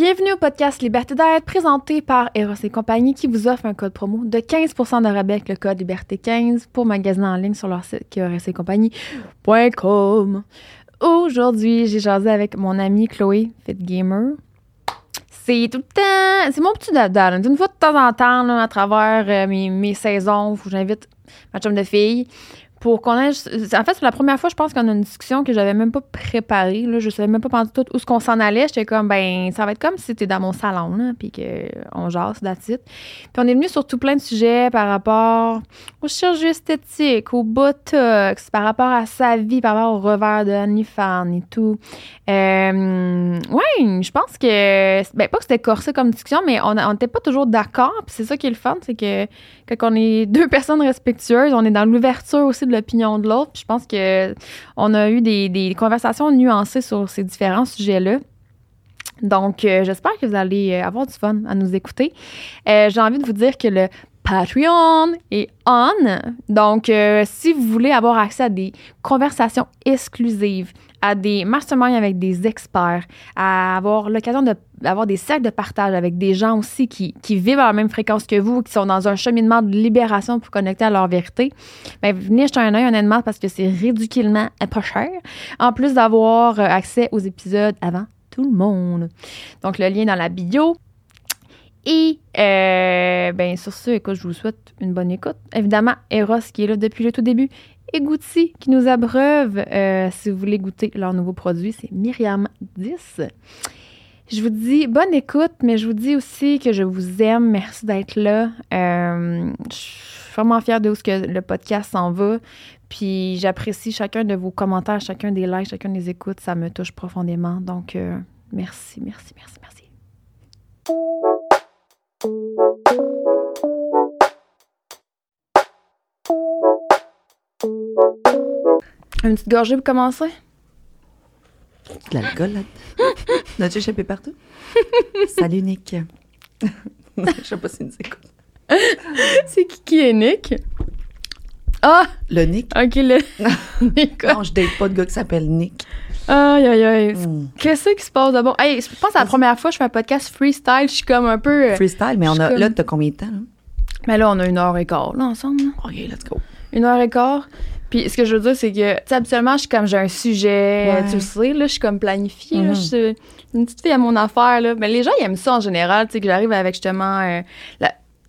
Bienvenue au podcast Liberté d'être présenté par Eros et compagnie qui vous offre un code promo de 15% de rabais avec le code Liberté15 pour magasiner en ligne sur leur site qui est compagnie.com. Aujourd'hui, j'ai jasé avec mon amie Chloé Fitgamer. C'est tout le temps, c'est mon petit dada. Une fois de temps en temps, là, à travers euh, mes, mes saisons où j'invite ma chum de fille pour qu'on ait. En fait, c'est la première fois, je pense qu'on a une discussion que j'avais même pas préparée. Là. Je savais même pas pendant tout où ce qu'on s'en allait. J'étais comme, ben, ça va être comme si c'était dans mon salon, là, puis qu'on jase, it. Puis on est venu sur tout plein de sujets par rapport aux chirurgies esthétiques, au botox, par rapport à sa vie, par rapport au revers de Anifan et tout. Euh, ouais, je pense que. Ben, pas que c'était corsé comme discussion, mais on n'était pas toujours d'accord. Puis c'est ça qui est le fun, c'est que quand on est deux personnes respectueuses, on est dans l'ouverture aussi de l'opinion de l'autre. je pense que on a eu des, conversations nuancées sur ces différents sujets-là. Donc, euh, j'espère que vous allez euh, avoir du fun à nous écouter. Euh, j'ai envie de vous dire que le Patreon est on. Donc, si vous voulez avoir accès à des conversations exclusives, à des masterminds avec des experts, à avoir l'occasion d'avoir des cercles de partage avec des gens aussi qui, vivent à la même fréquence que vous, qui sont dans un cheminement de libération pour connecter à leur vérité, bien, venez jeter un œil honnêtement parce que c'est ridiculement pas cher. En plus d'avoir euh, accès aux épisodes avant tout le monde. Donc, le lien dans la bio. Et euh, ben, sur ce, écoute, je vous souhaite une bonne écoute. Évidemment, Eros qui est là depuis le tout début et Goutti qui nous abreuve. Euh, si vous voulez goûter leur nouveau produit, c'est Myriam 10. Je vous dis bonne écoute, mais je vous dis aussi que je vous aime. Merci d'être là. Euh, je suis vraiment fière de où que le podcast s'en va. Puis j'apprécie chacun de vos commentaires, chacun des likes, chacun des écoutes. Ça me touche profondément. Donc, euh, merci, merci, merci, merci. Une petite gorgée pour commencer? De l'alcool, là. N'as-tu échappé partout? Salut, Nick. Je sais pas si nous écoute. C'est qui qui est Nick? Ah! Le Nick? OK, le Nick. Non, je date pas de gars qui s'appelle Nick. Aïe, aïe, aïe. Hmm. Qu'est-ce qui se passe d'abord? Hey, je pense que c'est la première fois que je fais un podcast freestyle. Je suis comme un peu. Euh, freestyle, mais on a, là, t'as combien de temps, là? Mais là, on a une heure et quart, là, ensemble. OK, let's go. Une heure et quart. Puis ce que je veux dire, c'est que, tu sais, habituellement, je suis comme, j'ai un sujet, tu le sais, là, je suis comme planifiée, là, je suis une petite fille à mon affaire, là. Mais les gens, ils aiment ça en général, tu sais, que j'arrive avec justement euh,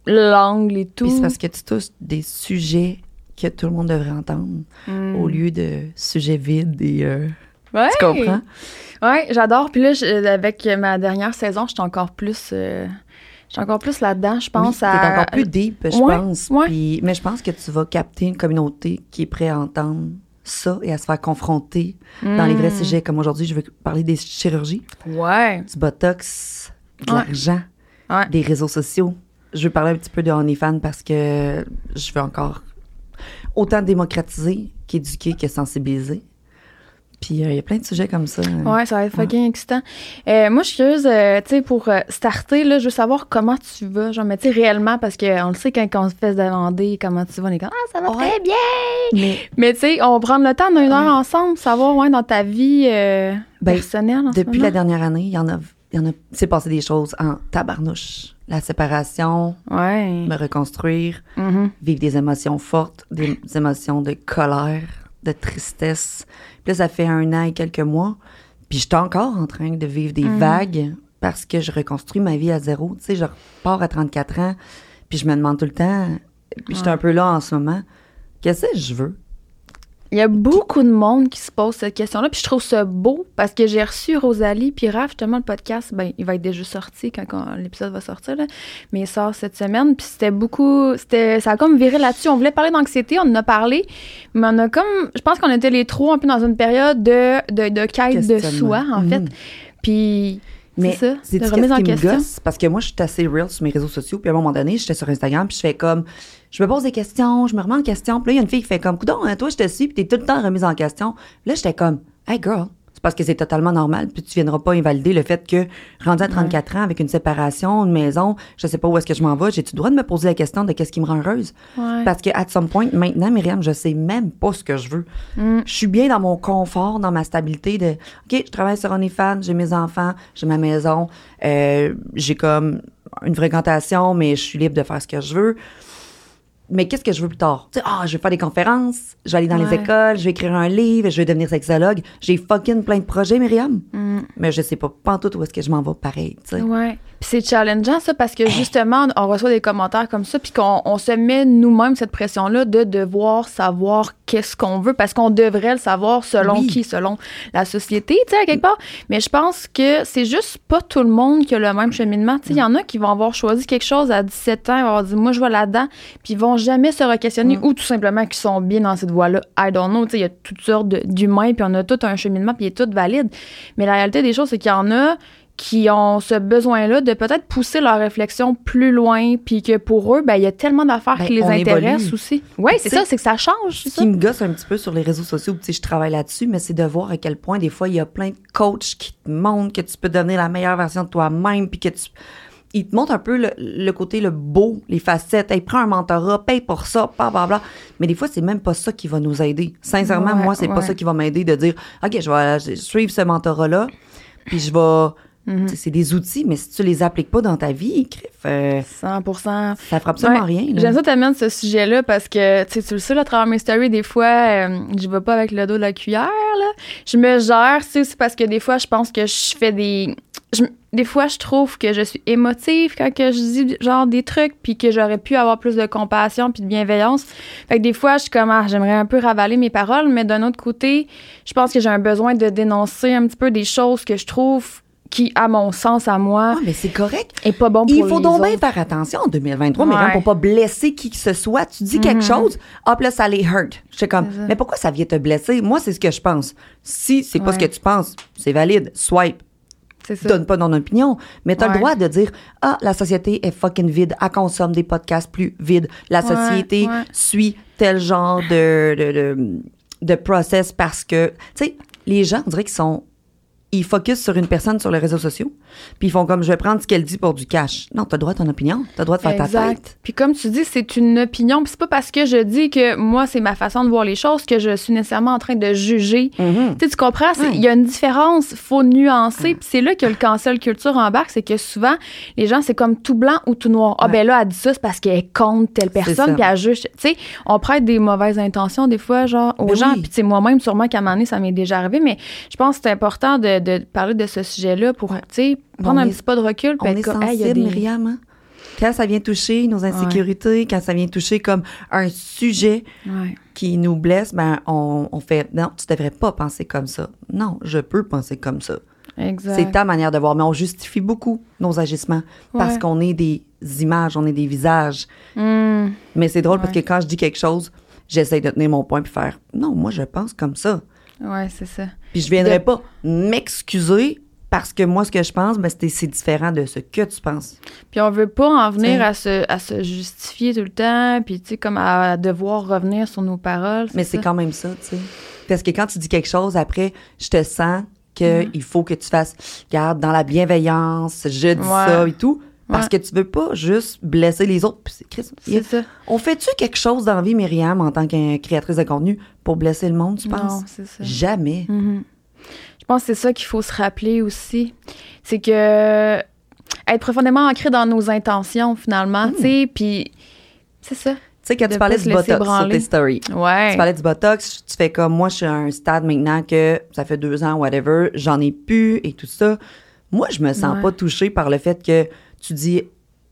l'angle et tout. Puis c'est parce que tu touches des sujets que tout le monde devrait entendre, mm. au lieu de sujets vides et... Euh, ouais. Tu comprends? Ouais, j'adore. Puis là, avec ma dernière saison, je suis encore plus... Euh, j'ai encore plus là-dedans, je pense. Oui, à... encore plus deep, je pense. mais je pense que tu vas capter une communauté qui est prête à entendre ça et à se faire confronter dans les vrais hmm. sujets. Comme aujourd'hui, je veux parler des chirurgies. Ouais. Du botox, de l'argent, des réseaux sociaux. Je veux parler un petit peu de OnlyFans parce que je veux encore autant démocratiser qu'éduquer que sensibiliser. Puis euh, il y a plein de sujets comme ça. Ouais, ça va être fucking excitant. Euh, moi, je suis curieuse, euh, tu sais, pour starter, là, je veux savoir comment tu vas. Genre, mais tu sais, réellement, parce qu'on le sait quand, on se fait demander comment tu vas, on est comme Ah, ça va très bien! Mais, mais tu sais, on va prendre le temps d'une heure ensemble, savoir, ouais, dans ta vie ben, personnelle. depuis la dernière année, il y en a. Il y en a, c'est passé des choses en tabarnouche. La séparation, ouais. me reconstruire, mm-hmm. vivre des émotions fortes, des émotions de colère, de tristesse. Puis là, ça fait un an et quelques mois. Puis j'étais encore en train de vivre des mhm. vagues parce que je reconstruis ma vie à zéro. Tu sais, je repars à 34 ans, puis je me demande tout le temps, puis j'étais un peu là en ce moment, qu'est-ce que je veux? Il y a beaucoup de monde qui se pose cette question-là, puis je trouve ça beau parce que j'ai reçu Rosalie puis Raph, justement, le podcast, ben, il va être déjà sorti quand, l'épisode va sortir, là, mais il sort cette semaine, puis c'était beaucoup, c'était, ça a comme viré là-dessus. On voulait parler d'anxiété, on en a parlé, mais on a comme, je pense qu'on était les trois un peu dans une période de, de, de quête de soi, en fait. Mm. Puis mais c'est ça, de remise en question. Gosse, parce que moi, je suis assez real sur mes réseaux sociaux. Puis à un moment donné, j'étais sur Instagram, puis je fais comme, je me pose des questions, je me remets en question. Puis là, il y a une fille qui fait comme, coudon, hein, toi, je te suis, puis t'es tout le temps remise en question. là, j'étais comme, hey girl, C'est parce que c'est totalement normal, puis tu viendras pas invalider le fait que, rendu à 34 ans, avec une séparation, une maison, je sais pas où est-ce que je m'en vais, j'ai-tu le droit de me poser la question de qu'est-ce qui me rend heureuse? Ouais. Parce que, at some point, maintenant, Myriam, je sais même pas ce que je veux. Mm. Je suis bien dans mon confort, dans ma stabilité de, OK, je travaille sur OnlyFans, j'ai mes enfants, j'ai ma maison, euh, j'ai comme une fréquentation, mais je suis libre de faire ce que je veux. Mais qu'est-ce que je veux plus tard? Tu sais, ah, je vais faire des conférences, je vais aller dans les écoles, je vais écrire un livre, je vais devenir sexologue. J'ai fucking plein de projets, Myriam. Mm. Mais je sais pas, pas tout où est-ce que je m'en vais pareil, tu sais. Ouais. C'est challengeant, ça, parce que justement, on reçoit des commentaires comme ça, puis qu'on on se met nous-mêmes cette pression-là de devoir savoir qu'est-ce qu'on veut, parce qu'on devrait le savoir selon Oui. qui, selon la société, tu sais, à quelque part. Mais je pense que c'est juste pas tout le monde qui a le même cheminement. Tu sais, il y en a qui vont avoir choisi quelque chose à 17 ans, ils vont avoir dit, moi, je vais là-dedans, puis ils vont jamais se re-questionner, Mm. ou tout simplement qu'ils sont bien dans cette voie-là. I don't know. Tu sais, il y a toutes sortes d'humains, puis on a tout un cheminement, puis il est tout valide. Mais la réalité des choses, c'est qu'il y en a qui ont ce besoin-là de peut-être pousser leur réflexion plus loin, puis que pour eux, ben, il y a tellement d'affaires Ben, qui les intéressent évolue. aussi. Oui, c'est ça, c'est que ça change, Ce ça. qui me gosse un petit peu sur les réseaux sociaux, tu sais, je travaille là-dessus, mais c'est de voir à quel point des fois il y a plein de coachs qui te montrent que tu peux devenir la meilleure version de toi-même, puis que tu ils te montrent un peu le, le côté le beau, les facettes. Hey, prends un mentorat, paye pour ça, bla bla bla. Mais des fois, c'est même pas ça qui va nous aider. Sincèrement, Ouais, moi, c'est pas ça qui va m'aider de dire, ok, je vais suivre ce mentorat-là, puis je vais. Mhm. C'est des outils, mais si tu les appliques pas dans ta vie, crif, euh, 100% ça fera absolument Ouais. rien. J'aime ça t'amènes ce sujet-là parce que, tu le sais, là, à travers mes stories, des fois, euh, je vais pas avec le dos de la cuillère, là. Je me gère, c'est parce que des fois, je pense que je fais des... je- des fois, je trouve que je suis émotive quand que je dis, genre, des trucs, puis que j'aurais pu avoir plus de compassion puis de bienveillance. Fait que des fois, je suis comme, ah, j'aimerais un peu ravaler mes paroles, mais d'un autre côté, je pense que j'ai un besoin de dénoncer un petit peu des choses que je trouve qui, à mon sens, à moi, Ah, mais c'est correct. est pas bon pour Il faut les donc bien faire attention en 2023, Ouais. mais pour pas blesser qui que ce soit. Tu dis quelque Mhm. chose, hop là, ça les hurt. Je suis comme, mais pourquoi ça vient te blesser? Moi, c'est ce que je pense. Si c'est pas ce que tu penses, c'est valide. Swipe, ça. donne pas ton opinion. Mais t'as Ouais. le droit de dire, ah, la société est fucking vide, elle consomme des podcasts plus vides. La société suit tel genre de, de, de, de process parce que, tu sais, les gens, on dirait qu'ils sont ils focusent sur une personne sur les réseaux sociaux, puis ils font comme je vais prendre ce qu'elle dit pour du cash. Non, t'as droit à ton opinion, t'as le droit de faire ta tête. Puis comme tu dis, c'est une opinion. Puis c'est pas parce que je dis que moi, c'est ma façon de voir les choses que je suis nécessairement en train de juger. Mhm. Tu sais, tu comprends? Il y a une différence. faut nuancer. Puis c'est là que le cancel culture embarque. C'est que souvent, les gens, c'est comme tout blanc ou tout noir. Ah Ouais. ben là, elle dit ça, c'est parce qu'elle contre telle personne. Puis elle juge. Tu sais, on prête des mauvaises intentions des fois, genre, aux Ben gens. oui. Puis tu sais, moi-même, sûrement qu'à un moment donné, ça m'est déjà arrivé. Mais je pense que c'est important de, de parler de ce sujet-là pour, tu sais, prendre On un est- petit pas de recul. On est comme, Hey, sensible, des- Myriam. hein? Quand ça vient toucher nos insécurités, quand ça vient toucher comme un sujet Ouais. qui nous blesse, ben on, on fait non, tu devrais pas penser comme ça. Non, je peux penser comme ça. C'est ta manière de voir, mais on justifie beaucoup nos agissements parce qu'on est des images, on est des visages. Hmm. Mais c'est drôle parce que quand je dis quelque chose, j'essaie de tenir mon point puis faire non, moi je pense comme ça. Ouais, c'est ça. Puis je viendrai De- pas m'excuser parce que moi ce que je pense, ben c'est c'est différent de ce que tu penses. Puis on veut pas en venir à se, à se justifier tout le temps, puis tu sais, comme à devoir revenir sur nos paroles. Mais c'est quand même ça, tu sais. Parce que quand tu dis quelque chose, après, je te sens qu'il Mm-hmm. faut que tu fasses, garde dans la bienveillance, je dis Ouais. ça et tout. Parce Ouais. que tu veux pas juste blesser les autres. Puis c'est ça. On fait-tu quelque chose dans la vie, Myriam, en tant que créatrice de contenu, pour blesser le monde, tu Non, penses? c'est ça. Jamais. Mhm. Je pense que c'est ça qu'il faut se rappeler aussi. C'est que être profondément ancré dans nos intentions, finalement, Mm. tu sais, puis c'est ça. Tu sais, quand tu parlais du Botox sur tes stories, Ouais. tu parlais du Botox, tu fais comme moi, je suis à un stade maintenant que ça fait deux ans, whatever, j'en ai plus et tout ça. Moi, je me sens Ouais. pas touchée par le fait que tu dis,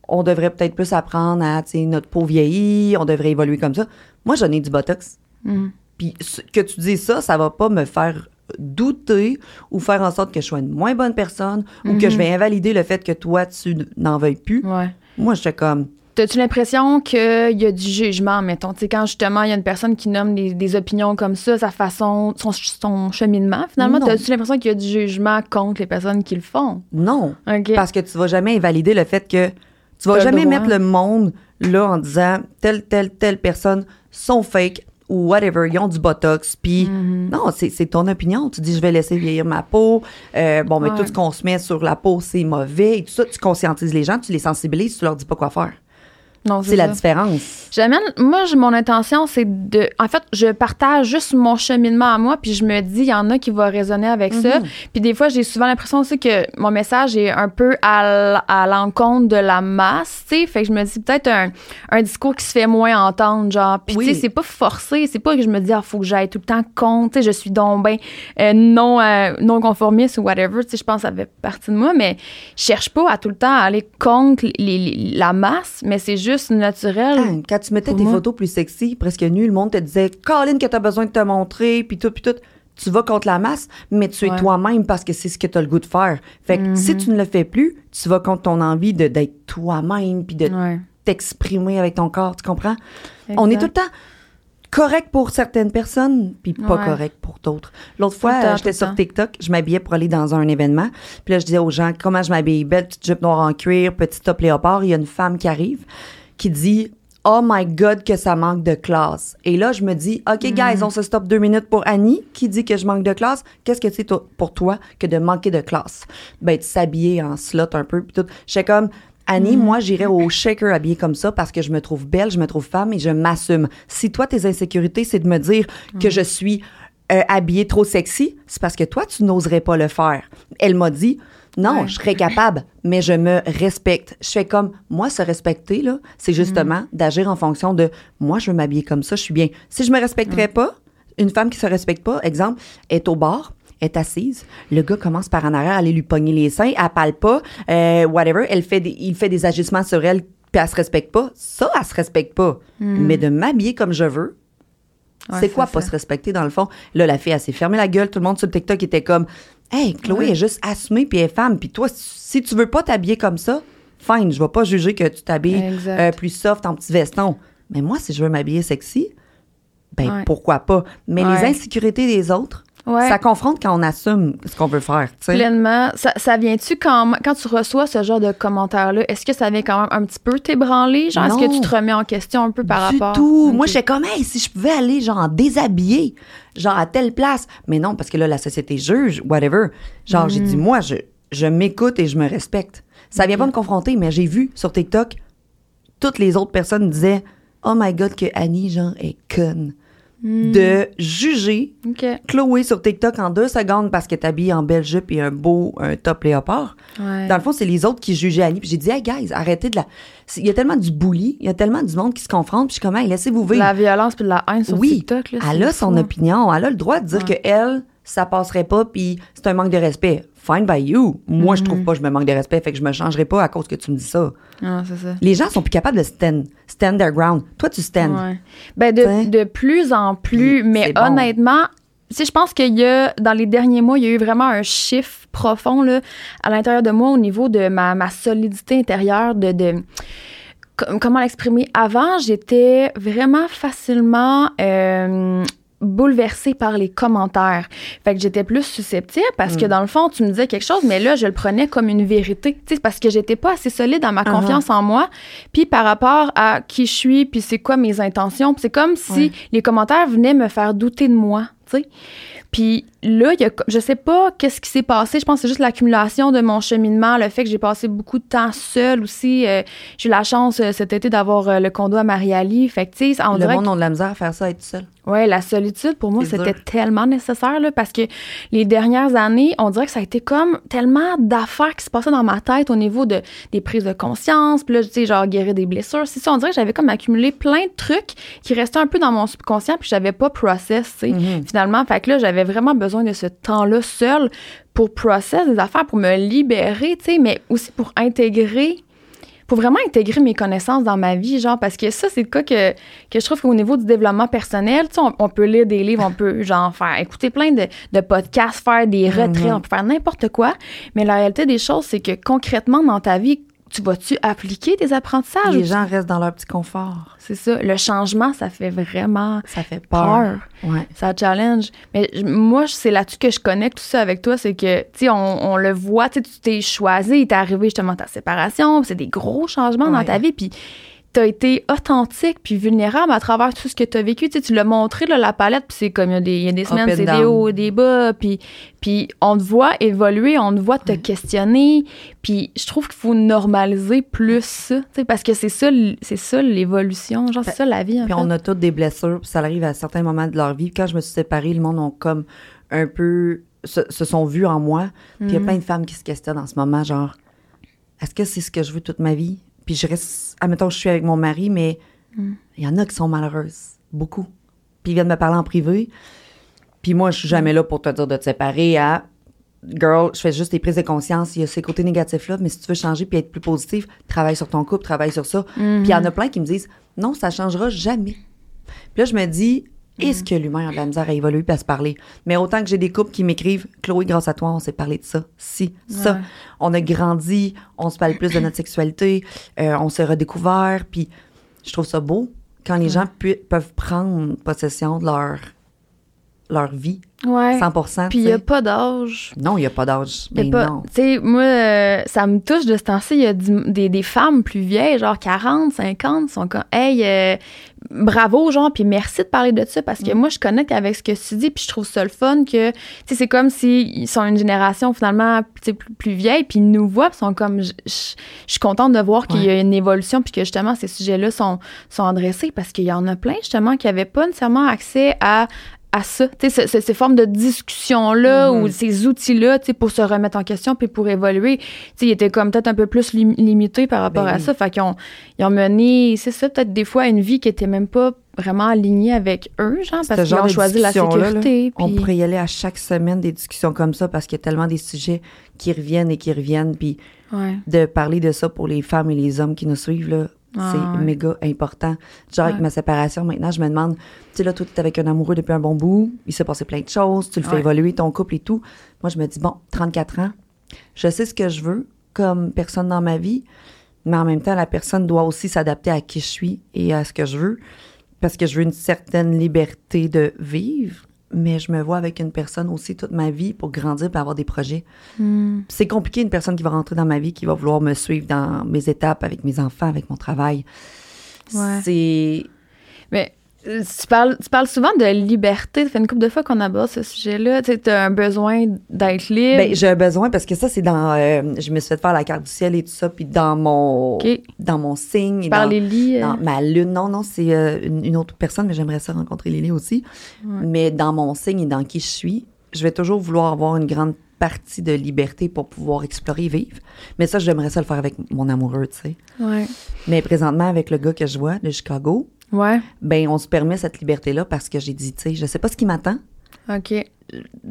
on devrait peut-être plus apprendre à, tu sais, notre peau vieillit, on devrait évoluer comme ça. Moi, j'en ai du Botox. Mhm. Puis que tu dis ça, ça va pas me faire douter ou faire en sorte que je sois une moins bonne personne ou que je vais invalider le fait que toi, tu n'en veuilles plus. Ouais. Moi, je suis comme, T'as-tu l'impression qu'il y a du jugement, mettons? Tu sais, quand justement il y a une personne qui nomme des, des opinions comme ça, sa façon, son, son cheminement, finalement, t'as-tu l'impression qu'il y a du jugement contre les personnes qui le font? non. Parce que tu vas jamais invalider le fait que tu vas jamais droit. mettre le monde là en disant telle, telle, telle personne sont fake ou whatever, ils ont du botox, puis Mm-hmm. non, c'est c'est ton opinion. Tu dis, je vais laisser vieillir ma peau. Euh, bon, mais Ouais. tout ce qu'on se met sur la peau, c'est mauvais. Et tout ça, tu conscientises les gens, tu les sensibilises, tu leur dis pas quoi faire. C'est la différence. J'amène, moi, mon intention, c'est de. En fait, je partage juste mon cheminement à moi, puis je me dis, il y en a qui vont résonner avec ça. Puis des fois, j'ai souvent l'impression aussi que mon message est un peu à, l'encontre de la masse, tu sais. Fait que je me dis, peut-être un, un discours qui se fait moins entendre, genre. Puis, Oui. tu sais, c'est pas forcé. C'est pas que je me dis, ah, faut que j'aille tout le temps contre, tu sais, je suis donc ben euh, non, euh, non conformiste ou whatever, tu sais, je pense que ça fait partie de moi, mais je cherche pas à tout le temps aller contre les- les- la masse, mais c'est juste naturel. Ah, quand tu mettais tes moi. photos plus sexy, presque nues, le monde te disait Colin, que t'as besoin de te montrer, puis tout, puis tout. Tu vas contre la masse, mais tu es Ouais. Toi-même parce que c'est ce que tu as le goût de faire. Fait que si tu ne le fais plus, tu vas contre ton envie d'être toi-même, puis de Ouais. t'exprimer avec ton corps, tu comprends? On est tout le temps correct pour certaines personnes, puis pas Ouais. correct pour d'autres. L'autre fois, j'étais sur. TikTok, je m'habillais pour aller dans un événement. Puis là, je disais aux gens comment je m'habille? Belle petite jupe noire en cuir, petit top léopard. Il y a une femme qui arrive qui dit Oh my God, que ça manque de classe. Et là, je me dis, OK, Mm. guys, on se stoppe deux minutes pour Annie qui dit que je manque de classe. Qu'est-ce que c'est pour toi que de manquer de classe? Ben, de s'habiller en slot un peu, puis tout. J'étais comme, Annie, Mm. moi, j'irais au shaker habillée comme ça parce que je me trouve belle, je me trouve femme et je m'assume. Si toi, tes insécurités, c'est de me dire Mm. que je suis euh, habillée trop sexy, c'est parce que toi, tu n'oserais pas le faire. Elle m'a dit, non, Ouais. je serais capable, mais je me respecte. Je fais comme, moi, se respecter, là, c'est justement d'agir en fonction de, moi, je veux m'habiller comme ça, je suis bien. Si je me respecterais pas, une femme qui se respecte pas, exemple, est au bar, est assise, le gars commence par en arrière à aller lui pogner les seins, elle parle pas, euh, whatever, elle fait des- il fait des agissements sur elle, puis elle se respecte pas. Ça, elle se respecte pas. Mais de m'habiller comme je veux, Ouais, c'est quoi pas se respecter dans le fond? Là, la fille, elle s'est fermée la gueule. Tout le monde sur le TikTok était comme, hey, Chloé Ouais. est juste assumée puis elle est femme. Puis toi, si tu veux pas t'habiller comme ça, fine, je vais pas juger que tu t'habilles euh, plus soft en petit veston. Mais moi, si je veux m'habiller sexy, ben Ouais. pourquoi pas? Mais les insécurités des autres, Ouais. ça confronte quand on assume ce qu'on veut faire. tu sais. Pleinement. Ça, ça vient-tu quand, quand tu reçois ce genre de commentaires-là? Est-ce que ça vient quand même un petit peu t'ébranler? Genre, est-ce que tu te remets en question un peu par du rapport? tout. Ok. Moi, j'étais comme, hey, si je pouvais aller, genre, en déshabillé, genre, à telle place. Mais non, parce que là, la société juge, whatever. Genre, j'ai Mm. dit, moi, je, je m'écoute et je me respecte. Ça vient pas me confronter, mais j'ai vu sur TikTok, toutes les autres personnes disaient, oh my God, que Annie, genre, est conne. Mm. De juger. Chloé sur TikTok en deux secondes parce qu'elle est habillée en belle jupe et un beau un top léopard. Ouais. Dans le fond, c'est les autres qui jugeaient Annie. Puis j'ai dit, hey guys, arrêtez de la. Il y a tellement du bully, il y a tellement du monde qui se confronte. Puis je suis comme, hey, laissez-vous vivre. la violence puis de la haine sur oui, TikTok. Là, elle a son fou. opinion. Elle a le droit de dire Ouais. que elle, ça passerait pas, puis c'est un manque de respect. Fine by you. Moi, je trouve pas que je me manque de respect, fait que je me changerai pas à cause que tu me dis ça. Ah, c'est ça. Les gens sont plus capables de stand, stand their ground. Toi, tu stand. Ouais. Ben de, de plus en plus, Puis, mais bon. honnêtement, sais, je pense qu'il y a, dans les derniers mois, il y a eu vraiment un chiffre profond là, à l'intérieur de moi au niveau de ma, ma solidité intérieure, de, de com- comment l'exprimer? Avant, j'étais vraiment facilement euh, bouleversée par les commentaires. Fait que j'étais plus susceptible parce que dans le fond, tu me disais quelque chose, mais là, je le prenais comme une vérité. Tu sais, parce que j'étais pas assez solide dans ma Uh-huh. confiance en moi. Puis par rapport à qui je suis, puis c'est quoi mes intentions. Puis c'est comme si Ouais. les commentaires venaient me faire douter de moi, tu sais. Puis là, il y a, je sais pas qu'est-ce qui s'est passé. Je pense que c'est juste l'accumulation de mon cheminement, le fait que j'ai passé beaucoup de temps seule aussi. Euh, j'ai eu la chance euh, cet été d'avoir euh, le condo à Mariali. Fait que, on Le dirait monde a de la misère à faire ça, être seul. Ouais, la solitude, pour moi, c'était tellement nécessaire, là, parce que les dernières années, on dirait que ça a été comme tellement d'affaires qui se passaient dans ma tête au niveau de, des prises de conscience, puis là, tu sais, genre, guérir des blessures. C'est ça, on dirait que j'avais comme accumulé plein de trucs qui restaient un peu dans mon subconscient, puis j'avais pas process, tu sais, Mm-hmm. finalement. Fait que là, j'avais vraiment besoin de ce temps-là seul pour process des affaires, pour me libérer, tu sais, mais aussi pour intégrer pour vraiment intégrer mes connaissances dans ma vie, genre, parce que ça, c'est le cas que, que je trouve qu'au niveau du développement personnel, tu sais, on, on peut lire des livres, on peut, genre, faire, écouter plein de, de podcasts, faire des retraits, Mhm. on peut faire n'importe quoi. Mais la réalité des choses, c'est que concrètement, dans ta vie, tu vas-tu appliquer tes apprentissages? Les gens restent dans leur petit confort. C'est ça. Le changement, ça fait vraiment Ça fait peur. peur. Ouais. Ça challenge. Mais moi, c'est là-dessus que je connecte tout ça avec toi. C'est que, tu sais, on, on le voit, tu t'es choisi, il t'est arrivé justement ta séparation, c'est des gros changements dans ta vie. Puis t'as été authentique puis vulnérable à travers tout ce que t'as vécu. Tu, sais, tu l'as montré, là, la palette, puis c'est comme, il y a des, il y a des semaines, c'est des hauts, des bas, puis, puis on te voit évoluer, on te voit te questionner, puis je trouve qu'il faut normaliser plus ça, tu sais, parce que c'est ça, c'est ça l'évolution, genre, c'est ça la vie, en Puis fait. on a toutes des blessures, puis ça arrive à certains moments de leur vie. Quand je me suis séparée, le monde ont comme un peu se, se sont vus en moi. Puis il y a Mhm. plein de femmes qui se questionnent en ce moment, genre est-ce que c'est ce que je veux toute ma vie? Puis je reste, admettons, je suis avec mon mari, mais Mhm. il y en a qui sont malheureuses, beaucoup. Puis ils viennent me parler en privé. Puis moi, je suis jamais là pour te dire de te séparer à girl, je fais juste des prises de conscience. Il y a ces côtés négatifs-là, mais si tu veux changer puis être plus positif, travaille sur ton couple, travaille sur ça. Puis il y en a plein qui me disent non, ça changera jamais. Puis là, je me dis, est-ce que l'humain a de la misère à évoluer et à se parler? Mais autant que j'ai des couples qui m'écrivent, Chloé, grâce à toi, on s'est parlé de ça, si, ça. Ouais. On a grandi, on se parle plus de notre sexualité, euh, on s'est redécouvert, puis je trouve ça beau quand les gens pu- peuvent prendre possession de leur, leur vie, Ouais. 100 Puis il n'y a pas d'âge. Non, il n'y a pas d'âge. Mais pas- non. Tu sais, moi, euh, ça me touche de ce temps-ci. Il y a du- des, des femmes plus vieilles, genre 40, 50, sont comme, hey, euh, bravo, genre, puis merci de parler de ça parce que Mm. moi, je connecte avec ce que tu dis, puis je trouve ça le fun que, tu sais, c'est comme s'ils sont une génération finalement plus, plus vieille, puis ils nous voient, puis sont comme, je suis contente de voir qu'il y a une évolution, puis que justement, ces sujets-là sont, sont adressés parce qu'il y en a plein, justement, qui n'avaient pas nécessairement accès à à ça, tu sais, ce- ce- ces formes de discussion-là Mhm. ou ces outils-là, pour se remettre en question puis pour évoluer, ils étaient comme peut-être un peu plus lim- limités par rapport Ben à oui. ça. Fait qu'ils ont, ils ont mené, c'est ça, peut-être des fois une vie qui était même pas vraiment alignée avec eux, genre, Ce parce qu'ils ont choisi la là, sécurité. On pourrait y aller à chaque semaine des discussions comme ça parce qu'il y a tellement des sujets qui reviennent et qui reviennent. Puis Ouais. de parler de ça pour les femmes et les hommes qui nous suivent, là, Ah, c'est ouais. méga important. Genre, avec Ouais. ma séparation, maintenant, je me demande, tu sais, là, toi, t'es avec un amoureux depuis un bon bout, il s'est passé plein de choses, tu le fais évoluer, ton couple et tout. Moi, je me dis, bon, 34 ans, je sais ce que je veux comme personne dans ma vie, mais en même temps, la personne doit aussi s'adapter à qui je suis et à ce que je veux, parce que je veux une certaine liberté de vivre, mais je me vois avec une personne aussi toute ma vie pour grandir et avoir des projets. Hmm. C'est compliqué une personne qui va rentrer dans ma vie, qui va vouloir me suivre dans mes étapes avec mes enfants, avec mon travail. Ouais. C'est Mais tu parles, tu parles souvent de liberté. Ça fait une couple de fois qu'on aborde ce sujet-là. Tu as un besoin d'être libre. ben, j'ai un besoin parce que ça c'est dans euh, je me suis fait faire la carte du ciel et tout ça puis dans mon dans mon signe et Par dans, Lily. euh, dans ma lune non non c'est euh, une, une autre personne mais j'aimerais ça rencontrer Lily aussi mais dans mon signe et dans qui je suis je vais toujours vouloir avoir une grande partie de liberté pour pouvoir explorer et vivre mais ça j'aimerais ça le faire avec mon amoureux tu sais Ouais. mais présentement avec le gars que je vois de Chicago Ouais. ben on se permet cette liberté-là parce que j'ai dit, tu sais, je sais pas ce qui m'attend. OK.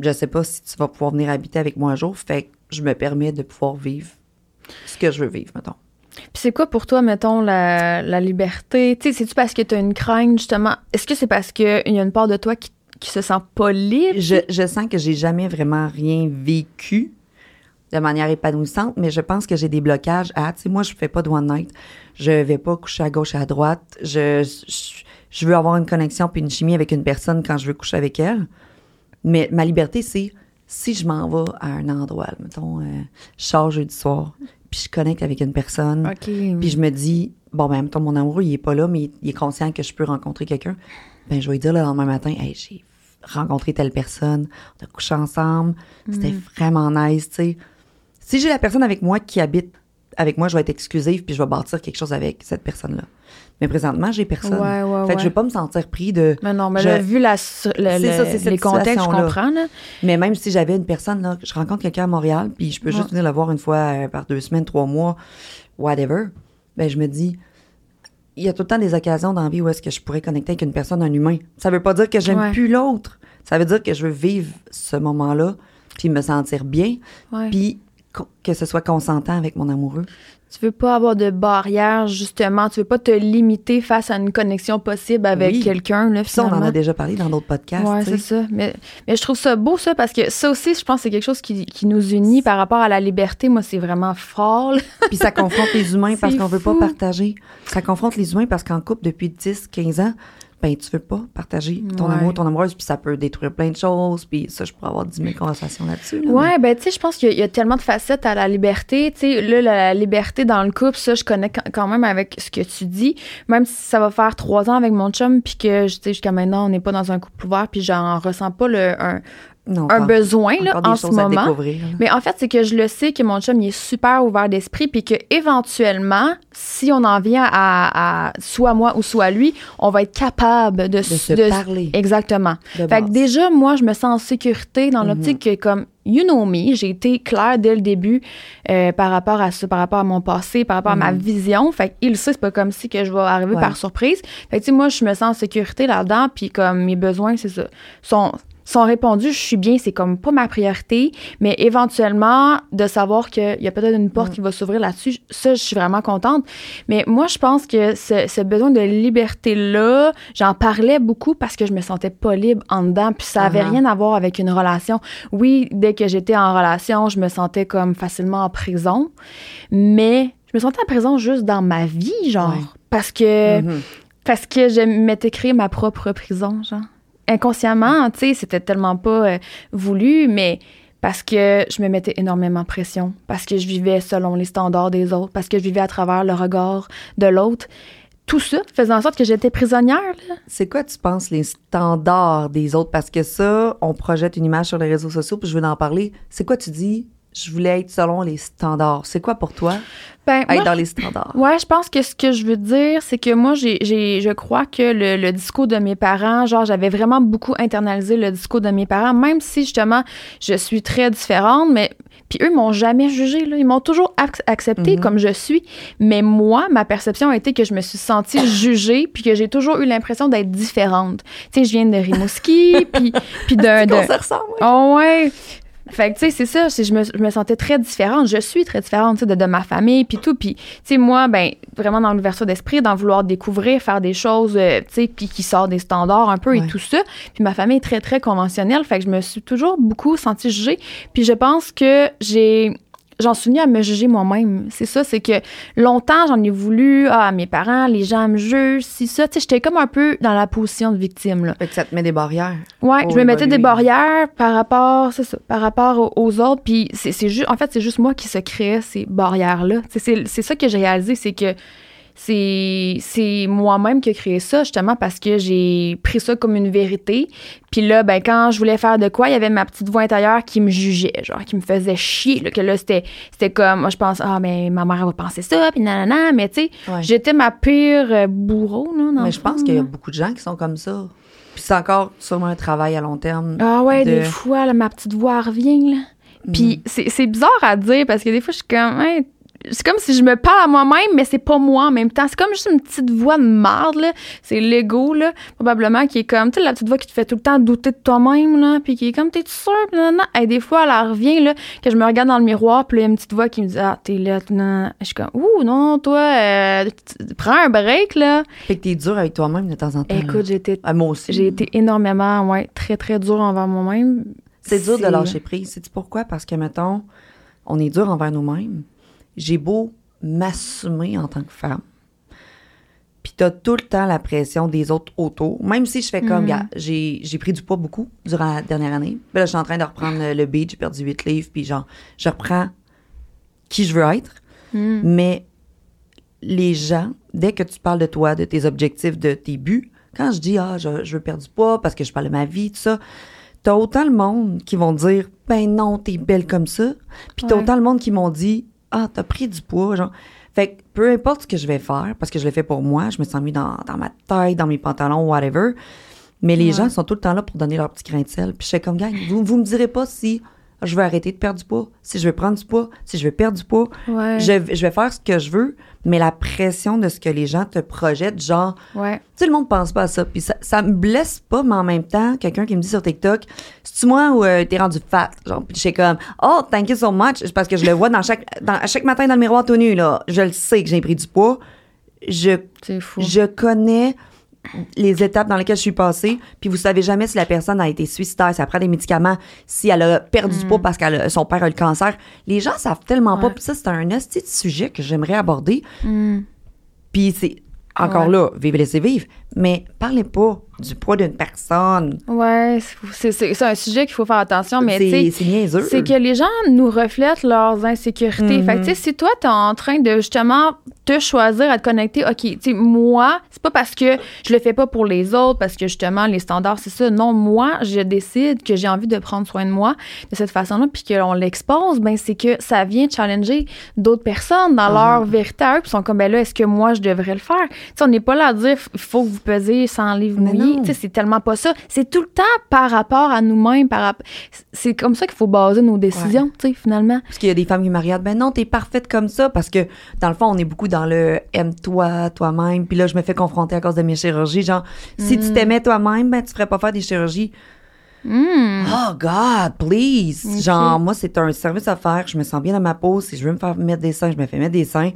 Je sais pas si tu vas pouvoir venir habiter avec moi un jour. Fait que je me permets de pouvoir vivre ce que je veux vivre, mettons. Puis c'est quoi pour toi, mettons, la, la liberté? Tu sais, c'est-tu parce que tu as une crainte, justement? Est-ce que c'est parce qu'il y a une part de toi qui, qui se sent pas libre? Je, je sens que j'ai jamais vraiment rien vécu de manière épanouissante, mais je pense que j'ai des blocages à, tu sais, moi, je fais pas de one night. Je vais pas coucher à gauche et à droite. Je, je, je veux avoir une connexion puis une chimie avec une personne quand je veux coucher avec elle. Mais ma liberté, c'est si je m'en vais à un endroit, mettons, euh, je sors jeudi soir, puis je connecte avec une personne, puis je me dis, bon, ben, mettons, mon amoureux, il est pas là, mais il, il est conscient que je peux rencontrer quelqu'un. Ben, je vais lui dire le lendemain matin, hey, j'ai rencontré telle personne, on a couché ensemble, c'était vraiment nice, tu sais. Si j'ai la personne avec moi qui habite avec moi, je vais être exclusive, puis je vais bâtir quelque chose avec cette personne-là. Mais présentement, j'ai personne. Ouais, ouais, fait que ouais. je vais pas me sentir pris de. Mais non, mais Je- là, vu la, su- le- ça, les contextes, je comprends, là. Mais même si j'avais une personne, là, je rencontre quelqu'un à Montréal, puis je peux juste venir le voir une fois euh, par deux semaines, trois mois, whatever, ben je me dis, il y a tout le temps des occasions dans la vie où est-ce que je pourrais connecter avec une personne, un humain. Ça veut pas dire que j'aime plus l'autre. Ça veut dire que je veux vivre ce moment-là, puis me sentir bien, puis que ce soit consentant avec mon amoureux. Tu veux pas avoir de barrière, justement. Tu veux pas te limiter face à une connexion possible avec Oui. quelqu'un, là, ça, on en a déjà parlé dans d'autres podcasts. Tu c'est ça. Mais, mais je trouve ça beau, ça, parce que ça aussi, je pense que c'est quelque chose qui, qui nous unit par rapport à la liberté. Moi, c'est vraiment fort, là. Puis ça confronte les humains parce qu'on veut pas partager. Ça confronte les humains parce qu'en couple depuis 10, 15 ans, ben tu veux pas partager ton Ouais. amour, ton amoureuse, puis ça peut détruire plein de choses, puis ça, je pourrais avoir 10 000 conversations là-dessus. là, Ouais, ben tu sais, je pense qu'il y, a- il y a tellement de facettes à la liberté. Tu sais, là, la liberté dans le couple, ça, je connais quand- quand même avec ce que tu dis. Même si ça va faire trois ans avec mon chum, puis que, tu sais, jusqu'à maintenant, on n'est pas dans un couple ouvert, puis j'en ressens pas le, un, Non, un besoin là, en ce moment. découvrir. Mais en fait, c'est que je le sais que mon chum, il est super ouvert d'esprit, puis que éventuellement, si on en vient à, à soit moi ou soit lui, on va être capable de, De se parler. Exactement. de Fait que déjà, moi, je me sens en sécurité dans Mhm. l'optique que, comme, you know me, j'ai été claire dès le début euh, par rapport à ça, par rapport à mon passé, par rapport à ma Mhm. vision. Fait qu'il le sait, c'est pas comme si que je vais arriver Ouais. par surprise. Fait que, tu sais, moi, je me sens en sécurité là-dedans, puis comme mes besoins, c'est ça, sont sont répondus, je suis bien, c'est comme pas ma priorité, mais éventuellement, de savoir qu'il y a peut-être une porte Mm. qui va s'ouvrir là-dessus, ça, je suis vraiment contente. Mais moi, je pense que ce, ce besoin de liberté-là, j'en parlais beaucoup parce que je me sentais pas libre en dedans, puis ça avait Uh-huh. rien à voir avec une relation. Oui, dès que j'étais en relation, je me sentais comme facilement en prison, mais je me sentais en prison juste dans ma vie, genre, Ouais. parce que Mhm. parce que je m'étais créé ma propre prison, genre. Inconsciemment, tu sais, c'était tellement pas euh, voulu, mais parce que je me mettais énormément de pression, parce que je vivais selon les standards des autres, parce que je vivais à travers le regard de l'autre. Tout ça faisait en sorte que j'étais prisonnière. C'est quoi, tu penses, les standards des autres? Parce que ça, on projette une image sur les réseaux sociaux, puis je veux en parler. C'est quoi, tu dis? Je voulais être selon les standards. C'est quoi pour toi, Ben, être moi, dans les standards? Ouais, je pense que ce que je veux dire, c'est que moi, j'ai, j'ai, je crois que le, le discours de mes parents, genre, j'avais vraiment beaucoup internalisé le discours de mes parents, même si justement, je suis très différente, mais. Puis eux m'ont jamais jugé, là. Ils m'ont toujours ac- accepté Mhm. comme je suis. Mais moi, ma perception a été que je me suis sentie jugée, puis que j'ai toujours eu l'impression d'être différente. Tu sais, je viens de Rimouski, puis, puis d'un. Qu'on d'un- se ressemble? Oh ouais. Fait que, tu sais, c'est ça, je me, je me sentais très différente. Je suis très différente, tu sais, de, de ma famille, puis tout. Puis, tu sais, moi, ben, vraiment dans l'ouverture d'esprit, dans vouloir découvrir, faire des choses, euh, tu sais, puis qui sortent des standards un peu Ouais. et tout ça. Puis ma famille est très, très conventionnelle. Fait que je me suis toujours beaucoup sentie jugée. Puis je pense que j'ai... J'en suis venue à me juger moi-même. C'est ça, c'est que longtemps, j'en ai voulu, ah, mes parents, les gens me jugent, si ça. Tu sais, j'étais comme un peu dans la position de victime, là. Fait que ça te met des barrières. Ouais, je me mettais des barrières par rapport, c'est ça, par rapport aux, autres. Puis c'est juste, en fait, c'est juste moi qui se créais ces barrières-là. C'est ça que j'ai réalisé, c'est que c'est c'est moi-même qui ai créé ça, justement, parce que j'ai pris ça comme une vérité. Puis là, ben, quand je voulais faire de quoi, il y avait ma petite voix intérieure qui me jugeait, genre, qui me faisait chier, là, que là, c'était c'était comme, moi, je pense, ah, mais ma mère, elle va penser ça, puis nanana, mais tu sais, Ouais. j'étais ma pire euh, bourreau, là, dans Mais je pense qu'il y a beaucoup de gens qui sont comme ça. Puis c'est encore sûrement un travail à long terme. Ah ouais, de- des fois, là, ma petite voix revient, là. Puis c'est c'est bizarre à dire parce que des fois, je suis comme. Hey, c'est comme si je me parle à moi-même, mais c'est pas moi en même temps. C'est comme juste une petite voix de marde, là. C'est l'ego, là, probablement, qui est comme, tu sais, la petite voix qui te fait tout le temps douter de toi-même, là, puis qui est comme, t'es sûr, nan, nan. Et des fois, elle revient, là, que je me regarde dans le miroir, puis là, il y a une petite voix qui me dit, ah, t'es là, nan. Je suis comme, ouh, non, toi, euh, prends un break, là. Fait que t'es dur avec toi-même de temps en temps. Écoute, j'ai été, Ah, moi aussi. j'ai été énormément, ouais, très, très dure envers moi-même. C'est dur de lâcher prise. Sais-tu pourquoi? Parce que, mettons, on est dur envers nous-mêmes. J'ai beau m'assumer en tant que femme. Puis t'as tout le temps la pression des autres autour. Même si je fais comme, Mhm. gars, j'ai j'ai pris du poids beaucoup durant la dernière année. Puis là, je suis en train de reprendre le- le beat, j'ai perdu 8 livres, puis genre, je reprends qui je veux être. Mm. Mais les gens, dès que tu parles de toi, de tes objectifs, de tes buts, quand je dis, ah, je, je veux perdre du poids parce que je parle de ma vie, tout ça, t'as autant le monde qui vont dire, ben non, t'es belle comme ça. Puis t'as Ouais. autant le monde qui m'ont dit, ah, t'as pris du poids, genre. Fait que peu importe ce que je vais faire, parce que je l'ai fait pour moi, je me sens mis dans, dans ma taille, dans mes pantalons, whatever. Mais les Ouais. gens sont tout le temps là pour donner leur petit grain de sel. Puis je fais comme, gang, vous, vous me direz pas si je vais arrêter de perdre du poids, si je vais prendre du poids, si je vais perdre du poids. Ouais. Je, je vais faire ce que je veux, mais la pression de ce que les gens te projettent, genre, Ouais. sais, le monde pense pas à ça. Puis ça, ça me blesse pas, mais en même temps, quelqu'un qui me dit sur TikTok, c'est-tu moi ou euh, t'es rendu fat? Genre, puis je comme, oh, thank you so much. Parce que je le vois dans chaque, dans, chaque matin dans le miroir tout nu, là. Je le sais que j'ai pris du poids. Je, fou. je connais les étapes dans lesquelles je suis passée, puis vous savez jamais si la personne a été suicidaire, si elle prend des médicaments, si elle a perdu du poids parce que son père a le cancer. Les gens savent tellement pas. Mm. Puis ça, c'est un hostie de sujet que j'aimerais aborder. Mm. Puis c'est encore Ouais. là, vivre et laisser vivre. Mais parlez pas du poids d'une personne. Ouais, c'est- c'est c'est un sujet qu'il faut faire attention, mais C'est c'est que les gens nous reflètent leurs insécurités. Mhm. Fait que, tu sais, si toi, t'es en train de justement te choisir à te connecter, OK, tu sais, moi, c'est pas parce que je le fais pas pour les autres, parce que justement, les standards, c'est ça. Non, moi, je décide que j'ai envie de prendre soin de moi de cette façon-là, puis qu'on l'expose, ben c'est que ça vient challenger d'autres personnes dans leur vérité à eux, puis ils sont comme, ben là, est-ce que moi, je devrais le faire? Tu sais, on n'est pas là à dire, il faut que vous pesez 100 livres mouillés. Non. Tu sais, c'est tellement pas ça. C'est tout le temps par rapport à nous-mêmes, par C'est comme ça qu'il faut baser nos décisions, tu sais, finalement. Parce qu'il y a des femmes qui me regardent, ben non, t'es parfaite comme ça, parce que dans le fond, on est beaucoup dans le aime-toi, toi-même. Puis là, je me fais confronter à cause de mes chirurgies. Genre, si Mm. tu t'aimais toi-même, ben tu ferais pas faire des chirurgies. Hmm. Oh God, please. Ok. Genre, moi, c'est un service à faire. Je me sens bien dans ma peau. Si je veux me faire mettre des seins, je me fais mettre des seins.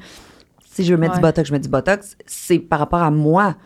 Si je veux mettre Ouais. du botox, je mets du botox. C'est par rapport à moi.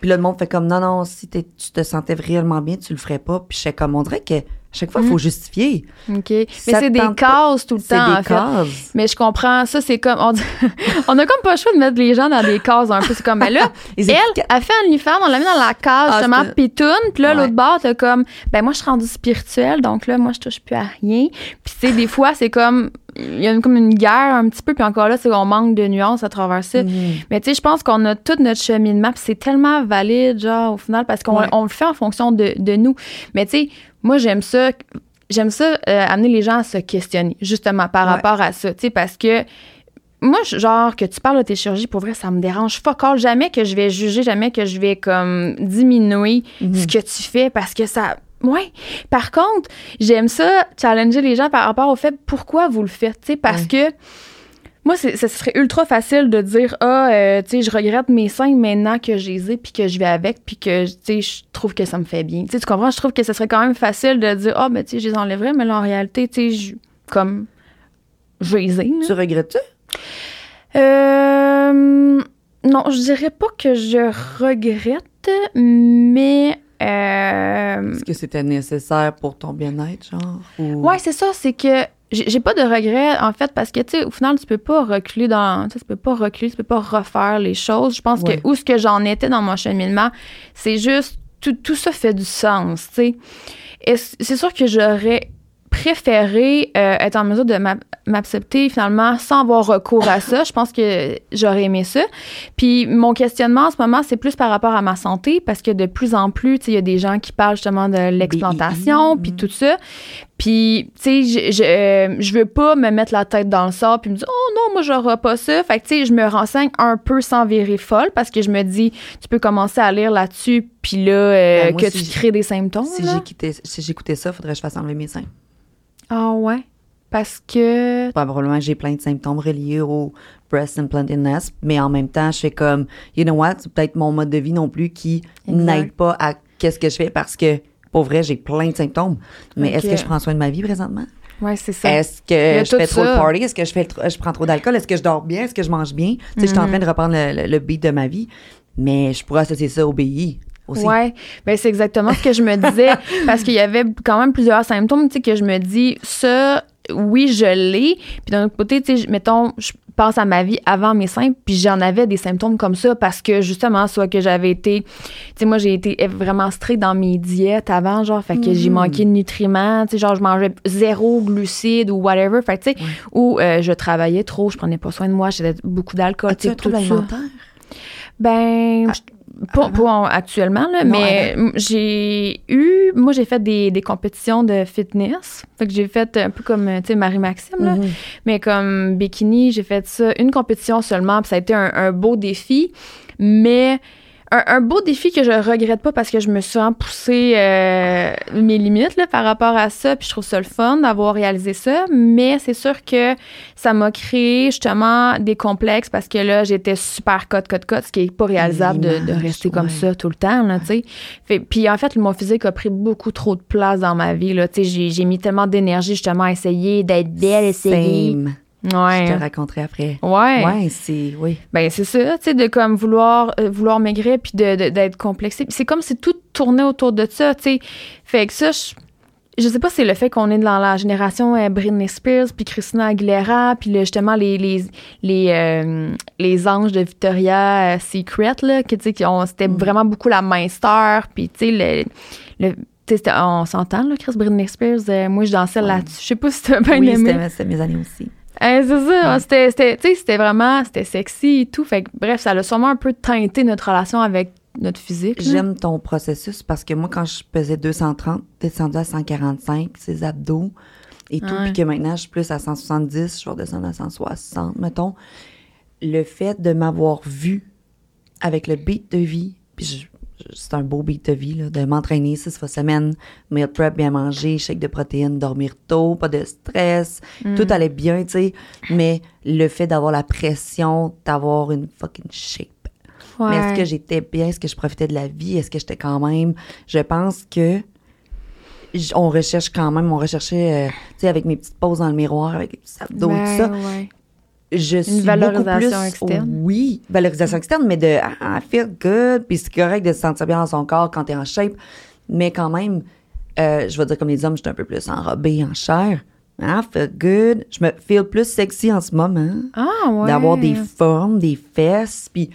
Puis le monde fait comme, non, non, si tu te sentais réellement bien, tu le ferais pas. Puis je fais comme, on dirait que chaque fois, il faut justifier. OK. Mais c'est des cases tout le C'est temps, des en fait. cases. Mais je comprends. Ça, c'est comme. On, dit- on a comme pas le choix de mettre les gens dans des cases un peu. C'est comme, ben là, elle, elle fait un OnlyFans, on l'a mis dans la case, Ah, justement, c'est- pitoune. Puis là, Ouais. l'autre bord, t'as comme, ben moi, je suis rendue spirituelle, donc là, moi, je touche plus à rien. Puis, tu sais, des fois, c'est comme. Il y a une- comme une guerre un petit peu, puis encore là, c'est qu'on manque de nuances à travers ça. Mhm. Mais tu sais, je pense qu'on a tout notre cheminement, puis c'est tellement valide, genre, au final, parce qu'on Ouais. on le fait en fonction de, de nous. Mais tu sais, moi, j'aime ça. J'aime ça, euh, amener les gens à se questionner, justement, par Ouais. rapport à ça, tu sais, parce que moi, genre, que tu parles de tes chirurgies, pour vrai, ça me dérange fuck all. Jamais que je vais juger, jamais que je vais, comme, diminuer Mhm. ce que tu fais, parce que ça... Ouais. Par contre, j'aime ça, challenger les gens par rapport au fait pourquoi vous le faites, tu sais, parce que moi, ce serait ultra facile de dire ah, euh, tu sais, je regrette mes seins maintenant que je les ai puis que je vais avec puis que tu sais, je trouve que ça me fait bien. Tu comprends? Je trouve que ce serait quand même facile de dire ah, ben tu sais, je les enlèverais, mais là, en réalité, tu sais, je- comme je les ai. Tu regrettes-tu? Euh, non, je dirais pas que je regrette, mais euh, Est-ce que c'était nécessaire pour ton bien-être, genre? Ou... Ouais, c'est ça, c'est que j'ai pas de regrets en fait parce que tu sais au final tu peux pas reculer dans tu sais, tu peux pas reculer, tu peux pas refaire les choses. Je pense Ouais. que où ce que j'en étais dans mon cheminement, c'est juste tout, tout ça fait du sens, tu sais. C'est sûr que j'aurais préféré euh, être en mesure de m'accepter finalement sans avoir recours à ça. Je pense que j'aurais aimé ça. Puis mon questionnement en ce moment, c'est plus par rapport à ma santé parce que de plus en plus, tu sais, il y a des gens qui parlent justement de l'explantation, puis tout ça. Puis, tu sais, je, je, euh, je veux pas me mettre la tête dans le sable puis me dire, oh non, moi, j'aurai pas ça. Fait que, tu sais, je me renseigne un peu sans virer folle parce que je me dis, tu peux commencer à lire là-dessus, puis là, euh, Ben, que si tu crées des symptômes. Si j'écoutais si j'écoutais ça, faudrait que je fasse enlever mes seins. Ah ouais? Parce que. Probablement j'ai plein de symptômes reliés au breast implantedness, mais en même temps, je fais comme, you know what, c'est peut-être mon mode de vie non plus qui n'aide pas à qu'est-ce que je fais parce que, pour vrai, j'ai plein de symptômes. Mais est-ce que je prends soin de ma vie présentement? Ouais, c'est ça. Est-ce que je fais trop de party? Est-ce que je, fais je prends trop d'alcool? Est-ce que je dors bien? Est-ce que je mange bien? Tu sais, je suis en Mhm. train de reprendre le, le- le beat de ma vie, mais je pourrais associer ça au BI aussi. Ouais, ben c'est exactement ce que je me disais parce qu'il y avait quand même plusieurs symptômes, tu sais que je me dis ça oui, je l'ai. Puis d'un autre côté, tu sais, mettons, je pense à ma vie avant mes seins, puis j'en avais des symptômes comme ça parce que justement, soit que j'avais été, tu sais, moi j'ai été vraiment strict dans mes diètes avant, genre, fait que j'ai Mhm. manqué de nutriments, tu sais, genre je mangeais zéro glucides ou whatever, fait que tu sais, ou euh, je travaillais trop, je prenais pas soin de moi, j'avais beaucoup d'alcool, tu sais, tout ça. Ben, Ah, je- pas, pas en- actuellement, là, Non, mais j'ai eu. Moi, j'ai fait des, des compétitions de fitness. Fait que j'ai fait un peu comme, tu sais, Marie-Maxime, là. Mhm. Mais comme bikini, j'ai fait ça une compétition seulement, puis ça a été un, un beau défi. Mais un, un beau défi que je regrette pas parce que je me suis vraiment poussé euh, mes limites là, par rapport à ça, puis je trouve ça le fun d'avoir réalisé ça. Mais c'est sûr que ça m'a créé justement des complexes parce que là, j'étais super cote, cote, cote, ce qui est pas réalisable de, rester comme ça tout le temps, là. Fait- Puis en fait, mon physique a pris beaucoup trop de place dans ma vie, là. J'ai j'ai mis tellement d'énergie justement à essayer d'être belle, essayer. Same. Ouais. Je te raconterai après. Ouais. Ouais, c'est. Oui. Ben c'est ça, tu sais, de comme vouloir euh, vouloir maigrir puis de d'être complexé. C'est comme si tout tournait autour de ça, tu sais. Fait que ça, je- je sais pas si c'est le fait qu'on est dans la génération euh, Britney Spears, puis Christina Aguilera, puis le- justement les les les, euh, les anges de Victoria euh, Secret là, que tu sais c'était Mm. vraiment beaucoup la main star, puis tu sais le, le tu on s'entend là, Chris Britney Spears, euh, moi je dansais Ouais. là-dessus. Je sais pas si t'as bien oui, aimé. c'était mes années aussi. Hein, c'est ça, Ouais. c'était c'était tu sais c'était vraiment c'était sexy et tout. Fait que bref, ça a sûrement un peu teinté notre relation avec notre physique. J'aime ton processus parce que moi, quand je pesais 230, descendu à 145, ces abdos et tout, puis que maintenant, je suis plus à 170, je vais redescendre à 160, mettons. Le fait de m'avoir vu avec le beat de vie, puis c'est un beau beat de vie, là, de m'entraîner six fois semaine, meal prep, bien manger, shake de protéines, dormir tôt, pas de stress, Mm. tout allait bien, tu sais, mais le fait d'avoir la pression d'avoir une fucking shape. Mais est-ce que j'étais bien? Est-ce que je profitais de la vie? Est-ce que j'étais quand même? Je pense que. On recherche quand même, on recherchait, euh, tu sais, avec mes petites poses dans le miroir, avec les petits abdos, Ben, tout ça. ouais. Je suis valorisation beaucoup plus, externe? Oui, valorisation externe, mais de I feel good, puis c'est correct de se sentir bien dans son corps quand t'es en shape, mais quand même, euh, je vais dire comme les hommes, je suis un peu plus enrobée en chair. I feel good. Je me feel plus sexy en ce moment Ah ouais. d'avoir des formes, des fesses. Puis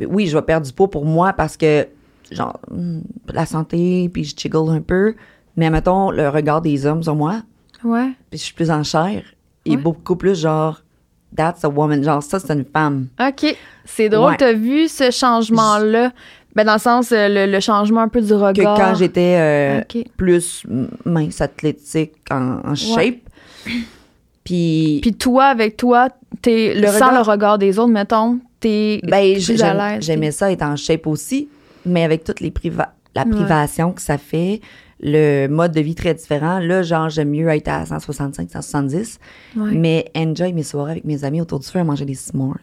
oui, je vais perdre du poids pour moi parce que, genre, hmm, la santé, puis je jiggle un peu. Mais mettons, le regard des hommes sur moi, Ouais. puis je suis plus en chair, et Ouais. beaucoup plus genre, that's a woman. Genre, ça, c'est une femme. OK. C'est drôle, Ouais. t'as vu ce changement-là? Ben, dans le sens, euh, le, le changement un peu du Que regard. quand j'étais euh, plus mince, athlétique, en, en shape. Puis, Puis toi, avec toi, t'es, Le sans regard- le regard des autres, mettons, t'es ben, plus j'ai- à l'aise. j'aimais ça être en shape aussi, mais avec toutes les priva la Ouais. privation que ça fait, le mode de vie très différent. Là, genre, j'aime mieux être à 165, 170, Ouais. mais enjoy mes soirées avec mes amis autour du feu à manger des s'mores.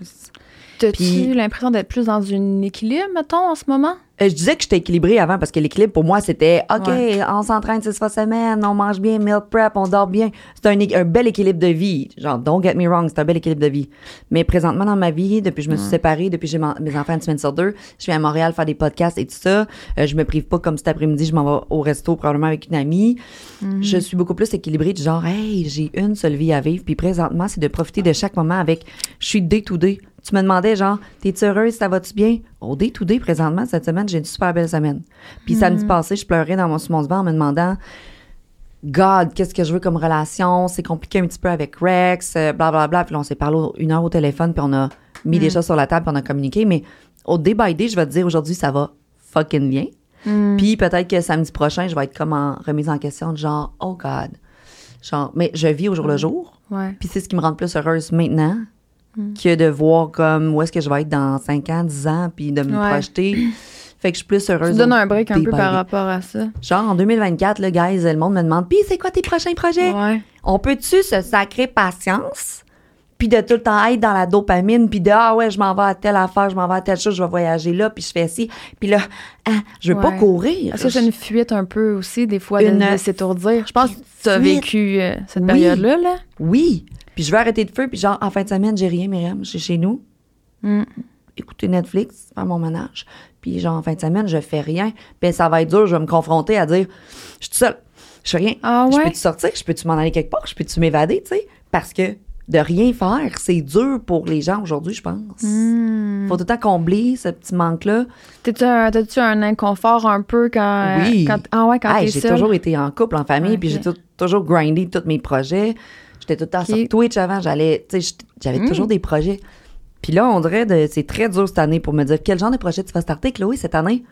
T'as-tu l'impression d'être plus dans un équilibre, mettons, en ce moment? Euh, je disais que j'étais équilibrée avant parce que l'équilibre pour moi c'était OK, Ouais. on s'entraîne six fois semaine, on mange bien, meal prep, on dort bien. C'est un, bel équilibre de vie. Genre, don't get me wrong, c'est un bel équilibre de vie. Mais présentement dans ma vie, depuis que je me suis séparée, depuis que j'ai mes enfants une semaine sur deux, je viens à Montréal faire des podcasts et tout ça. Euh, je me prive pas comme cet après-midi, je m'en vais au resto probablement avec une amie. Mhm. Je suis beaucoup plus équilibrée du genre, hey, j'ai une seule vie à vivre. Puis présentement, c'est de profiter de chaque moment avec, je suis day to day. Tu me demandais, genre, t'es-tu heureuse, ça va-tu bien? Au day to day, présentement, cette semaine, j'ai une super belle semaine. Puis samedi passé, je pleurais dans mon, sur mon divan en me demandant, God, qu'est-ce que je veux comme relation? C'est compliqué un petit peu avec Rex, euh, bla bla. Puis là, on s'est parlé une heure au téléphone, puis on a mis des choses sur la table, puis on a communiqué. Mais au day by day, je vais te dire aujourd'hui, ça va fucking bien. Puis peut-être que samedi prochain, je vais être comme en remise en question, de genre, oh God. Genre, mais je vis au jour le jour. Ouais. Puis c'est ce qui me rend plus heureuse maintenant que de voir comme où est-ce que je vais être dans 5 ans, 10 ans, puis de me Ouais. projeter. Fait que je suis plus heureuse. Tu donnes un break un peu par rapport à ça. Genre, en 2024, le guys, le monde me demande, puis c'est quoi tes prochains projets? Ouais. On peut-tu se sacrer patience? Puis de tout le temps être dans la dopamine, puis de ah ouais, je m'en vais à telle affaire, je m'en vais à telle chose, je vais voyager là, puis je fais ci. Puis là, ah, je veux pas courir. Est-ce que c'est une fuite un peu aussi, des fois, de, Une de s'étourdir? Je pense que tu as vécu euh, cette période-là, là. Oui. Puis je veux arrêter de feu, puis genre, en fin de semaine, j'ai rien, Myriam, je suis chez nous. Mm. Écouter Netflix, faire mon ménage. Puis genre, en fin de semaine, je fais rien. Puis ça va être dur, je vais me confronter à dire, je suis seule, je fais rien. Ah Je peux-tu sortir? Je peux-tu m'en aller quelque part? Je peux-tu m'évader, tu sais? Parce que de rien faire, c'est dur pour les gens aujourd'hui, je pense. Hmm. Faut tout le temps combler ce petit manque-là. T'as-tu un, inconfort un peu quand. Oui. Quand, ah ouais, quand Hey, j'ai toujours été en couple, en famille, puis j'ai toujours grindé tous mes projets. J'étais tout le temps sur Twitch avant, j'allais, tu sais, j'étais- j'avais Mm. toujours des projets. Puis là, on dirait, de, c'est très dur cette année pour me dire quel genre de projet tu vas starter, Chloé, cette année?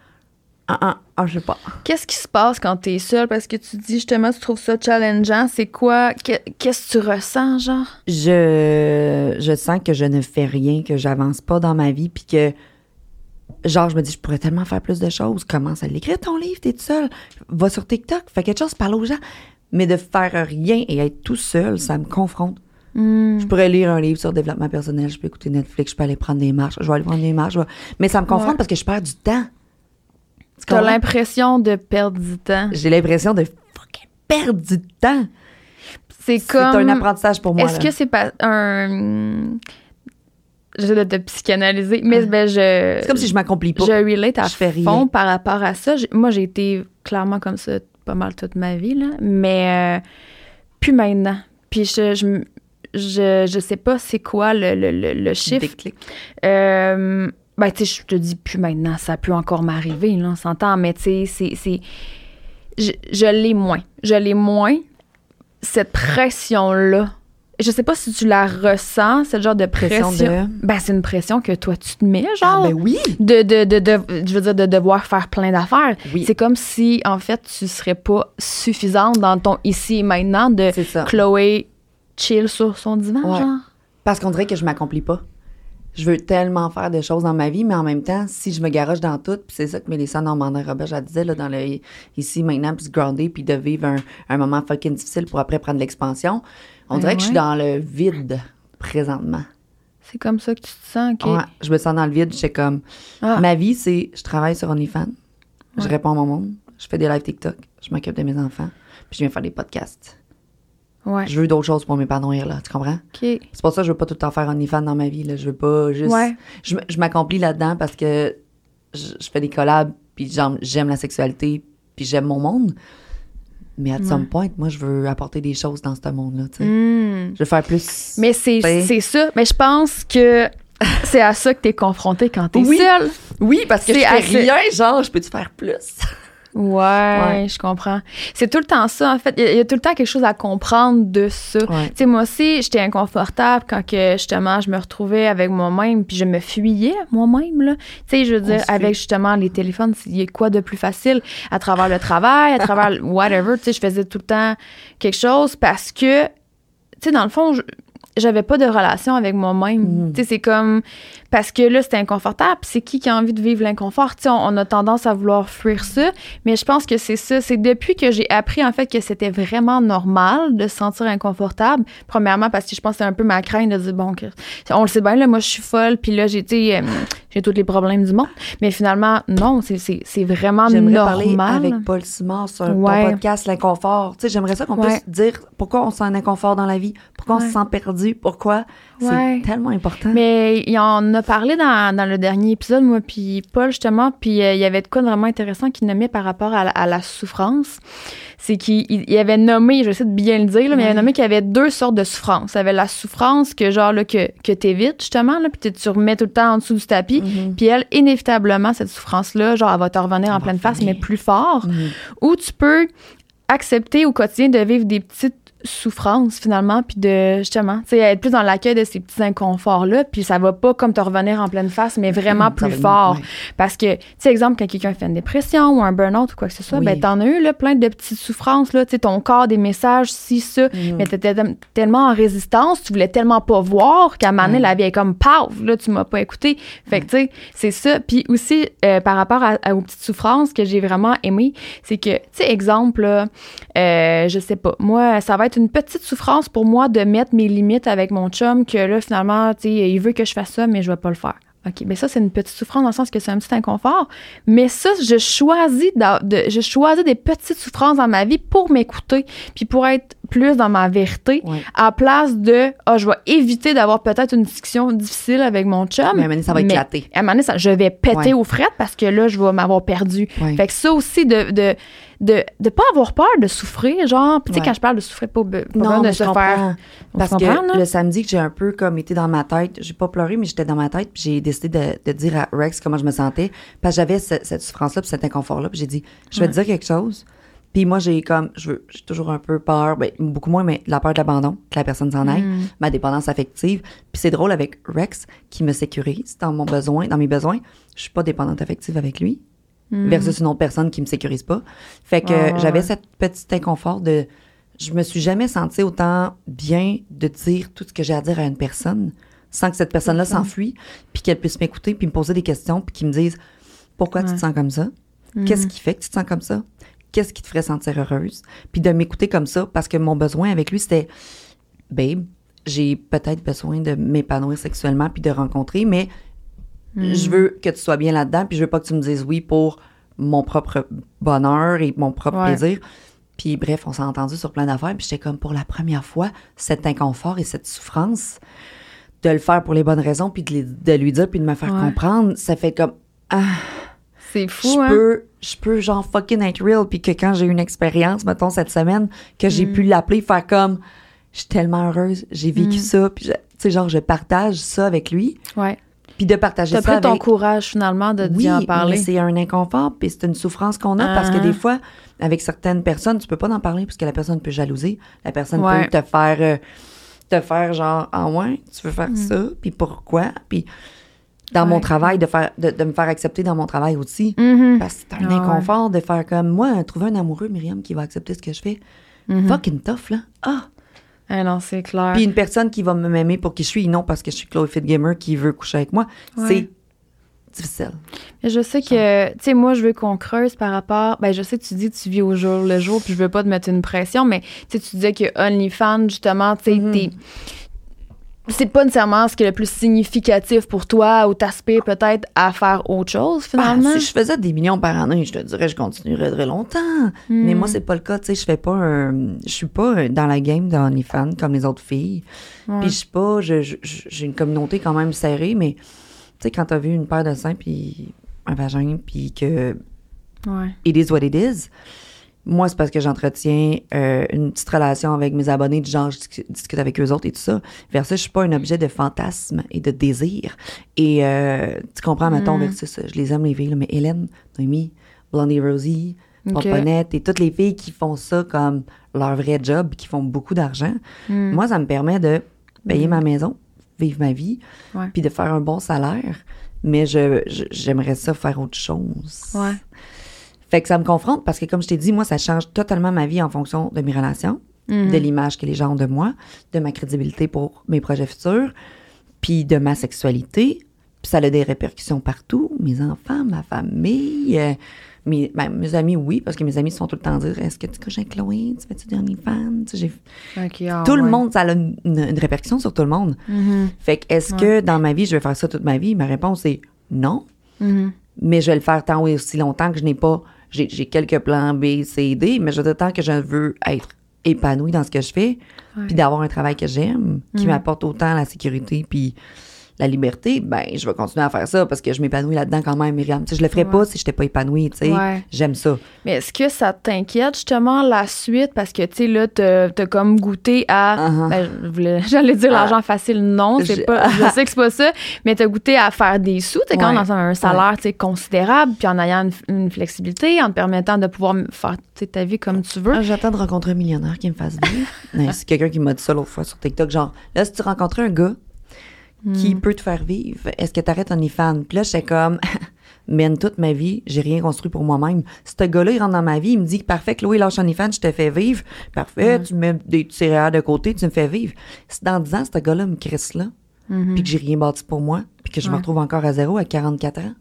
Ah, ah, ah, je sais pas. Qu'est-ce qui se passe quand t'es seule? Parce que tu dis justement, tu trouves ça challengeant. C'est quoi? Que- Qu'est-ce que tu ressens, genre? Je, je sens que je ne fais rien, que j'avance pas dans ma vie, puis que, genre, je me dis, je pourrais tellement faire plus de choses. Commence à l'écrire ton livre, t'es tout seul. Va sur TikTok, fais quelque chose, parle aux gens. Mais de faire rien et être tout seul, ça me confronte. Hmm. Je pourrais lire un livre sur le développement personnel, je peux écouter Netflix, je peux aller prendre des marches, je vais aller prendre des marches, vais- mais ça me confronte Ouais. parce que je perds du temps. Tu comprends? l'impression de perdre du temps. J'ai l'impression de fucking perdre du temps. C'est C'est comme. un apprentissage pour moi. Est-ce que c'est pas un. J'essaie de te psychanalyser, mais ben, je. C'est comme si je m'accomplis pas. Je relate à Je fais rien. fond par rapport à ça. Moi, j'ai été clairement comme ça pas mal toute ma vie, là. Mais euh, plus maintenant. Puis je, je, je, je sais pas c'est quoi le, le, le, le chiffre. Déclic. Euh, ben, tu sais, je te dis plus maintenant, ça peut encore m'arriver, là, on s'entend, mais tu sais, c'est- c'est. Je, je l'ai moins. Je l'ai moins. Cette pression-là. Je sais pas si tu la ressens, cette genre de pression. Pression de- Ben, c'est une pression que toi, tu te mets, Ah, genre. ben oui! de, de, de, de- je veux dire, de devoir faire plein d'affaires. Oui. C'est comme si, en fait, tu serais pas suffisante dans ton ici et maintenant de. Chloé chill sur son divan, Ouais. genre. Parce qu'on dirait que je m'accomplis pas. Je veux tellement faire de choses dans ma vie, mais en même temps, si je me garoche dans tout, puis c'est ça que Mélissa Normandin-Robert, elle disait, là, dans le ici, maintenant, puis se grounder, puis de vivre un, un moment fucking difficile pour après prendre l'expansion, on Ben dirait que je suis ouais. dans le vide présentement. C'est comme ça que tu te sens, OK? Ouais, je me sens dans le vide, j'étais comme... Ah. Ma vie, c'est, je travaille sur OnlyFans, je réponds à mon monde, je fais des lives TikTok, je m'occupe de mes enfants, puis je viens faire des podcasts. Ouais. Je veux d'autres choses pour m'épanouir, là, tu comprends? OK. C'est pour ça que je veux pas tout le temps faire OnlyFans dans ma vie. Là. Je veux pas juste. Ouais. Je, m'accomplis là-dedans parce que je, je fais des collabs, puis j'aime la sexualité, puis j'aime mon monde. Mais à some point, moi, je veux apporter des choses dans ce monde-là. tu. Hmm. Je veux faire plus. Mais c'est c'est ça. Mais je pense que c'est à ça que t'es confronté quand t'es Oui. seule. Oui, parce que C'est je fais rien, genre, je peux-tu faire plus? Ouais, Ouais. je comprends. C'est tout le temps ça, en fait. Il y, a- il y a tout le temps quelque chose à comprendre de ça. Ouais. Tu sais, moi aussi, j'étais inconfortable quand que, justement, je me retrouvais avec moi-même, puis je me fuyais moi-même, là. Tu sais, je veux dire, avec justement les téléphones, il y a quoi de plus facile? À travers le travail, à travers whatever, tu sais, je faisais tout le temps quelque chose parce que, tu sais, dans le fond, je- j'avais pas de relation avec moi-même. Tu sais, c'est comme parce que là, c'était inconfortable. C'est qui qui a envie de vivre l'inconfort? Tu sais, on, on a tendance à vouloir fuir ça, mais je pense que c'est ça. C'est depuis que j'ai appris, en fait, que c'était vraiment normal de se sentir inconfortable. Premièrement, parce que je pense que c'est un peu ma crainte de dire, bon, on le sait bien, là, moi, je suis folle, puis là, j'ai, euh, j'ai tous les problèmes du monde. Mais finalement, non, c'est- vraiment J'aimerais normal. parler avec Paul Simard sur Ouais. ton podcast L'inconfort. Tu sais, j'aimerais ça qu'on Ouais. puisse dire pourquoi on se sent un inconfort dans la vie, pourquoi on se sent perdu, pourquoi? Ouais. C'est tellement important. Mais en a parlé dans, dans le dernier épisode, moi, puis Paul, justement, puis euh, il y avait de quoi de vraiment intéressant qu'il nommait par rapport à la, à la souffrance. C'est qu'il il- il avait nommé, je vais essayer de bien le dire, là, mais il avait nommé qu'il y avait deux sortes de souffrance. Il y avait la souffrance que, genre, là, que, que t'évites, justement, là, puis tu- remets tout le temps en dessous du tapis. Mhm. Puis elle, inévitablement, cette souffrance-là, genre, elle va te revenir en pleine face, mais plus fort. Mhm. Ou tu peux accepter au quotidien de vivre des petites souffrances finalement puis de justement tu sais être plus dans l'accueil de ces petits inconforts là puis ça va pas comme te revenir en pleine face mais vraiment plus fort parce que tu sais exemple quand quelqu'un fait une dépression ou un burn-out ou quoi que ce soit Oui. ben t'en as eu là plein de petites souffrances là tu sais ton corps des messages si ça Mhm. mais t'étais tel- tellement en résistance tu voulais tellement pas voir qu'à un moment donné Ouais. la vie est comme paf là tu m'as pas écouté fait que tu sais c'est ça puis aussi euh, par rapport à, à- aux petites souffrances que j'ai vraiment aimé c'est que tu sais exemple là, euh, je sais pas moi ça va être une petite souffrance pour moi de mettre mes limites avec mon chum que là finalement tu sais il veut que je fasse ça mais je vais pas le faire OK, mais ça, c'est une petite souffrance dans le sens que c'est un petit inconfort. Mais ça, je choisis, de, je choisis des petites souffrances dans ma vie pour m'écouter, puis pour être plus dans ma vérité, Ouais. à place de, ah, je vais éviter d'avoir peut-être une discussion difficile avec mon chum. Mais à un moment donné, ça va éclater. À un moment donné, ça- je vais péter Ouais. aux frettes parce que là, je vais m'avoir perdu. Ouais. Fait que ça aussi, de, de, de, de pas avoir peur de souffrir, genre, tu sais, Ouais. quand je parle de souffrir, pas, pas Non, de se faire. Parce que le samedi que j'ai un peu comme été dans ma tête, j'ai pas pleuré, mais j'étais dans ma tête, puis j'ai décidé de, de dire à Rex comment je me sentais. Parce que j'avais ce- cette souffrance-là, puis cet inconfort-là, puis j'ai dit, je vais te dire quelque chose. Puis moi, j'ai comme, je veux, j'ai toujours un peu peur, ben, beaucoup moins, mais la peur de l'abandon, que la personne s'en aille, Mm. ma dépendance affective. Puis c'est drôle avec Rex, qui me sécurise dans mon besoin, dans mes besoins. Je suis pas dépendante affective avec lui versus une autre personne qui me sécurise pas. Fait que Mm. J'avais ouais. cette petite inconfort de je me suis jamais sentie autant bien de dire tout ce que j'ai à dire à une personne sans que cette personne-là s'enfuit puis qu'elle puisse m'écouter puis me poser des questions puis qu'ils me disent pourquoi tu te sens comme ça? Qu'est-ce qui fait que tu te sens comme ça? Qu'est-ce qui te ferait sentir heureuse? Puis de m'écouter comme ça parce que mon besoin avec lui c'était babe, j'ai peut-être besoin de m'épanouir sexuellement puis de rencontrer mais je veux que tu sois bien là-dedans, puis je veux pas que tu me dises oui pour mon propre bonheur et mon propre Ouais. plaisir. Puis bref, on s'est entendu sur plein d'affaires, puis j'étais comme pour la première fois, cet inconfort et cette souffrance, de le faire pour les bonnes raisons, puis de, les- de lui dire, puis de me faire Ouais. comprendre, ça fait comme, ah, C'est fou, je hein? peux je peux genre fucking être real puis que quand j'ai eu une expérience mettons cette semaine que j'ai Mm. pu l'appeler faire comme je suis tellement heureuse j'ai vécu Mm. ça puis tu sais genre je partage ça avec lui Ouais. Puis de partager T'as ça pris ton avec courage finalement de oui en parler. c'est un inconfort puis c'est une souffrance qu'on a parce que Ah. des fois avec certaines personnes tu peux pas en parler parce que la personne peut jalouser la personne Ouais. peut te faire euh, te faire genre ah ouais tu veux Mm. faire ça puis pourquoi? Puis dans mon travail de faire de, de me faire accepter dans mon travail aussi Mhm. parce que c'est un Ah ouais. inconfort de faire comme moi, trouver un amoureux, Myriam, qui va accepter ce que je fais. Mhm. Fucking tough, là. Ah! Ah non, c'est clair. Puis une personne qui va me m'aimer pour qui je suis, non parce que je suis Chloé Fit Gamer qui veut coucher avec moi. Ouais. C'est difficile. Mais je sais que, tu sais, moi, je veux qu'on creuse par rapport. Ben, je sais que tu dis que tu vis au jour le jour, puis je veux pas te mettre une pression, mais tu sais, tu disais que OnlyFans, justement, tu sais, t'es- C'est pas nécessairement ce qui est le plus significatif pour toi ou t'aspires peut-être à faire autre chose Ah, finalement. si je faisais des millions par année, je te dirais je continuerais très longtemps. Mais Hmm. moi, c'est pas le cas. Tu sais, je fais pas un- Je suis pas dans la game d'OnlyFans comme les autres filles. Ouais. Puis je suis pas. J'ai une communauté quand même serrée, mais tu sais, quand t'as vu une paire de seins puis un vagin, puis que Ouais. it is what it is. Moi, c'est parce que j'entretiens euh, une petite relation avec mes abonnés, du genre, je discu- discute avec eux autres et tout ça. Versus, je suis pas un objet de fantasme et de désir. Et euh, tu comprends, mettons, Mm. versus, je les aime, les filles, là, mais Hélène, Noémie, Blondie Rosie, Ok. Pomponette et toutes les filles qui font ça comme leur vrai job, qui font beaucoup d'argent, Mm. moi, ça me permet de payer ma maison, vivre ma vie, puis de faire un bon salaire. Mais je, je- j'aimerais ça faire autre chose. Ouais. Fait que ça me confronte parce que, comme je t'ai dit, moi, ça change totalement ma vie en fonction de mes relations, Mhm. de l'image que les gens ont de moi, de ma crédibilité pour mes projets futurs, puis de ma sexualité. Puis ça a des répercussions partout. Mes enfants, ma famille, euh, mes, ben, mes amis, oui, parce que mes amis sont tout le temps dire Est-ce que tu couches avec Chloé? Tu fais-tu des OnlyFans Tu sais, j'ai- Ok, ah, Tout le monde, ça a une, une- une répercussion sur tout le monde. Mhm. Fait que, est-ce que dans ma vie, je vais faire ça toute ma vie? Ma réponse est non Mhm. mais je vais le faire tant et aussi longtemps que je n'ai pas. J'ai j'ai quelques plans B, C, D, mais je veux dire, tant que je veux être épanouie dans ce que je fais, puis d'avoir un travail que j'aime, qui Mhm. m'apporte autant la sécurité puis la liberté, ben je vais continuer à faire ça parce que je m'épanouis là-dedans quand même, Myriam. Tu sais, je le ferais Ouais. pas si je n'étais pas épanouie, tu sais. Ouais. J'aime ça. Mais est-ce que ça t'inquiète justement la suite? Parce que, tu sais, là, t'as t'as comme goûté à. Uh-huh. ben, J'allais dire l'argent facile. Non, c'est Je- pas. Je sais que c'est pas ça. Mais t'as goûté à faire des sous. T'es quand même dans un salaire, tu sais, considérable. Puis en ayant une, une flexibilité, en te permettant de pouvoir faire ta vie comme tu veux. Ah, J'attends de rencontrer un millionnaire qui me fasse vivre. C'est quelqu'un qui m'a dit ça l'autre fois sur TikTok, genre, là, si tu rencontrais un gars qui Hmm. peut te faire vivre, est-ce que t'arrêtes OnlyFans? Puis là, j'étais comme, man, toute ma vie, j'ai rien construit pour moi-même. Ce gars-là, il rentre dans ma vie, il me dit, parfait, Chloé, lâche OnlyFans, je te fais vivre. Parfait, tu mets des céréales de côté, tu me fais vivre. Si dans 10 ans, ce gars-là me crisse là, Mhm. puis que j'ai rien bâti pour moi, puis que je me retrouve encore à zéro à 44 ans,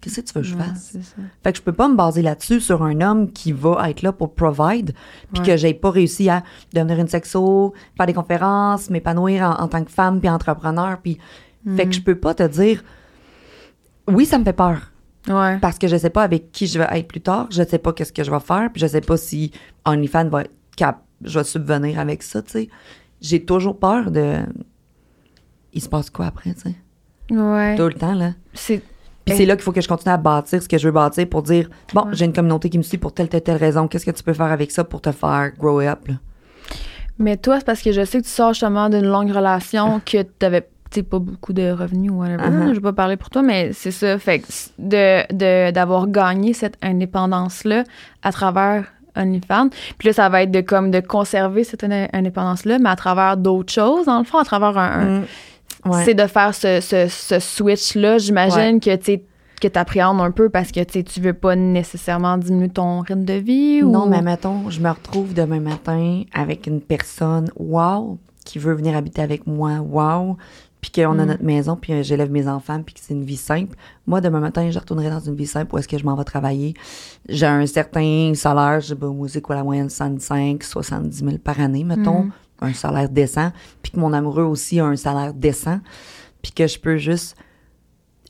qu'est-ce que tu veux que je Ouais, fasse? ça. Fait que je peux pas me baser là-dessus sur un homme qui va être là pour provide, puis Ouais. que j'ai pas réussi à devenir une sexo, faire des conférences, m'épanouir en, en tant que femme puis entrepreneur, puis fait Mm. que je peux pas te dire oui, ça me fait peur Ouais. parce que je sais pas avec qui je vais être plus tard, je sais pas qu'est-ce que je vais faire, puis je sais pas si OnlyFans va être cap, je vais subvenir avec ça, tu sais. J'ai toujours peur de il se passe quoi après, tu sais? Ouais. Tout le temps là. C'est. Puis c'est là qu'il faut que je continue à bâtir ce que je veux bâtir pour dire bon, Ouais. j'ai une communauté qui me suit pour telle, telle, telle raison. Qu'est-ce que tu peux faire avec ça pour te faire grow up? Là? Mais toi, c'est parce que je sais que tu sors justement d'une longue relation que t'avais tu sais, pas beaucoup de revenus ou whatever. Uh-huh. Je vais pas parler pour toi, mais c'est ça. Fait que de, de, d'avoir gagné cette indépendance-là à travers OnlyFans. Puis là, ça va être de comme de conserver cette in- indépendance-là, mais à travers d'autres choses, dans le fond, à travers un. un- Mm. Ouais. C'est de faire ce, ce, ce switch-là. J'imagine que tu que t'appréhendes un peu parce que tu veux pas nécessairement diminuer ton rythme de vie ou Non, mais mettons, je me retrouve demain matin avec une personne, wow, qui veut venir habiter avec moi, wow, puis qu'on a Mm. notre maison, puis euh, j'élève mes enfants, puis que c'est une vie simple. Moi, demain matin, je retournerai dans une vie simple où est-ce que je m'en vais travailler. J'ai un certain salaire, je sais pas, c'est quoi la moyenne, 65, 70 000 par année, mettons, Mhm. Un salaire décent, puis que mon amoureux aussi a un salaire décent, puis que je peux juste...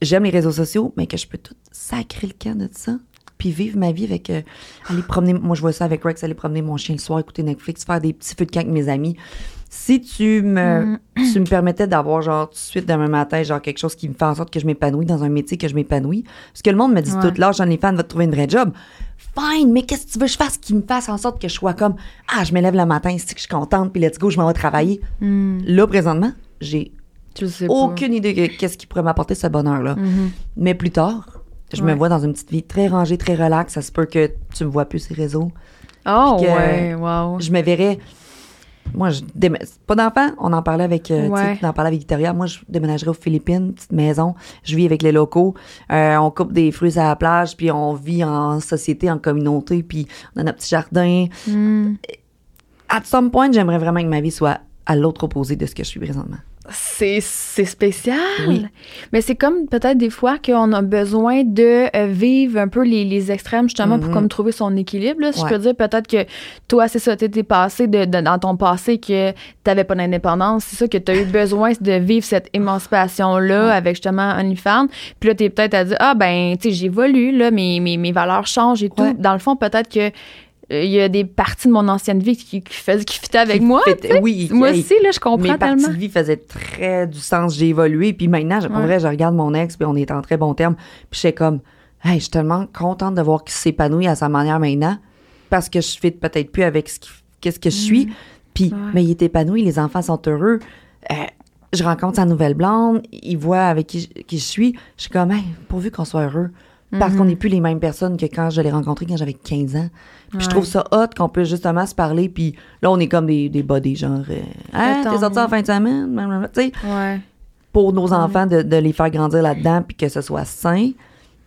J'aime les réseaux sociaux, mais que je peux tout sacrer le camp de ça, puis vivre ma vie avec... euh, aller promener... Moi, je vois ça avec Rex, aller promener mon chien le soir, écouter Netflix, faire des petits feux de camp avec mes amis, Si tu me, Mm. tu me permettais d'avoir, genre, tout de suite demain matin, genre, quelque chose qui me fait en sorte que je m'épanouis dans un métier que je m'épanouis. Parce que le monde me dit Ouais. tout, là, j'en ai fan, va te trouver une vraie job. Fine, mais qu'est-ce que tu veux que je fasse qui me fasse en sorte que je sois comme, ah, je me lève le matin, c'est que je suis contente, puis let's go, je m'en vais travailler. Mm. Là, présentement, j'ai pas. aucune idée de qu'est-ce qui pourrait m'apporter ce bonheur-là. Mhm. Mais plus tard, je me vois dans une petite vie très rangée, très relaxe. Ça se peut que tu me vois plus ces réseaux. Oh, que- ouais, wow. Je me verrais. Moi, je déme- pas d'enfant. On en parlait avec, euh, Ouais. on en parlait avec Victoria. Moi, je déménagerais aux Philippines, petite maison. Je vis avec les locaux. Euh, on coupe des fruits à la plage, puis on vit en société, en communauté, puis on a notre petit jardin. Mm. À some point, j'aimerais vraiment que ma vie soit à l'autre opposé de ce que je suis présentement. C'est c'est spécial. Oui. Mais c'est comme peut-être des fois qu'on a besoin de euh, vivre un peu les, les extrêmes justement pour Mhm. comme trouver son équilibre. là. Si Ouais. je peux dire peut-être que toi, c'est ça, t'étais passé de, de- dans ton passé que t'avais pas d'indépendance. C'est ça que t'as eu besoin de vivre cette émancipation-là Ouais. avec justement OnlyFans. Puis là, t'es peut-être à dire, ah ben, tu sais, j'évolue, là, mes, mes, mes valeurs changent et tout. Dans le fond, peut-être que il y a des parties de mon ancienne vie qui, qui, faisaient- qui fitaient avec Qui moi. fait- oui, Moi aussi, là, je comprends Mes parties tellement. de vie faisaient très du sens. J'ai évolué. Puis maintenant, Ouais. vrai, je regarde mon ex, puis on est en très bon terme. Puis j'étais comme, hey, je suis tellement contente de voir qu'il s'épanouit à sa manière maintenant. Parce que je fais peut-être plus avec ce, qu'est-ce que je suis. Puis, Mm. Ouais. mais il est épanoui, les enfants sont heureux. Euh, je rencontre sa nouvelle blonde, il voit avec qui, je- qui je suis. Je suis comme, hey, pourvu qu'on soit heureux. Parce Mhm. qu'on n'est plus les mêmes personnes que quand je l'ai rencontré quand j'avais 15 ans. Puis je trouve ça hot qu'on peut justement se parler. Puis là, on est comme des, des buddies, genre, Attends. t'es sorti en fin de semaine? Blablabla. Tu sais, Ouais. pour nos enfants, de, de les faire grandir là-dedans, puis que ce soit sain.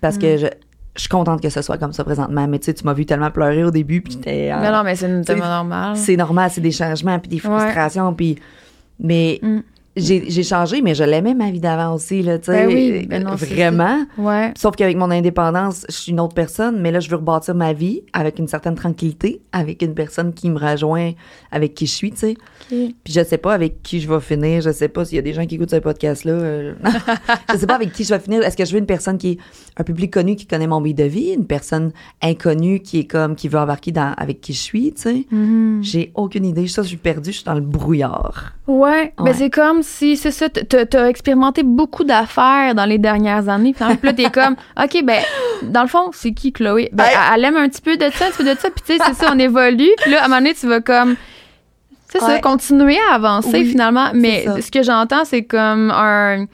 Parce Mm. que je, je suis contente que ce soit comme ça présentement. Mais tu sais, tu m'as vu tellement pleurer au début, puis j'étais. euh, Mais non, mais c'est c'est- tellement normal. c'est normal, c'est des changements, puis des frustrations, puis. Mais Mm. J'ai changé, mais je l'aimais ma vie d'avant aussi, là, tu sais. Ben oui, ben non, vraiment. Ouais. Sauf qu'avec mon indépendance, je suis une autre personne, mais là, je veux rebâtir ma vie avec une certaine tranquillité, avec une personne qui me rejoint, avec qui je suis, tu sais. Puis je sais pas avec qui je vais finir, je sais pas s'il y a des gens qui écoutent ce podcast-là. euh, je sais pas avec qui je vais finir. Est-ce que je veux une personne qui est un public connu, qui connaît mon vie de vie, une personne inconnue qui est comme, qui veut embarquer dans, avec qui je suis, tu sais. Mhm. J'ai aucune idée. Ça, je suis perdue, je suis dans le brouillard. Ouais, ben Ouais. c'est comme si, c'est ça, t'as expérimenté beaucoup d'affaires dans les dernières années. Puis là, t'es comme, OK, ben, dans le fond, c'est qui Chloé? Ben, Hey. elle- aime un petit peu de ça, un petit peu de ça. Puis tu sais, c'est ça, on évolue. Puis là, à un moment donné, tu vas comme, c'est ça, continuer à avancer Oui, finalement. Mais ce que j'entends, c'est comme un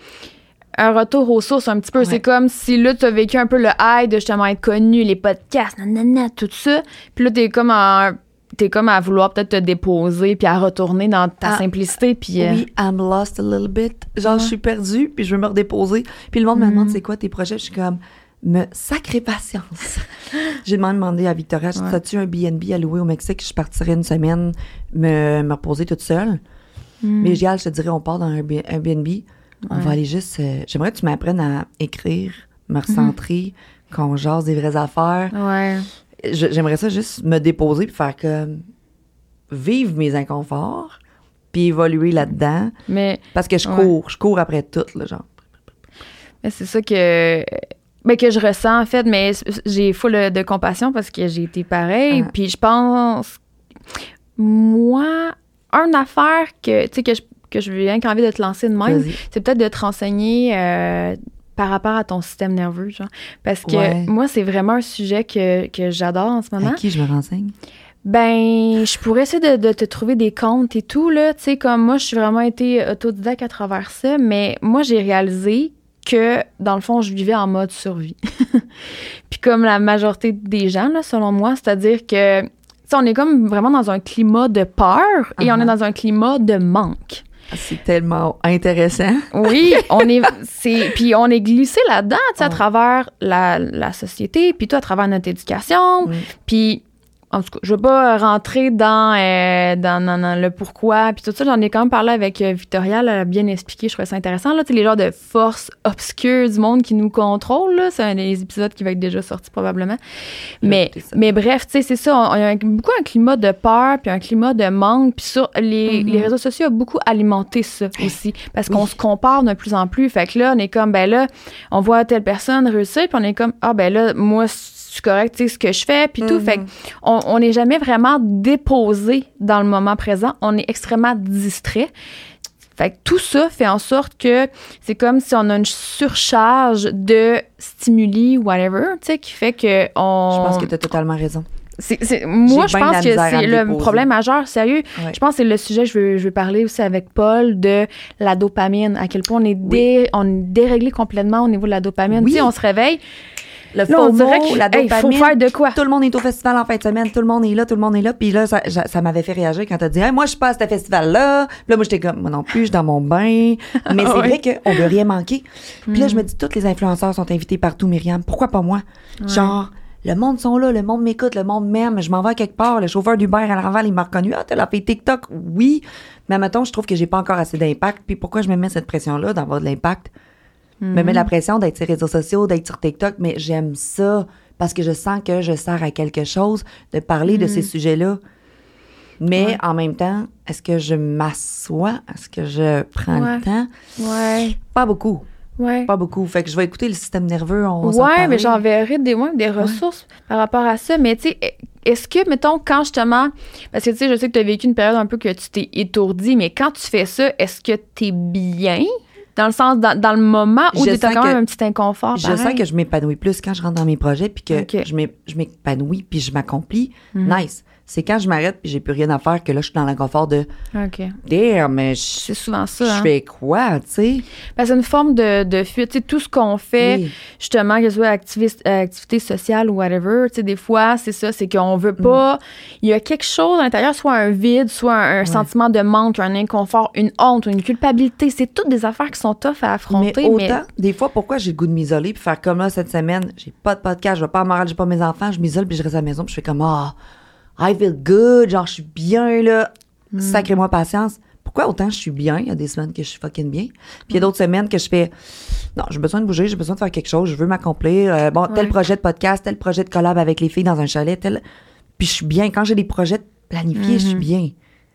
un retour aux sources un petit peu. Ouais. C'est comme si là, tu as vécu un peu le high de justement être connu, les podcasts, nanana, tout ça. Puis là, t'es comme en- T'es comme à vouloir peut-être te déposer puis à retourner dans ta Ah, simplicité puis euh, Oui, I'm lost a little bit. Genre, Ouais. je suis perdue, puis je veux me redéposer. Puis le monde me demande c'est quoi tes projets? Je suis comme, me sacrée patience. J'ai demandé, demandé à Victoria, Ouais. as-tu un BNB à louer au Mexique? Je partirais une semaine me, me reposer toute seule. hmm. Mais Gial, je te dirais, on part dans un un BNB. On va aller juste. euh, J'aimerais que tu m'apprennes à écrire, me recentrer, qu'on jase des vraies affaires. Ouais. J'aimerais ça juste me déposer puis faire comme. vivre mes inconforts, puis évoluer là-dedans. Mais, Parce que je Ouais. cours, je cours après tout, là, genre. mais c'est ça que ben, que je ressens en fait, mais j'ai full de compassion parce que j'ai été pareil. Ah. Puis je pense, moi, une affaire que tu sais que je que je viens qu'envie de te lancer de même, c'est peut-être de te renseigner euh, par rapport à ton système nerveux, genre. Parce que Ouais. moi, c'est vraiment un sujet que, que j'adore en ce moment. À qui je me renseigne? Ben, je pourrais essayer de, de te trouver des comptes et tout, là. Tu sais, comme moi, je suis vraiment été autodidacte à travers ça, mais moi, j'ai réalisé que, dans le fond, je vivais en mode survie. Puis comme la majorité des gens, là, selon moi, c'est-à-dire que, tu sais, on est comme vraiment dans un climat de peur et on Uh-huh. est dans un climat de manque. Ah, C'est tellement intéressant. Oui, on est, c'est, puis on est glissé là-dedans, tu sais, à travers la, la société, puis toi, à travers notre éducation, Mm. puis en tout cas, je veux pas rentrer dans, euh, dans, dans- dans le pourquoi, puis tout ça, j'en ai quand même parlé avec euh, Victoria, elle a bien expliqué, je trouvais ça intéressant, là, les genres de forces obscures du monde qui nous contrôlent, là, c'est un des épisodes qui va être déjà sorti probablement. Mais, mais bref, tu sais, c'est ça, on- il y a un- beaucoup un climat de peur, puis un climat de manque, puis sur les, Mhm. les réseaux sociaux ont beaucoup alimenté ça aussi, parce qu'on se compare de plus en plus, fait que là, on est comme, ben là, on voit telle personne réussir, puis on est comme, ah ben là, moi, c'est correct, tu sais, ce que je fais, puis tout. Mhm. Fait qu'on on n'est jamais vraiment déposé dans le moment présent. On est extrêmement distrait. Fait que tout ça fait en sorte que c'est comme si on a une surcharge de stimuli, whatever, tu sais, qui fait que on. Je pense que tu as totalement raison. Moi, je pense que c'est le problème majeur, sérieux. Ouais. Je pense que c'est le sujet que je veux, je veux parler aussi avec Paul de la dopamine, à quel point on est, dé- on est déréglé complètement au niveau de la dopamine. Oui. Tu sais, on se réveille, Le là, on dirait que, la hey, il faut dopamine, faire de quoi? Tout le monde est au festival en fin de semaine, tout le monde est là, tout le monde est là. Puis là, ça, m'avait fait réagir quand t'as dit, Hey, moi, je suis pas à ce festival-là. Puis là, moi, j'étais comme, moi non plus, je suis dans mon bain. Mais c'est Ouais. vrai qu'on veut rien manquer. Puis là, je me dis, tous les influenceurs sont invités partout, Myriam. Pourquoi pas moi? Genre, le monde sont là, le monde m'écoute, le monde m'aime. Je m'en vais quelque part. Le chauffeur d'Uber à Laval, il m'a reconnu. Ah, t'as la fille TikTok? Oui. Mais mettons, je trouve que j'ai pas encore assez d'impact. Puis pourquoi je me mets cette pression-là d'avoir de l'impact? Me met la pression d'être sur les réseaux sociaux, d'être sur TikTok, mais j'aime ça parce que je sens que je sers à quelque chose de parler de ces sujets-là. Mais Ouais. en même temps, est-ce que je m'assois? Est-ce que je prends Ouais. le temps? Ouais, Pas beaucoup. ouais. Pas beaucoup. Fait que je vais écouter le système nerveux. On Ouais, mais j'enverrai des, ouais, des ressources par rapport à ça. Mais tu sais, est-ce que, mettons, quand justement, parce que tu sais, je sais que tu as vécu une période un peu que tu t'es étourdi, mais quand tu fais ça, est-ce que tu es bien? Dans le sens, dans, dans le moment où tu as quand même un petit inconfort. Je sens que je m'épanouis plus quand je rentre dans mes projets puis que Ok. je m'é- je m'épanouis puis je m'accomplis. Mhm. Nice. C'est quand je m'arrête puis j'ai plus rien à faire que là, je suis dans l'inconfort de OK. Damn, mais je, C'est souvent ça. je hein. fais quoi, tu sais? C'est une forme de, de fuite. Tu sais, tout ce qu'on fait, Oui. justement, que ce soit activiste, euh, activité sociale ou whatever, tu sais, des fois, c'est ça, c'est qu'on veut pas. Il y a quelque chose à l'intérieur, soit un vide, soit un, un sentiment de manque, un inconfort, une honte, une culpabilité. C'est toutes des affaires qui sont tough à Mais affronter. autant, des fois, pourquoi j'ai le goût de m'isoler puis faire comme là cette semaine, j'ai pas de podcast, je vais pas à Montréal, j'ai pas mes enfants, je m'isole puis je reste à la maison puis je fais comme ah, I feel good, genre je suis bien là, Mm. sacrez-moi patience. Pourquoi autant je suis bien, il y a des semaines que je suis fucking bien, puis il y a d'autres semaines que je fais non, j'ai besoin de bouger, j'ai besoin de faire quelque chose, je veux m'accomplir, euh, bon, tel projet de podcast, tel projet de collab avec les filles dans un chalet, tel puis je suis bien quand j'ai des projets planifiés, je suis bien.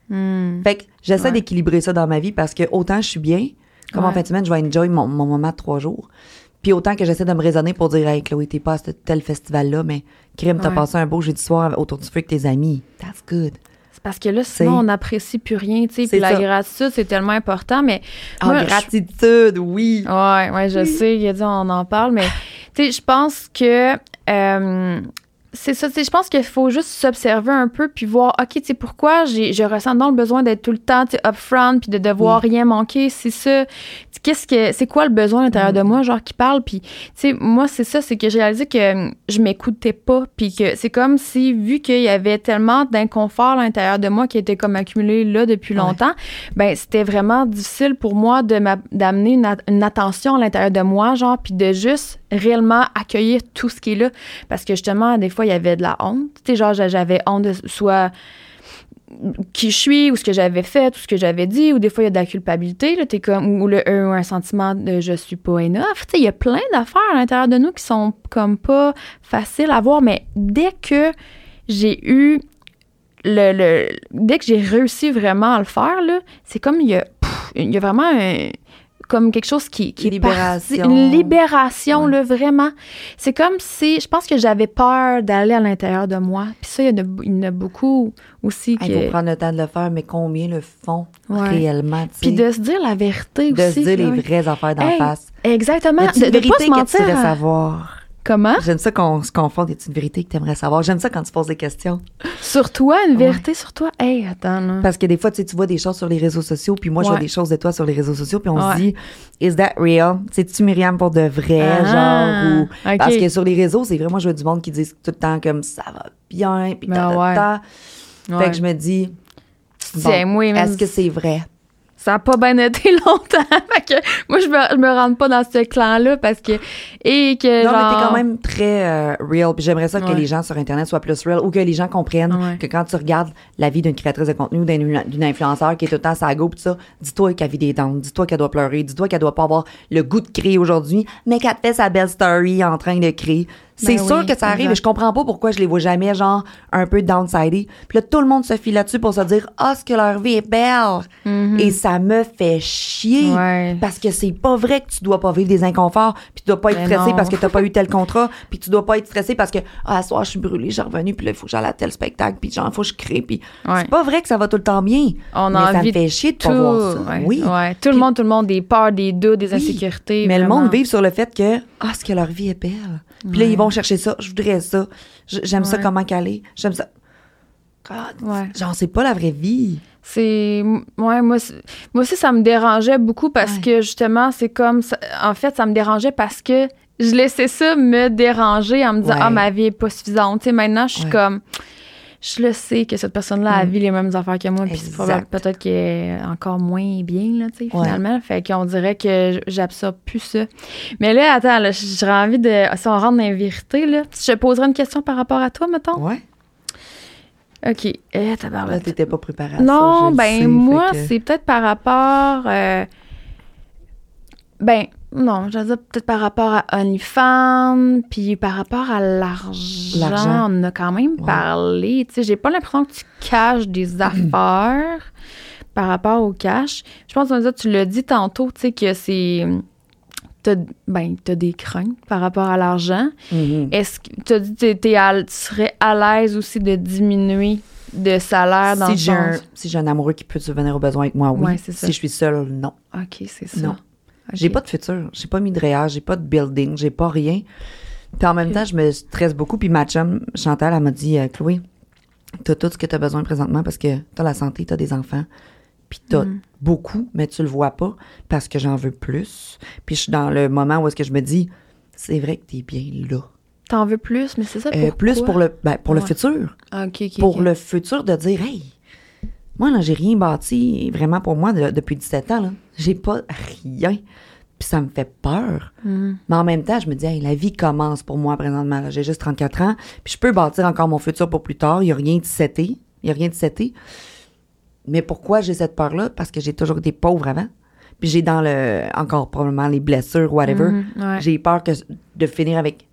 Hmm. Fait que j'essaie Ouais. d'équilibrer ça dans ma vie parce que autant je suis bien, comme en fin de semaine, je vais enjoy mon, mon moment de trois jours. Puis autant que j'essaie de me raisonner pour dire, hey, Chloé, t'es pas à ce tel festival-là, mais crime, t'as Ouais. passé un beau jeudi soir autour du feu avec tes amis. That's good. C'est parce que là, sinon, on n'apprécie plus rien, tu sais. Puis la ça. gratitude, c'est tellement important. Mais. En moi, je- gratitude, oui. Ouais, ouais, je sais, il a dit on en parle, mais tu sais, je pense que euh, c'est ça, tu sais, je pense qu'il faut juste s'observer un peu puis voir, OK, tu sais, pourquoi j'ai, je ressens donc le besoin d'être tout le temps, tu sais, upfront puis de devoir rien manquer, c'est ça. Qu'est-ce que, c'est quoi le besoin à l'intérieur de moi, genre, qui parle, puis, tu sais, moi, c'est ça, c'est que j'ai réalisé que hum, je m'écoutais pas, puis que c'est comme si, vu qu'il y avait tellement d'inconfort à l'intérieur de moi qui était comme accumulé là depuis Ouais. longtemps, ben c'était vraiment difficile pour moi de d'amener une, une attention à l'intérieur de moi, genre, puis de juste réellement accueillir tout ce qui est là. Parce que justement, des fois, il y avait de la honte. Tu sais, genre, j'a- j'avais honte de soit qui je suis ou ce que j'avais fait ou ce que j'avais dit ou des fois il y a de la culpabilité là t'es comme ou le ou un sentiment de je suis pas enough tu il y a plein d'affaires à l'intérieur de nous qui sont comme pas faciles à voir mais dès que j'ai eu le, le dès que j'ai réussi vraiment à le faire c'est comme il y a il y a vraiment un- comme quelque chose qui, qui est Libération. parti- une libération Ouais. là vraiment c'est comme si je pense que j'avais peur d'aller à l'intérieur de moi puis ça il y en a, il y en a beaucoup aussi Il que faut prendre le temps de le faire, mais combien le font Ouais. réellement, puis de se dire la vérité de aussi. se dire là. les vraies affaires d'en Hey, face. Exactement. De, une de pas se que tu mentir. savoir? Comment? J'aime ça qu'on se confonde. Y a une vérité que tu aimerais savoir? J'aime ça quand tu poses des questions. Sur toi, une vérité sur toi? Hey, attends, là. Parce que des fois, tu sais, tu vois des choses sur les réseaux sociaux, puis moi, je vois des choses de toi sur les réseaux sociaux, puis on Ouais. se dit, is that real? C'est-tu Myriam pour de vrai, Ah, genre, ou... Parce que sur les réseaux, c'est vraiment, je vois du monde qui disent tout le temps comme ça va bien, puis Ben ta, ta. Fait que je me dis, bon, est-ce que c'est vrai? Ça a pas bien été longtemps. fait que moi, je me, je me rentre pas dans ce clan-là parce que. Et que. Non, genre, mais t'es quand même très euh, real. J'aimerais ça que Ouais. les gens sur Internet soient plus real ou que les gens comprennent Ouais. que quand tu regardes la vie d'une créatrice de contenu ou d'une influenceur qui est tout le temps sa go, pis ça, dis-toi qu'elle vit des dents, dis-toi qu'elle doit pleurer, dis-toi qu'elle doit pas avoir le goût de créer aujourd'hui, mais qu'elle fait sa belle story en train de créer. C'est Ben sûr oui, que ça arrive exact. et je comprends pas pourquoi je les vois jamais, genre, un peu downsidés. Puis là, tout le monde se file là-dessus pour se dire, ah, ce que leur vie est belle. Et ça me fait chier. Ouais. Parce que c'est pas vrai que tu dois pas vivre des inconforts, puis tu dois pas être Ben stressé parce que t'as pas eu tel contrat, puis tu dois pas être stressé parce que, ah, ce soir, je suis brûlée, j'ai revenu, puis là, il faut que j'aille à tel spectacle, puis genre, il faut que je crée, puis Ouais. c'est pas vrai que ça va tout le temps bien. On mais a ça me fait chier de tout. pas voir ça. ouais, Oui. Tout le monde, tout le monde, des peurs, des doutes, des Oui. insécurités. Mais le monde vive sur le fait que, ah, ce que leur vie est belle. Puis là, ils vont chercher ça. Je voudrais ça. J'aime ça comment caler. J'aime ça. God. Ouais. Genre, c'est pas la vraie vie. C'est ouais moi moi aussi ça me dérangeait beaucoup parce Ouais. que justement c'est comme ça- en fait ça me dérangeait parce que je laissais ça me déranger en me disant Ouais. ah ma vie est pas suffisante tu sais maintenant je suis comme je le sais que cette personne-là a Mm. vit les mêmes affaires que moi puis c'est peut-être qu'elle est encore moins bien là tu sais Ouais. finalement fait qu'on dirait que j'absorbe plus ça mais là attends là j'aurais envie de si on rentre dans la vérité là je te poserais une question par rapport à toi mettons? Ouais. ok eh, Là, t'étais pas préparée à ça. Non, je le ben sais, moi, que- c'est peut-être par rapport. euh, ben, non, je veux dire peut-être par rapport à OnlyFans, puis par rapport à l'argent. On en a quand même Ouais. parlé. Tu sais, j'ai pas l'impression que tu caches des affaires par rapport au cash. Je pense que tu l'as dit tantôt, tu sais, que c'est. T'as, ben, t'as des craintes par rapport à l'argent. Mhm. Est-ce que t'as dit que tu serais à l'aise aussi de diminuer de salaire dans si le j'ai un, si j'ai un amoureux qui peut subvenir aux besoins avec moi, oui. Ouais, ça. si je suis seule, non. OK, c'est ça. Non. J'ai pas de futur. J'ai pas mis de réel, j'ai pas de building, j'ai pas rien. Puis en même temps, je me stresse beaucoup. Puis ma chum, Chantal, elle m'a dit, euh, Chloé, t'as tout ce que t'as besoin présentement parce que t'as la santé, t'as des enfants. Puis t'as Mhm. beaucoup, mais tu le vois pas parce que j'en veux plus. Puis je suis dans le moment où est-ce que je me dis, c'est vrai que t'es bien là. T'en veux plus, mais c'est ça Euh, pour plus pour le, ben, pour le futur. OK. pour le futur de dire, hey, moi, là, j'ai rien bâti vraiment pour moi de- depuis 17 ans, là. J'ai pas rien. Puis ça me fait peur. Mhm. Mais en même temps, je me dis, hey, la vie commence pour moi présentement. J'ai juste 34 ans. Puis je peux bâtir encore mon futur pour plus tard. Il n'y a rien de seté. Il n'y a rien de seté. Mais pourquoi j'ai cette peur-là? Parce que j'ai toujours été pauvre avant. Puis j'ai dans le, encore probablement les blessures, whatever. Ouais. J'ai peur que, de finir avec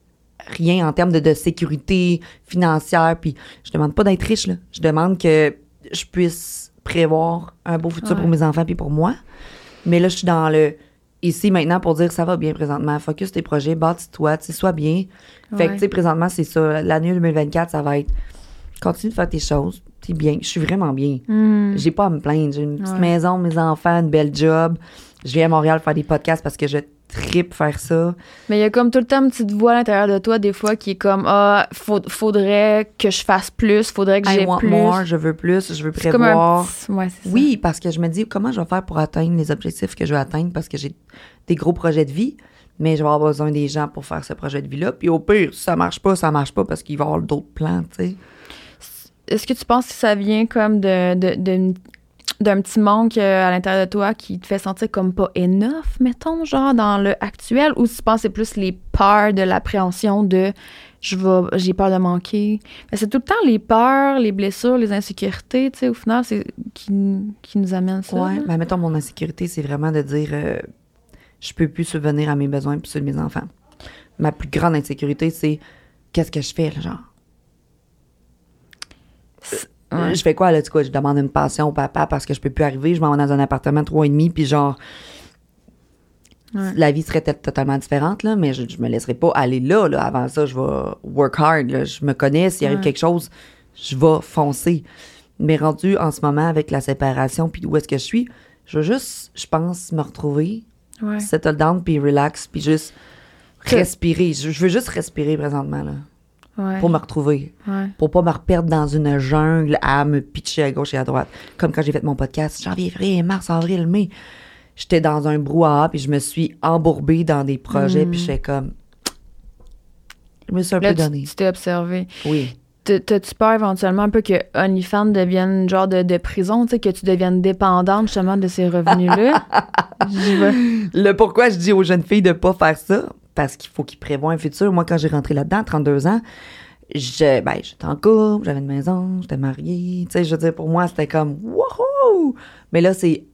rien en termes de, de sécurité financière. Puis je demande pas d'être riche, là. Je demande que je puisse prévoir un beau futur Ouais. pour mes enfants puis pour moi. Mais là, je suis dans le ici maintenant pour dire ça va bien présentement. Focus tes projets, bâtis-toi, tu sais, sois bien. Fait que, tu sais, présentement, c'est ça. L'année 2024, ça va être continue de faire tes choses. T'es bien. Je suis vraiment bien. Mhm. J'ai pas à me plaindre. J'ai une petite Ouais. maison, mes enfants, une belle job. Je viens à Montréal faire des podcasts parce que je tripe faire ça. Mais il y a comme tout le temps une petite voix à l'intérieur de toi, des fois, qui est comme Ah, faut- faudrait que je fasse plus, faudrait que j'ai plus. more, je veux plus, je veux C'est comme un prévoir. petit- Ouais, c'est ça. Oui, parce que je me dis comment je vais faire pour atteindre les objectifs que je veux atteindre parce que j'ai des gros projets de vie, mais je vais avoir besoin des gens pour faire ce projet de vie-là. Puis au pire, si ça marche pas, ça marche pas parce qu'il va y avoir d'autres plans, tu sais. Est-ce que tu penses que ça vient comme de, de- de- d'un petit manque euh, à l'intérieur de toi qui te fait sentir comme pas enough, mettons, genre dans le actuel, ou tu penses que c'est plus les peurs de l'appréhension de je vais, j'ai peur de manquer. Mais c'est tout le temps les peurs, les blessures, les insécurités, tu sais, au final, c'est qui, qui nous amènent ça. Ouais, ben mettons mon insécurité, c'est vraiment de dire euh, je peux plus subvenir à mes besoins puis ceux de mes enfants. Ma plus grande insécurité, c'est qu'est-ce que je fais, genre. Ouais. Je fais quoi, là, tu quoi? Je demande une pension au papa parce que je peux plus arriver. Je m'en vais dans un appartement trois et demi, puis genre, Ouais. la vie serait peut-être totalement différente, là, mais je, je me laisserai pas aller là, là. Avant ça, je vais work hard, là. Je me connais. S'il arrive Ouais. quelque chose, je vais foncer. Mais rendu en ce moment avec la séparation, puis où est-ce que je suis, je veux juste, je pense, me retrouver, Ouais. settle down, puis relax, puis juste respirer. Je, je veux juste respirer présentement, là, Ouais. pour me retrouver Ouais. pour pas me reperdre dans une jungle à me pitcher à gauche et à droite. Comme quand j'ai fait mon podcast, janvier, février, mars, avril, mai. J'étais dans un brouhaha, puis je me suis embourbée dans des projets, Mm. puis j'étais comme... Je me suis un Là, peu tu donné. tu t'es observé. Oui. T'as- T'as-tu peur éventuellement un peu que OnlyFans devienne une genre de, de prison, tu sais, que tu deviennes dépendante justement de ces revenus-là? Le pourquoi je dis aux jeunes filles de pas faire ça, parce qu'il faut qu'ils prévoient un futur. Moi, quand j'ai rentré là-dedans, 32 ans, je, ben, j'étais en couple, j'avais une maison, j'étais mariée. Tu sais, je veux dire, pour moi, c'était comme wouhou! Mais là, c'est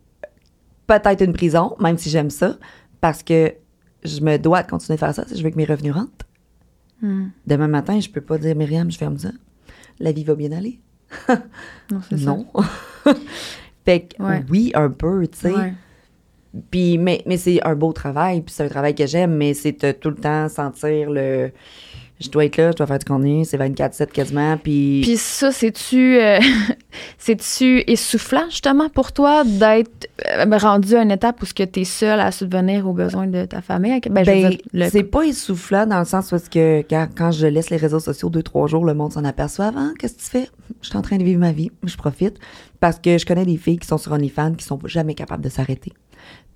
peut-être une prison, même si j'aime ça, parce que je me dois de continuer à faire ça si je veux que mes revenus rentrent. Hmm. Demain matin, je peux pas dire, Myriam, je ferme ça. La vie va bien aller. Non, c'est ça. Non. fait que Ouais. oui, un peu, tu sais. Ouais. Puis, mais, mais c'est un beau travail, puis c'est un travail que j'aime, mais c'est tout le temps sentir le. Je dois être là, je dois faire du contenu, c'est 24-7 quasiment, puis. Puis ça, c'est-tu euh, c'est-tu essoufflant, justement, pour toi, d'être euh, rendu à une étape où tu es seul à subvenir aux besoins de ta famille? Ben, Ben, le- c'est pas essoufflant dans le sens parce que quand, quand je laisse les réseaux sociaux deux, trois jours, le monde s'en aperçoit. Ah, qu'est-ce que tu fais? Je suis en train de vivre ma vie. Je profite. Parce que je connais des filles qui sont sur OnlyFans qui sont jamais capables de s'arrêter.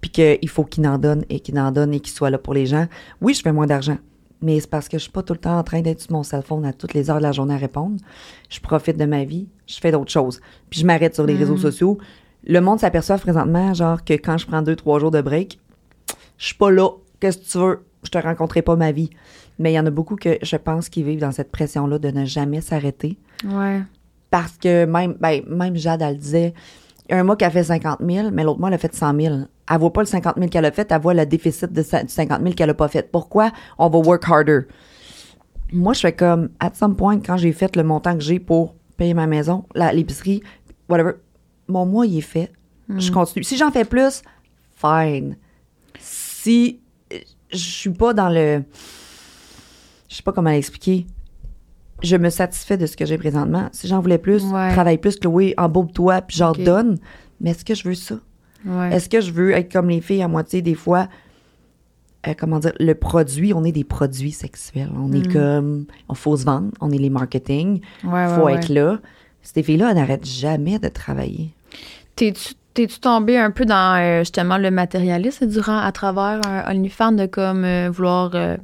Puis qu'il faut qu'ils en donnent et qu'ils en donnent et qu'ils soient là pour les gens. Oui, je fais moins d'argent. Mais c'est parce que je suis pas tout le temps en train d'être sur mon cell phone à toutes les heures de la journée à répondre. Je profite de ma vie. Je fais d'autres choses. Puis je m'arrête sur les réseaux sociaux. Le monde s'aperçoit présentement, genre, que quand je prends deux, trois jours de break, je suis pas là. Qu'est-ce que tu veux? Je te rencontrerai pas ma vie. Mais il y en a beaucoup que je pense qui vivent dans cette pression-là de ne jamais s'arrêter. Ouais. Parce que même, ben, même Jade, elle disait, un mois qu'elle a fait 50 000, mais l'autre mois, elle a fait 100 000. Elle voit pas le 50 000 qu'elle a fait, elle voit le déficit de sa- du 50 000 qu'elle a pas fait. Pourquoi? On va work harder? Moi, je fais comme, at some point, quand j'ai fait le montant que j'ai pour payer ma maison, la- l'épicerie, whatever, mon mois, il est fait. Je continue. Si j'en fais plus, fine. Si je suis pas dans le. Je sais pas comment l'expliquer. Je me satisfais de ce que j'ai présentement. Si j'en voulais plus, Ouais. travaille plus, Chloé, embourbe-toi, puis j'en donne. Mais est-ce que je veux ça? Ouais. Est-ce que je veux être comme les filles à moitié des fois? euh, comment dire, le produit, on est des produits sexuels. On est comme, on faut se vendre, on est les marketing. Ouais, faut ouais. être là. Ces filles-là, elles n'arrêtent jamais de travailler. T'es-tu t'es-tu tombé un peu dans euh, justement le matérialisme durant à travers un OnlyFans de comme euh, vouloir euh,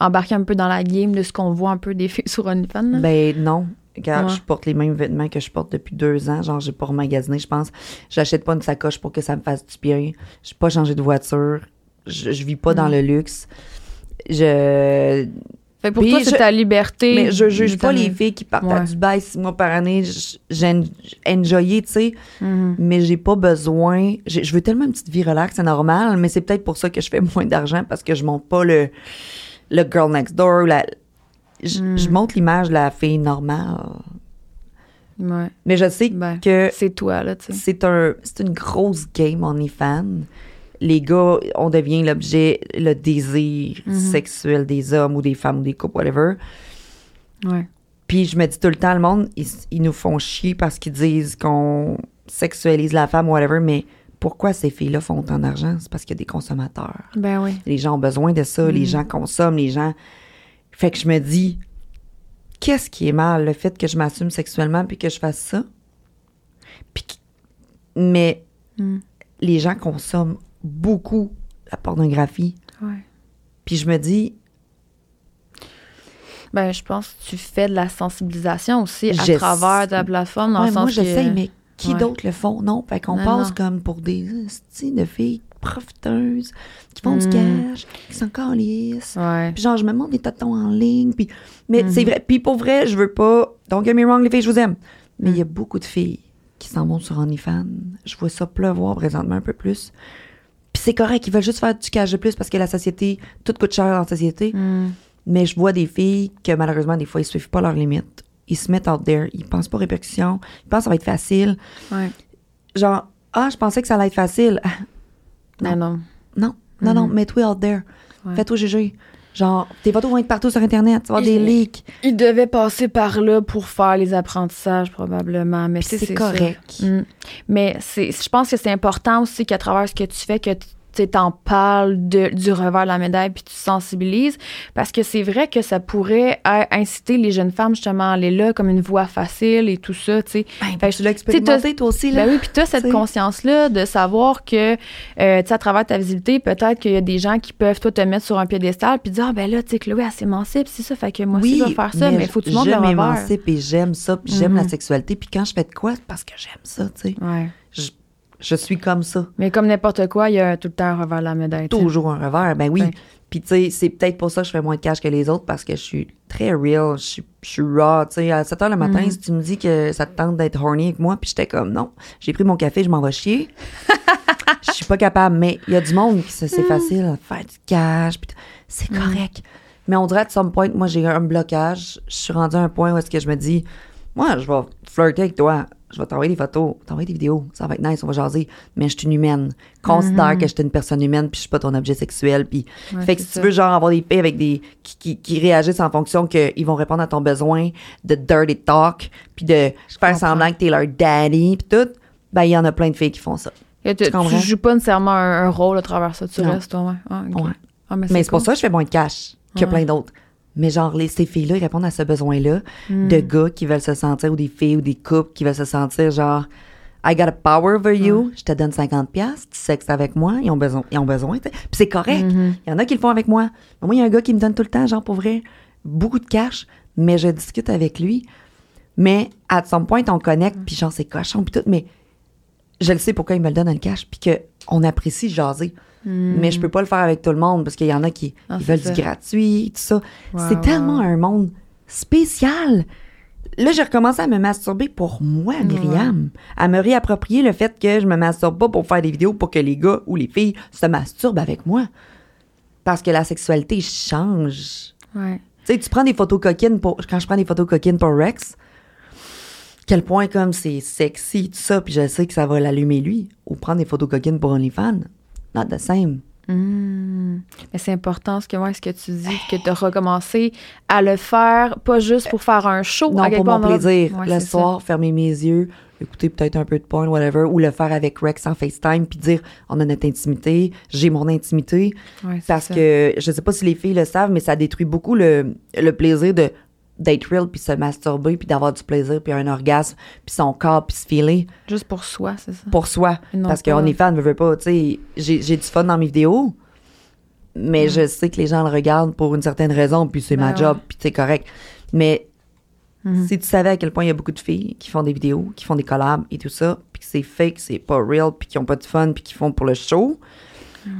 embarquer un peu dans la game de ce qu'on voit un peu des filles sur OnlyFans? là? Ben non. Ouais. je porte les mêmes vêtements que je porte depuis deux ans. Genre, j'ai pas remagasiné, je pense. J'achète pas une sacoche pour que ça me fasse du bien. J'ai pas changé de voiture. Je, je vis pas dans Mm. le luxe. Je. Fait pour Puis toi, c'est ta liberté. Mais je juge pas les filles qui partent à. Dubaï six mois par année. J'ai en- enjoyé, tu sais. Mhm. Mais j'ai pas besoin. Je veux tellement une petite vie relax, c'est normal. Mais c'est peut-être pour ça que je fais moins d'argent parce que je monte pas le, le girl next door. La, je, Mm. je montre l'image de la fille normale. Ouais. Mais je sais Ben, que c'est toi, là, tu sais. c'est un c'est une grosse game OnlyFans. Les gars, on devient l'objet, le désir Mhm. sexuel des hommes ou des femmes ou des couples, whatever. Ouais. Puis je me dis tout le temps, le monde, ils, ils nous font chier parce qu'ils disent qu'on sexualise la femme, whatever, mais pourquoi ces filles-là font autant d'argent? C'est parce qu'il y a des consommateurs. Ben oui. Les gens ont besoin de ça, les gens consomment, les gens... Fait que je me dis, qu'est-ce qui est mal? Le fait que je m'assume sexuellement puis que je fasse ça? Puis Mais Mm. les gens consomment beaucoup la pornographie. Ouais. Puis je me dis, Ben, je pense que tu fais de la sensibilisation aussi à travers ta plateforme, dans ouais, le sens moi j'essaye, que... mais qui Ouais. d'autre le font? Non, fait qu'on passe non. comme pour des styles de filles profiteuses qui font du Mm. cash, qui sont encore lisses. Ouais. Puis genre, je me montre des tatons en ligne. Puis, mais c'est vrai. Puis pour vrai, je veux pas. Don't get me wrong, les filles, je vous aime. Mais il y a beaucoup de filles qui s'en vont sur OnlyFans. Je vois ça pleuvoir présentement un peu plus. Puis c'est correct, ils veulent juste faire du cash de plus parce que la société, tout coûte cher dans la société. Mm. Mais je vois des filles que malheureusement, des fois, ils suivent pas leurs limites. Ils se mettent out there. Ils pensent pas aux répercussions. Ils pensent que ça va être facile. Ouais. Genre, ah, je pensais que ça allait être facile. Ben non. Non, non, non, Mhm. mets-toi out there. Ouais. Fais-toi juger. Genre, tes photos vont être partout sur Internet. Tu vas des leaks. Il devait passer par là pour faire les apprentissages, probablement. Mais c'est correct. Mm. Mais je pense que c'est important aussi qu'à travers ce que tu fais, que tu t'en parles de, du revers de la médaille puis tu sensibilises. Parce que c'est vrai que ça pourrait inciter les jeunes femmes justement à aller là comme une voie facile et tout ça, tu sais. Ben, Fait- tu l'as t'as- expérimenté, toi aussi, là. Ben oui, puis tu as cette T'sais. conscience-là de savoir que, euh, tu sais, à travers ta visibilité, peut-être qu'il y a des gens qui peuvent, toi, te mettre sur un piédestal puis dire, ah, ben là, tu sais, Chloé, elle s'émancipe, c'est ça, fait que moi aussi, je vais faire ça, mais il faut que tu montres le je revers. m'émancipe et j'aime ça, puis j'aime la sexualité. Puis quand je fais de quoi, c'est parce que j'aime ça, tu sais. Ouais. Je, suis comme ça. Mais comme n'importe quoi, il y a tout le temps un revers de la médaille. Toujours un revers, ben oui. Ouais. Puis tu sais, c'est peut-être pour ça que je fais moins de cash que les autres, parce que je suis très real, je suis, je suis raw. Tu sais, à 7 h le matin, Mhm. si tu me dis que ça te tente d'être horny avec moi, puis j'étais comme, non, j'ai pris mon café, je m'en vais chier. Je suis pas capable, mais il y a du monde qui, ça, Mm. c'est facile, faire du cash, c'est correct. Mais on dirait, à some point, moi, j'ai un blocage. Je suis rendue à un point où est-ce que je me dis, moi, je vais flirter avec toi. Je vais t'envoyer des photos, t'envoyer des vidéos. Ça va être nice, on va jaser. Mais je suis une humaine. Considère que je suis une personne humaine, puis je suis pas ton objet sexuel. Puis, Ouais, fait que si ça. tu veux, genre, avoir des filles avec des, qui, qui, qui réagissent en fonction qu'ils vont répondre à ton besoin de dirty talk, puis de faire comprends. semblant que t'es leur daddy, puis tout, ben, il y en a plein de filles qui font ça. Et tu, joues pas nécessairement un, un rôle à travers ça. Tu Non. restes, toi, ouais. Ah. Ouais. Ah, mais c'est pour ça que je fais moins de cash que Ouais. plein d'autres. Mais genre, les, ces filles-là, ils répondent à ce besoin-là Hmm. de gars qui veulent se sentir, ou des filles, ou des couples qui veulent se sentir genre, I got a power over you, je te donne 50$, piastres, tu sexes avec moi, ils ont besoin, ils ont besoin. Puis c'est correct. Mm-hmm. Il y en a qui le font avec moi. Mais moi, il y a un gars qui me donne tout le temps, genre, pour vrai, beaucoup de cash, mais je discute avec lui. Mais à some point, on connecte, puis genre, c'est cochon, puis tout, mais je le sais pourquoi il me le donne le cash, puis qu'on apprécie jaser. Mais je peux pas le faire avec tout le monde parce qu'il y en a qui Ah, ils veulent ça. du gratuit, tout ça. C'est tellement un monde spécial. Là, j'ai recommencé à me masturber pour moi, Myriam. À me réapproprier le fait que je me masturbe pas pour faire des vidéos pour que les gars ou les filles se masturbent avec moi. Parce que la sexualité change. Ouais. Tu sais, tu prends des photos coquines pour. Quand je prends des photos coquines pour Rex, quel point comme c'est sexy, tout ça, puis je sais que ça va l'allumer lui. Ou prendre des photos coquines pour OnlyFans. Not the same. Hmm. Mais c'est important ce que, ouais, ce que tu dis, que tu as recommencé à le faire, pas juste pour faire un show. Non, à pour mon plaisir. Ouais, le soir, fermer mes yeux, écouter peut-être un peu de porn, whatever, ou le faire avec Rex en FaceTime, puis dire on a notre intimité, j'ai mon intimité. Ouais, Parce ça. que je sais pas si les filles le savent, mais ça détruit beaucoup le, le plaisir de d'être real, puis se masturber, puis d'avoir du plaisir, puis un orgasme, puis son corps, puis se filer Juste pour soi, c'est ça? pour soi. Non Parce qu'on est fan, veut, veut pas, tu sais, j'ai j'ai du fun dans mes vidéos, mais je sais que les gens le regardent pour une certaine raison, puis c'est ma Ben job, ouais. puis c'est correct. Mais Mhm. si tu savais à quel point il y a beaucoup de filles qui font des vidéos, qui font des collabs et tout ça, puis que c'est fake, c'est pas real, puis qui ont pas de fun, puis qui font pour le show,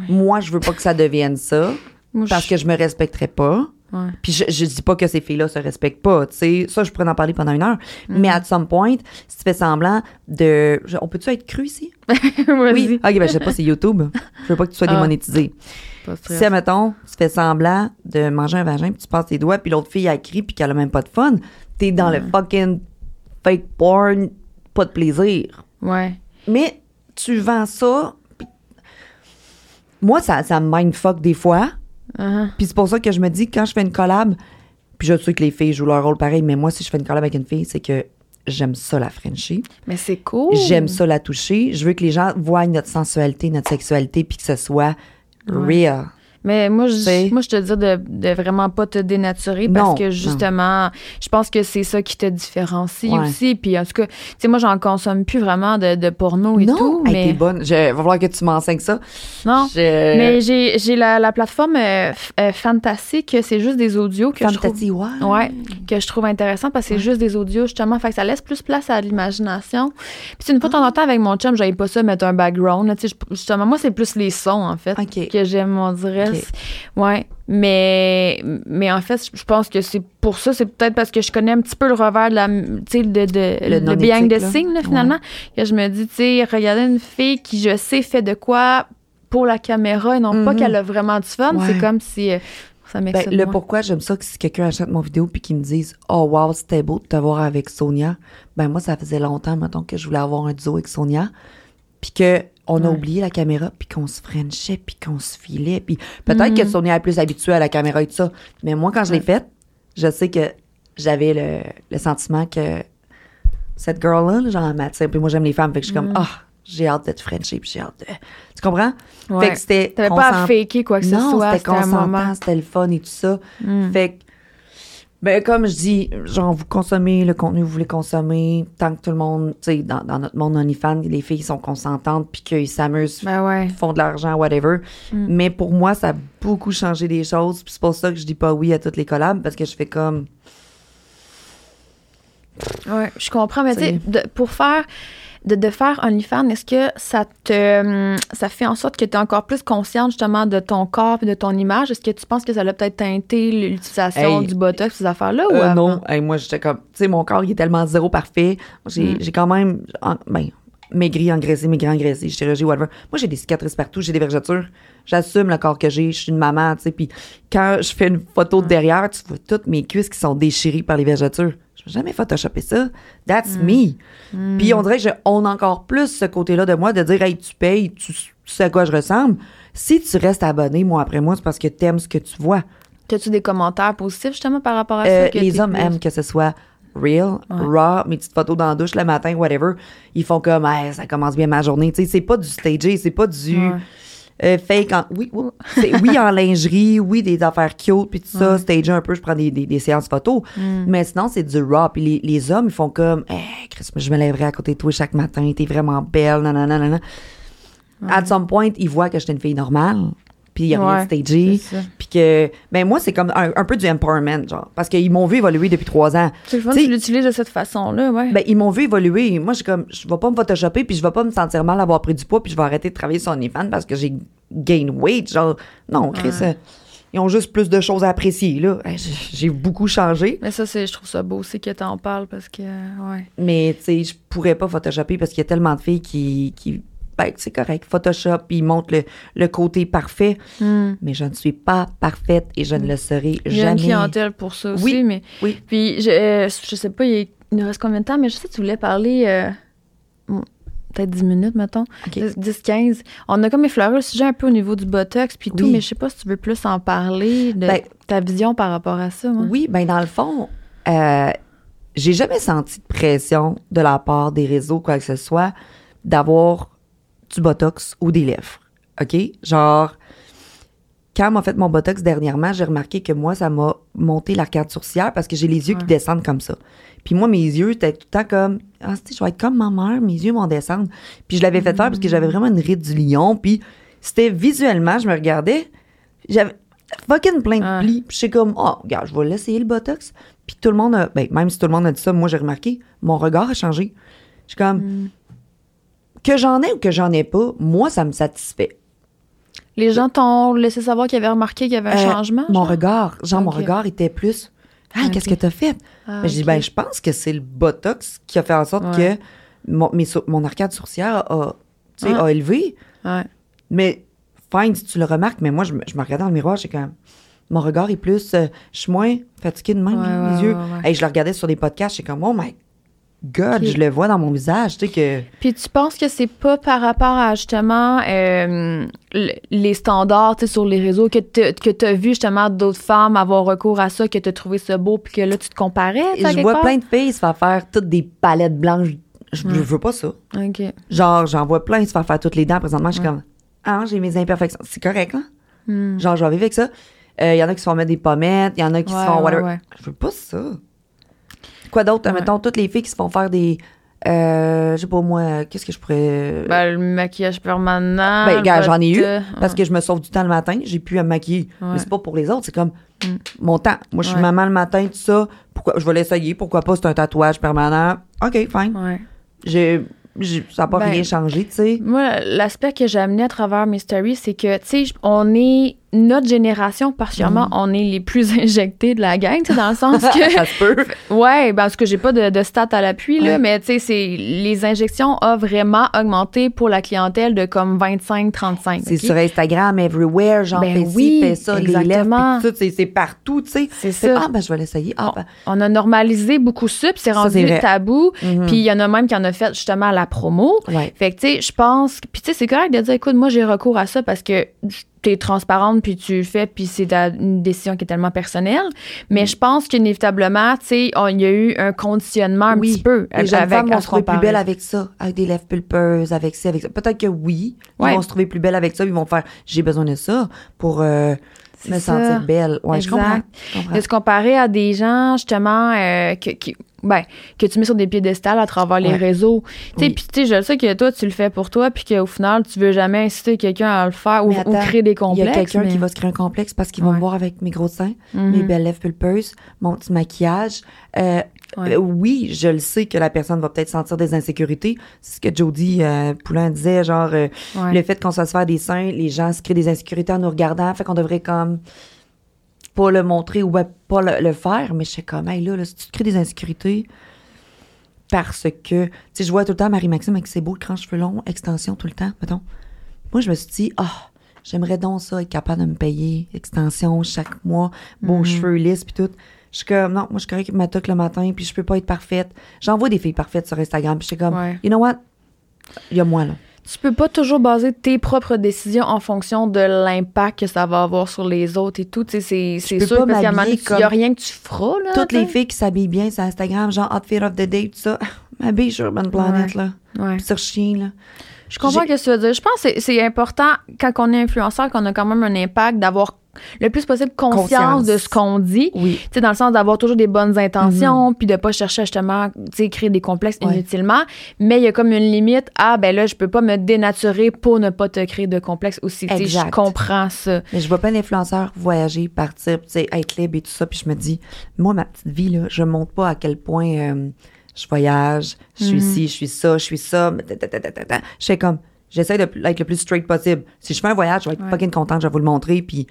moi, je veux pas que ça devienne ça, Moi, parce je- que je me respecterais pas. Ouais. Puis je, je dis pas que ces filles-là se respectent pas, tu sais. Ça, je pourrais en parler pendant une heure. Mhm. Mais à some point, si tu fais semblant de... je- on peut-tu être cru ici? Oui. OK, ben je sais pas, c'est YouTube. Je veux pas que tu sois Ah. démonétisé. Si, admettons, tu fais semblant de manger un vagin, puis tu passes tes doigts, puis l'autre fille, elle crie, puis qu'elle a même pas de fun, t'es dans le fucking fake porn, pas de plaisir. Ouais. Mais tu vends ça, puis moi, ça, ça me mindfuck des fois. Uh-huh. Puis c'est pour ça que je me dis, quand je fais une collab, puis je sais que les filles jouent leur rôle pareil, mais moi, si je fais une collab avec une fille, c'est que j'aime ça la Frenchie. Mais c'est cool. J'aime ça la toucher. Je veux que les gens voient notre sensualité, notre sexualité, puis que ce soit Ouais. real. Mais moi, je, moi, je te dis de, de vraiment pas te dénaturer parce Non, que justement, je pense que c'est ça qui te différencie Ouais. aussi. Puis en tout cas, tu sais, moi, j'en consomme plus vraiment de, de porno et non, tout. Hey, mais t'es bonne. Je, va falloir que tu m'enseignes ça. non. Je- Mais j'ai j'ai la, la plateforme euh, euh, Fantastique, c'est juste des audios que je trouve. Fantasy, ouais. Ouais, que je trouve intéressant parce que c'est juste des audios, justement. Fait que ça laisse plus place à l'imagination. Puis, une fois de temps en temps, avec mon chum, j'avais pas ça mettre un background. là, justement, moi, c'est plus les sons, en fait, que j'aime, on dirait. Ok. Ouais. Mais, mais en fait, je pense que c'est pour ça, c'est peut-être parce que je connais un petit peu le revers de la, tu sais, de, de, Le le behind the scene, là, finalement, que je me dis, tu sais, regarder une fille qui, je sais, fait de quoi pour la caméra et non pas Mhm. qu'elle a vraiment du fun, Ouais. c'est comme si euh, ça Ben, le moins. pourquoi j'aime ça que si quelqu'un achète mon vidéo puis qu'il me dise Oh wow, c'était beau de te voir avec Sonia. Ben moi, ça faisait longtemps, mettons, que je voulais avoir un duo avec Sonia. Puis que on a Ouais. oublié la caméra, puis qu'on se frenchait, puis qu'on se filait. Puis peut-être Mhm. que Sonia est plus habituée à la caméra et tout ça. Mais moi, quand je l'ai Ouais. faite, je sais que j'avais le, le sentiment que cette girl-là, là, genre, m'attire. Puis moi, j'aime les femmes. Fait que je suis comme Ah, j'ai hâte d'être frenchée, puis j'ai hâte de. Tu comprends? Ouais. Fait que c'était. T'avais pas à faker quoi que ce soit. c'était consentant, c'était le fun et tout ça. Mm. Fait que, ben, comme je dis, genre, vous consommez le contenu que vous voulez consommer, tant que tout le monde, tu sais, dans, dans notre monde OnlyFans, les filles sont consentantes, puis qu'ils s'amusent, Ben ouais. font de l'argent, whatever. Mm. Mais pour moi, ça a beaucoup changé des choses, puis c'est pour ça que je dis pas oui à toutes les collabs, parce que je fais comme, Ouais, je comprends, mais tu sais, pour faire de, de faire OnlyFans, est-ce que ça te hum, ça fait en sorte que tu es encore plus consciente justement de ton corps et de ton image? Est-ce que tu penses que ça a peut-être teinté l'utilisation Hey. du botox, ces affaires-là? ou Euh, avant? non, Hey, moi, j'étais comme, tu sais, mon corps, il est tellement zéro parfait. J'ai Mm. quand même, en- ben, maigri, engraissé, maigri, engraissé, chirurgie, whatever. Moi, j'ai des cicatrices partout, j'ai des vergetures. J'assume le corps que j'ai, je suis une maman, tu sais. Puis quand je fais une photo de derrière, tu vois toutes mes cuisses qui sont déchirées par les vergetures. Je n'ai jamais photoshopé ça. That's me. Puis on dirait que je on encore plus ce côté-là de moi, de dire, hey, tu payes, tu, tu sais à quoi je ressemble. Si tu restes abonné, moi, après moi, c'est parce que tu aimes ce que tu vois. As-tu des commentaires positifs justement par rapport à Euh, ça? que les hommes aiment que ce soit real, raw, mes petites photos dans la douche le matin, whatever. Ils font comme, Hey, ça commence bien ma journée. Tu sais, c'est pas du stagé, c'est pas du Ouais. Euh, fake. En, oui, oui, oui, en lingerie, oui, des affaires cute, puis tout ça, stagé un peu, je prends des, des, des séances photos. Mm. Mais sinon, c'est du raw. Puis les, les hommes, ils font comme, hey, Chris, je me lèverai à côté de toi chaque matin, t'es vraiment belle, nanana, nanana. At some point, ils voient que j'étais une fille normale. Puis il y a rien de Ouais, stagé. Puis que, ben moi, c'est comme un, un peu du empowerment, genre. Parce qu'ils m'ont vu évoluer depuis trois ans. C'est le fun, T'sais, tu l'utilises de cette façon-là, ouais. ben, ils m'ont vu évoluer. Moi, je suis comme, je vais pas me photoshopper, puis je vais pas me sentir mal d'avoir pris du poids, puis je vais arrêter de travailler sur OnlyFans parce que j'ai gain weight. Genre, non, Chris, euh, ils ont juste plus de choses à apprécier, là. J'ai beaucoup changé, Mais ça, c'est, je trouve ça beau aussi que t'en parles parce que, ouais. mais, tu sais, je pourrais pas photoshopper parce qu'il y a tellement de filles qui, qui c'est correct, Photoshop, puis ils montrent le, le côté parfait, mais je ne suis pas parfaite et je ne le serai Il y a une jamais. clientèle pour ça aussi, Oui, mais. oui. Puis, je, euh, je sais pas, il il nous reste combien de temps, mais je sais que tu voulais parler. euh, Peut-être 10 minutes, mettons. Ok. 10-15. On a comme effleuré le sujet un peu au niveau du Botox puis tout, mais je sais pas si tu veux plus en parler, de Ben, ta vision par rapport à ça. moi. Oui, ben dans le fond, euh, j'ai jamais senti de pression de la part des réseaux, quoi que ce soit, d'avoir du Botox ou des lèvres. OK? Genre, quand m'a fait mon Botox dernièrement, j'ai remarqué que moi, ça m'a monté l'arcade sourcilière parce que j'ai les yeux qui descendent comme ça. Puis moi, mes yeux étaient tout le temps comme, ah, je vais être comme ma mère, mes yeux vont descendre. Puis je l'avais fait faire parce que j'avais vraiment une ride du lion. Puis c'était visuellement, je me regardais, j'avais fucking plein de Ouais. plis. Puis je suis comme, oh, regarde, je vais l'essayer le Botox. Puis tout le monde a, ben, même si tout le monde a dit ça, moi, j'ai remarqué, mon regard a changé. Je suis comme, Mm. Que j'en ai ou que j'en ai pas, moi, ça me satisfait. Les gens t'ont laissé savoir qu'ils avaient remarqué qu'il y avait un Euh, changement? Mon genre? regard, genre, mon regard était plus, ah, qu'est-ce que t'as fait? Ah, Ben, Je dis, ben, je pense que c'est le Botox qui a fait en sorte Ouais. que mon, mes sou- mon arcade sourcière a, Ah. a élevé. Ouais. Mais, fine, si tu le remarques, mais moi, je me, je me regardais dans le miroir, j'ai comme, mon regard est plus, euh, je suis moins fatiguée de même, Ouais, ouais, les yeux. ouais, ouais. Hey, je le regardais sur des podcasts, j'étais comme, oh my God, je le vois dans mon visage, tu sais, que. Puis tu penses que c'est pas par rapport à justement euh, les standards tu sais, sur les réseaux que tu as vu justement d'autres femmes avoir recours à ça, que tu as trouvé ça beau, puis que là tu te comparais? je vois part? plein de filles se faire faire toutes des palettes blanches. Je, je veux pas ça. OK. Genre, j'en vois plein se faire faire toutes les dents. Présentement, je suis comme, ah, j'ai mes imperfections. C'est correct, là. Hmm. Genre, je vais vivre avec ça. Il y en a qui se font mettre des pommettes, il y en a qui Ouais, se font ouais, whatever. ouais. Je veux pas ça. Quoi d'autre? Ouais. Mettons, toutes les filles qui se font faire des. Euh, je sais pas moi, qu'est-ce que je pourrais. Ben, le maquillage permanent. Ben, gars, j'en ai eu. votre- Parce que je me sauve du temps le matin, j'ai pu à me maquiller. Ouais. Mais c'est pas pour les autres, c'est comme Mm. mon temps. Moi, je suis maman le matin, tout ça. Pourquoi, je vais l'essayer. Pourquoi pas? C'est un tatouage permanent. OK, fine. J'ai- ça n'a pas Ben, rien changé, tu sais. Moi, l'aspect que j'ai amené à travers mes stories, c'est que, tu sais, on est, notre génération, particulièrement, Mm. on est les plus injectés de la gang, tu sais, dans le sens que. ça se peut. Ouais, ben, parce que j'ai pas de, de stats à l'appui, là, Ouais. mais tu sais, c'est les injections ont vraiment augmenté pour la clientèle de comme 25-35. C'est sur Instagram, everywhere, genre, Ben fais ci, oui, fais ça, les lèvres, exactement. puis tout, c'est, partout, tu sais. C'est ça. Ah, ben, je vais l'essayer. Ah, on, ben, on a normalisé beaucoup ça, puis c'est rendu tabou. Mhm. Puis il y en a même qui en a fait justement la promo. ouais. Fait que, tu sais, je pense. Puis, tu sais, c'est correct de dire, écoute, moi, j'ai recours à ça parce que t'es transparente, puis tu le fais, puis c'est une décision qui est tellement personnelle. Mais je pense qu'inévitablement, tu sais, il y a eu un conditionnement un oui. petit peu. Les jeunes avec, femmes vont se trouver plus belles avec ça, avec des lèvres pulpeuses, avec ça, avec ça. Peut-être que oui, ils Ouais. vont se trouver plus belles avec ça, ils vont faire, j'ai besoin de ça pour euh, me ça. sentir belle. Ouais, je comprends. je comprends. De se comparer à des gens, justement, euh, que, qui- ben, que tu mets sur des piédestals à travers les Ouais. réseaux. Tu sais, Oui. puis tu sais, je sais que toi, tu le fais pour toi, puis qu'au final, tu veux jamais inciter quelqu'un à le faire ou, créer des Il y complexes. a quelqu'un mais- qui va se créer un complexe parce qu'il va Ouais. me voir avec mes gros seins, Mhm. mes belles lèvres pulpeuses, mon petit maquillage. Euh, Ouais. euh, oui, je le sais que la personne va peut-être sentir des insécurités. C'est ce que Jodie euh, Poulain disait, genre euh, Ouais. le fait qu'on se fasse faire des seins, les gens se créent des insécurités en nous regardant, fait qu'on devrait comme pas le montrer ou pas le, le faire. Mais je sais comme, hey, là, là, si tu te crées des insécurités, parce que, tu sais, je vois tout le temps Marie-Maxime avec ses beaux grands cheveux longs, extension tout le temps, mettons. Moi, je me suis dit, ah, j'aimerais donc ça, être capable de me payer extension chaque mois, beaux Mhm. cheveux lisses, puis tout. Je suis comme, non, moi, je suis correcte avec ma toque le matin, puis je peux pas être parfaite. J'en vois des filles parfaites sur Instagram, puis je suis comme, Ouais. you know what? Il y a moi, là. Tu peux pas toujours baser tes propres décisions en fonction de l'impact que ça va avoir sur les autres et tout. Tu sais, c'est sûr parce qu'à il y a rien que tu feras, là. Toutes les filles qui s'habillent bien sur Instagram, genre outfit of the day, tout ça, m'habillent sur Urban Planet, là. Ouais. Sur Chien, là. Je comprends ce que tu veux dire. Je pense que c'est- c'est important, quand on est influenceur, qu'on a quand même un impact, d'avoir le plus possible conscience, Conscience. de ce qu'on dit. Oui. Tu sais, dans le sens d'avoir toujours des bonnes intentions, puis de pas chercher justement, tu sais, créer des complexes Ouais. inutilement. Mais il y a comme une limite. Ah, ben là, je peux pas me dénaturer pour ne pas te créer de complexes aussi. Tu sais, je comprends ça. Mais je vois plein d'influenceurs voyager, partir, tu sais, être libre et tout ça. Puis je me dis, moi, ma petite vie, là, je montre pas à quel point euh, je voyage, je suis Mhm. ci, je suis ça, je suis ça. Je fais comme, j'essaie de être le plus straight possible. Si je fais un voyage, je vais être Ouais. contente, je vais vous le montrer. Puis,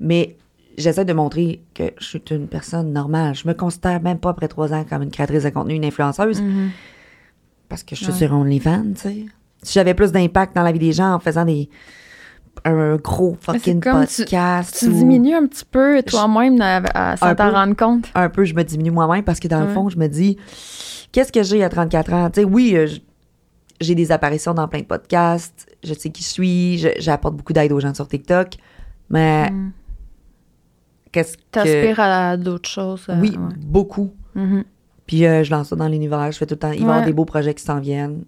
mais j'essaie de montrer que je suis une personne normale. Je me considère même pas après trois ans comme une créatrice de contenu, une influenceuse. Mhm. Parce que je suis Ouais. sur OnlyFans, tu sais. Si j'avais plus d'impact dans la vie des gens en faisant des un gros fucking tu- podcast Tu ou- diminues un petit peu toi-même sans t'en rendre compte. un peu, je me diminue moi-même parce que dans le fond, je me dis, qu'est-ce que j'ai à 34 ans? Tu sais, oui, euh, j'ai des apparitions dans plein de podcasts, je sais qui je suis, j'apporte beaucoup d'aide aux gens sur TikTok, mais Mm. Qu'est-ce que... T'aspires à d'autres choses. euh, Oui, ouais. beaucoup. Mhm. Puis euh, je lance ça dans l'univers, je fais tout le temps, il va y avoir des beaux projets qui s'en viennent.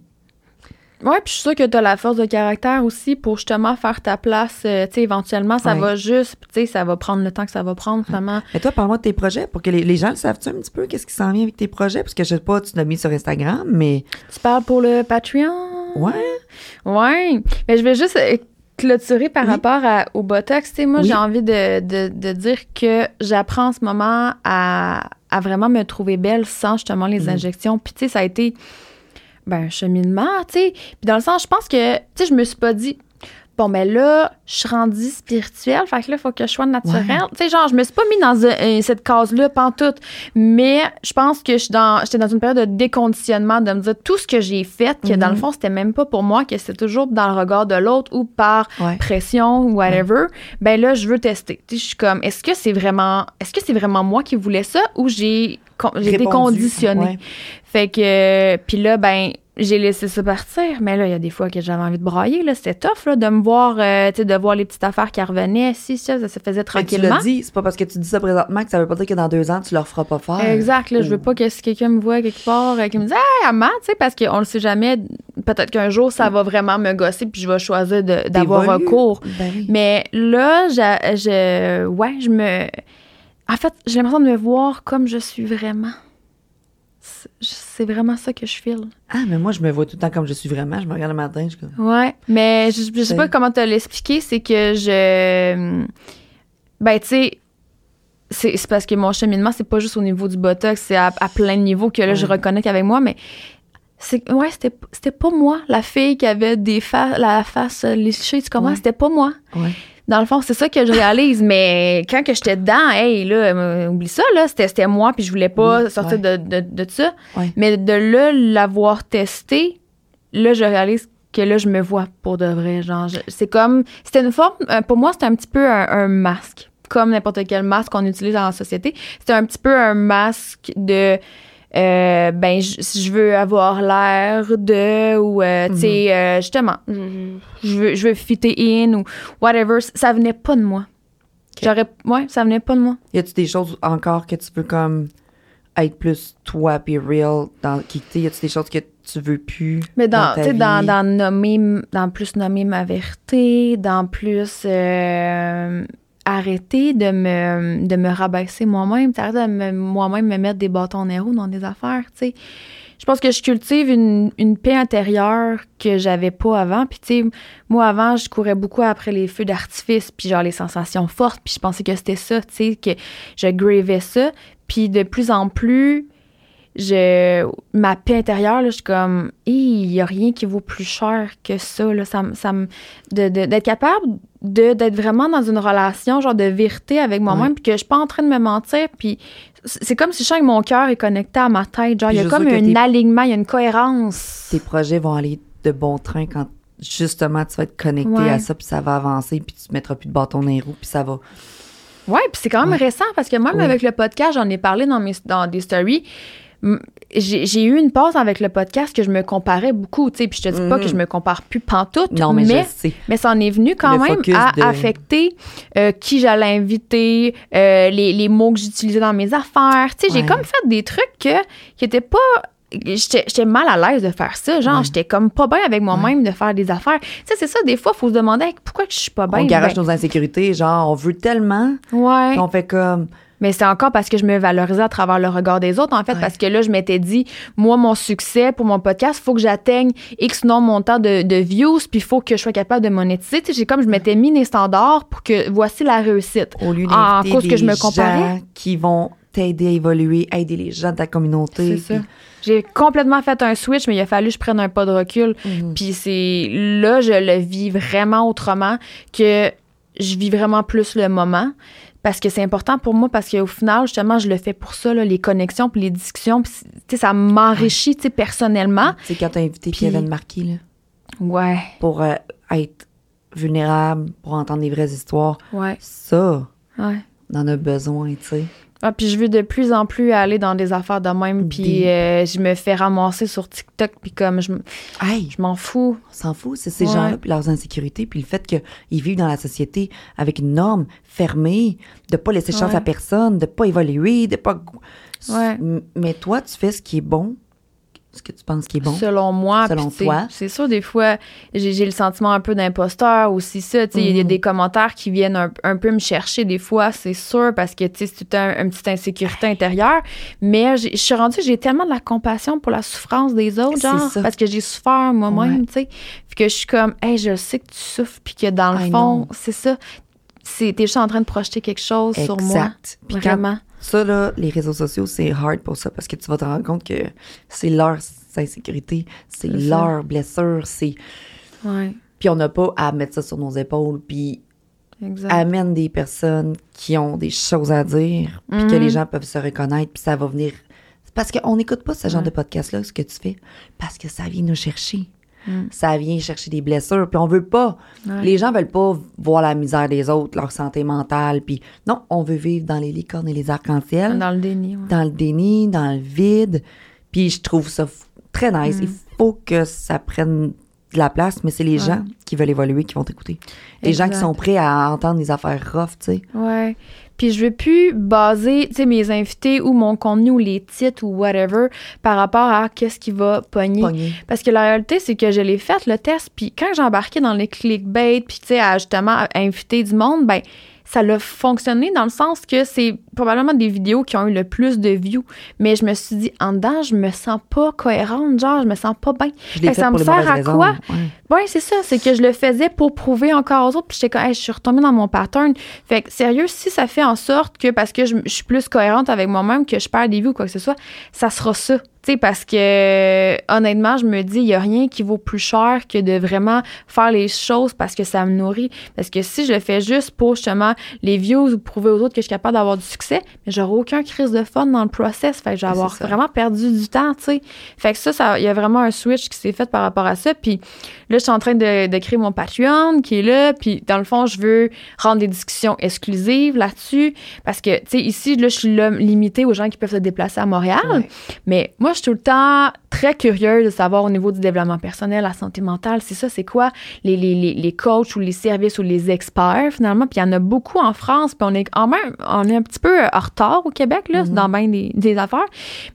Ouais, puis je suis sûre que tu as la force de caractère aussi pour justement faire ta place. euh, tu sais, éventuellement, ça Ouais. va juste, tu sais, ça va prendre le temps que ça va prendre, vraiment. Et toi, parle-moi de tes projets pour que les, les gens le savent-tu un petit peu, qu'est-ce qui s'en vient avec tes projets? Parce que je sais pas, tu l'as mis sur Instagram, mais Tu parles pour le Patreon? ouais. Ouais. Mais je vais juste clôturer par Oui. rapport à- au Botox. Tu sais, moi, Oui. j'ai envie de, de, de dire que j'apprends en ce moment à, à vraiment me trouver belle sans justement les Mhm. injections. Puis, tu sais, ça a été ben, un cheminement, tu sais. Puis, dans le sens, je pense que, tu sais, je me suis pas dit, bon, ben là, je suis rendue spirituelle, fait que là, il faut que je sois naturelle. Ouais. Tu sais, genre, je me suis pas mis dans un- cette case-là, pantoute. Mais je pense que je suis dans, j'étais dans une période de déconditionnement, de me dire tout ce que j'ai fait, que dans le Mhm. fond, c'était même pas pour moi, que c'était toujours dans le regard de l'autre ou par Ouais. pression ou whatever. Ben là, je veux tester. Tu sais, je suis comme, est-ce que c'est vraiment, est-ce que c'est vraiment moi qui voulais ça ou j'ai? Ouais. Fait que, puis là, ben, j'ai laissé ça partir. Mais là, il y a des fois que j'avais envie de brailler. Là, c'était tough, là, de me voir, euh, tu sais, de voir les petites affaires qui revenaient. Si, ça, ça se faisait Mais tu tranquillement. l'as dit, c'est pas parce que tu dis ça présentement que ça veut pas dire que dans deux ans, tu leur feras pas faire. Exact, là, je veux Ou- pas que si quelqu'un me voit quelque part, euh, qui me dit Hey, Amma, tu sais, parce qu'on le sait jamais, peut-être qu'un jour, ça va vraiment me gosser, puis je vais choisir de- d'avoir recours. Ben oui. Mais là, je, je- ouais, je me. En fait, j'ai l'impression de me voir comme je suis vraiment. C'est- vraiment ça que je file. Ah, mais moi, je me vois tout le temps comme je suis vraiment. Je me regarde le matin, je suis comme. Ouais, mais je, je sais pas comment te l'expliquer, c'est que je. Ben, tu sais. C'est parce que mon cheminement, c'est pas juste au niveau du botox, c'est à, à plein de niveaux que là, je reconnais qu'avec moi, mais c'est ouais, c'était c'était pas moi, la fille qui avait des fa la face léchée, tu comprends? Ouais. C'était pas moi. Ouais. Dans le fond, c'est ça que je réalise, mais quand que j'étais dedans, hey, là, oublie ça, là, c'était moi, puis je voulais pas Oui, sortir ouais. de, de, de ça. Ouais. Mais de là, l'avoir testé, là, je réalise que là, je me vois pour de vrai. Genre, je- c'est comme. C'était une forme. euh, Pour moi, c'était un petit peu un, un masque. Comme n'importe quel masque qu'on utilise dans la société. C'était un petit peu un masque de. Euh, ben, je- si je veux avoir l'air de. Ou, euh, tu sais, euh, justement, je, je veux, je veux fitter in ou whatever. Ça venait pas de moi. J'aurais. Ouais, ça venait pas de moi. Y a-tu des choses encore que tu veux comme être plus toi puis real dans qui y a-tu des choses que tu veux plus Mais dans, tu sais, dans, dans nommer, dans plus nommer ma vérité, dans plus arrêter de me, de me rabaisser moi-même, arrêter de me- moi-même me mettre des bâtons en roues dans des affaires, tu sais. Je pense que je cultive une, une paix intérieure que j'avais pas avant. Puis, tu sais, moi, avant, je courais beaucoup après les feux d'artifice, puis genre les sensations fortes, puis je pensais que c'était ça, tu sais, que je gravais ça. Puis, de plus en plus, je ma paix intérieure là, je suis comme il y a rien qui vaut plus cher que ça là ça, ça d'être capable de d'être vraiment dans une relation genre de vérité avec moi-même puis que je suis pas en train de me mentir puis c'est comme si je sens que mon cœur est connecté à ma tête genre il y a comme un alignement il y a une cohérence Tes projets vont aller de bon train quand justement tu vas être connecté Ouais. à ça, puis ça va avancer, puis tu te mettras plus de bâton dans les roues, puis ça va. Ouais, puis c'est quand même Ouais. récent parce que même avec le podcast, j'en ai parlé dans mes dans des stories. J'ai eu une pause avec le podcast que je me comparais beaucoup, tu sais, puis je te dis pas que je me compare plus pantoute, Non, mais, mais je sais. mais ça en est venu quand Le même à de- affecter euh, qui j'allais inviter, euh, les, les mots que j'utilisais dans mes affaires. Tu sais, j'ai comme fait des trucs que, qui étaient pas. J'étais mal à l'aise de faire ça. Genre, Ouais. j'étais comme pas bien avec moi-même de faire des affaires. Tu sais, c'est ça, des fois, il faut se demander Hey, pourquoi je suis pas bien? on garage Ben, nos insécurités, genre, on veut tellement ouais. qu'on fait comme. Mais c'est encore parce que je me valorisais à travers le regard des autres, en fait, Ouais. parce que là, je m'étais dit, moi, mon succès pour mon podcast, il faut que j'atteigne X nombre montant de, de views, puis il faut que je sois capable de monétiser. Tu sais, j'ai comme, je m'étais mis des standards pour que voici la réussite. Au lieu En cause que des je me comparais. gens qui vont t'aider à évoluer, aider les gens de ta communauté. C'est ça. J'ai complètement fait un switch, mais il a fallu que je prenne un pas de recul. Mhm. Puis c'est là, je le vis vraiment autrement, que je vis vraiment plus le moment. Parce que c'est important pour moi, parce qu'au final, justement, je le fais pour ça, là, les connexions puis les discussions. Puis, tu sais, ça m'enrichit, tu sais, personnellement. Tu sais, quand t'as invité Kevin Marquis, là, Ouais, pour euh, être vulnérable, pour entendre des vraies histoires, ouais, ça, ouais. on en a besoin, tu sais. Ah, puis je veux de plus en plus aller dans des affaires de même, puis Des- euh, je me fais ramasser sur TikTok, puis comme je, Hey, je m'en fous. on s'en fout, c'est ces Ouais. gens-là, puis leurs insécurités, puis le fait qu'ils vivent dans la société avec une norme fermée, de pas laisser chance Ouais. à personne, de pas évoluer, de pas... Ouais. Mais toi, tu fais ce qui est bon, ce que tu penses qui est bon. Selon moi. Selon toi. C'est sûr, des fois, j'ai le sentiment un peu d'imposteur aussi, ça. Il y a Mhm. des commentaires qui viennent un, un peu me chercher des fois, c'est sûr, parce que c'est tout un, une petite insécurité intérieure. Mais je suis rendue, j'ai tellement de la compassion pour la souffrance des autres, genre, ça. parce que j'ai souffert moi-même, tu sais. Puis que je suis comme, hey, je sais que tu souffres, puis que dans le I fond, c'est ça. T'es juste en train de projeter quelque chose sur moi. Quand- Vraiment. Ça, là, les réseaux sociaux, c'est hard pour ça parce que tu vas te rendre compte que c'est leur insécurité, c'est leur blessure, c'est... Ouais, Puis on n'a pas à mettre ça sur nos épaules, puis exact. amène des personnes qui ont des choses à dire, puis que Mhm. les gens peuvent se reconnaître, puis ça va venir... Parce qu'on n'écoute pas ce genre Ouais. de podcast-là, ce que tu fais, parce que ça vient nous chercher. Mm. Ça vient chercher des blessures, puis on veut pas... Ouais. Les gens veulent pas voir la misère des autres, leur santé mentale, puis non, on veut vivre dans les licornes et les arcs-en-ciel Dans le déni, ouais. dans le déni, dans le vide. Puis je trouve ça très nice. Mm. Il faut que ça prenne de la place, mais c'est les Ouais. gens qui veulent évoluer qui vont t'écouter. Les gens qui sont prêts à entendre des affaires rough, tu sais. Ouais. Puis je veux plus baser, tu sais, mes invités ou mon contenu ou les titres ou whatever par rapport à qu'est-ce qui va pogner. Pogner. Parce que la réalité, c'est que je l'ai fait, le test, puis quand j'ai embarqué dans les clickbait, puis tu sais, à justement inviter du monde, ben ça l'a fonctionné dans le sens que c'est probablement des vidéos qui ont eu le plus de views. Mais je me suis dit, en dedans, je me sens pas cohérente, genre, je me sens pas bien. Ça pour me sert à raisons. quoi? Ouais. Oui, c'est ça. C'est que je le faisais pour prouver encore aux autres. Puis j'étais comme, Hey, je suis retombée dans mon pattern. Fait que, sérieux, si ça fait en sorte que, parce que je, je suis plus cohérente avec moi-même, que je perds des vues ou quoi que ce soit, ça sera ça. Tu sais, parce que, honnêtement, je me dis, il n'y a rien qui vaut plus cher que de vraiment faire les choses parce que ça me nourrit. Parce que si je le fais juste pour, justement, les views ou prouver aux autres que je suis capable d'avoir du succès, mais j'aurai aucun crise de fun dans le process. Fait que je vais avoir vraiment perdu du temps, tu sais. Fait que ça, ça, il y a vraiment un switch qui s'est fait par rapport à ça. Puis là, je suis en train de, de créer mon Patreon qui est là. Puis dans le fond, je veux rendre des discussions exclusives là-dessus. Parce que, tu sais, ici, là, je suis là, limitée aux gens qui peuvent se déplacer à Montréal. Ouais. Mais moi, je suis tout le temps très curieuse de savoir au niveau du développement personnel, la santé mentale, c'est ça, c'est quoi? Les, les, les, les coachs ou les services ou les experts, finalement. Puis il y en a beaucoup en France. Puis on est quand même, on est un petit peu en retard au Québec, là, Mhm. dans bien des, des affaires.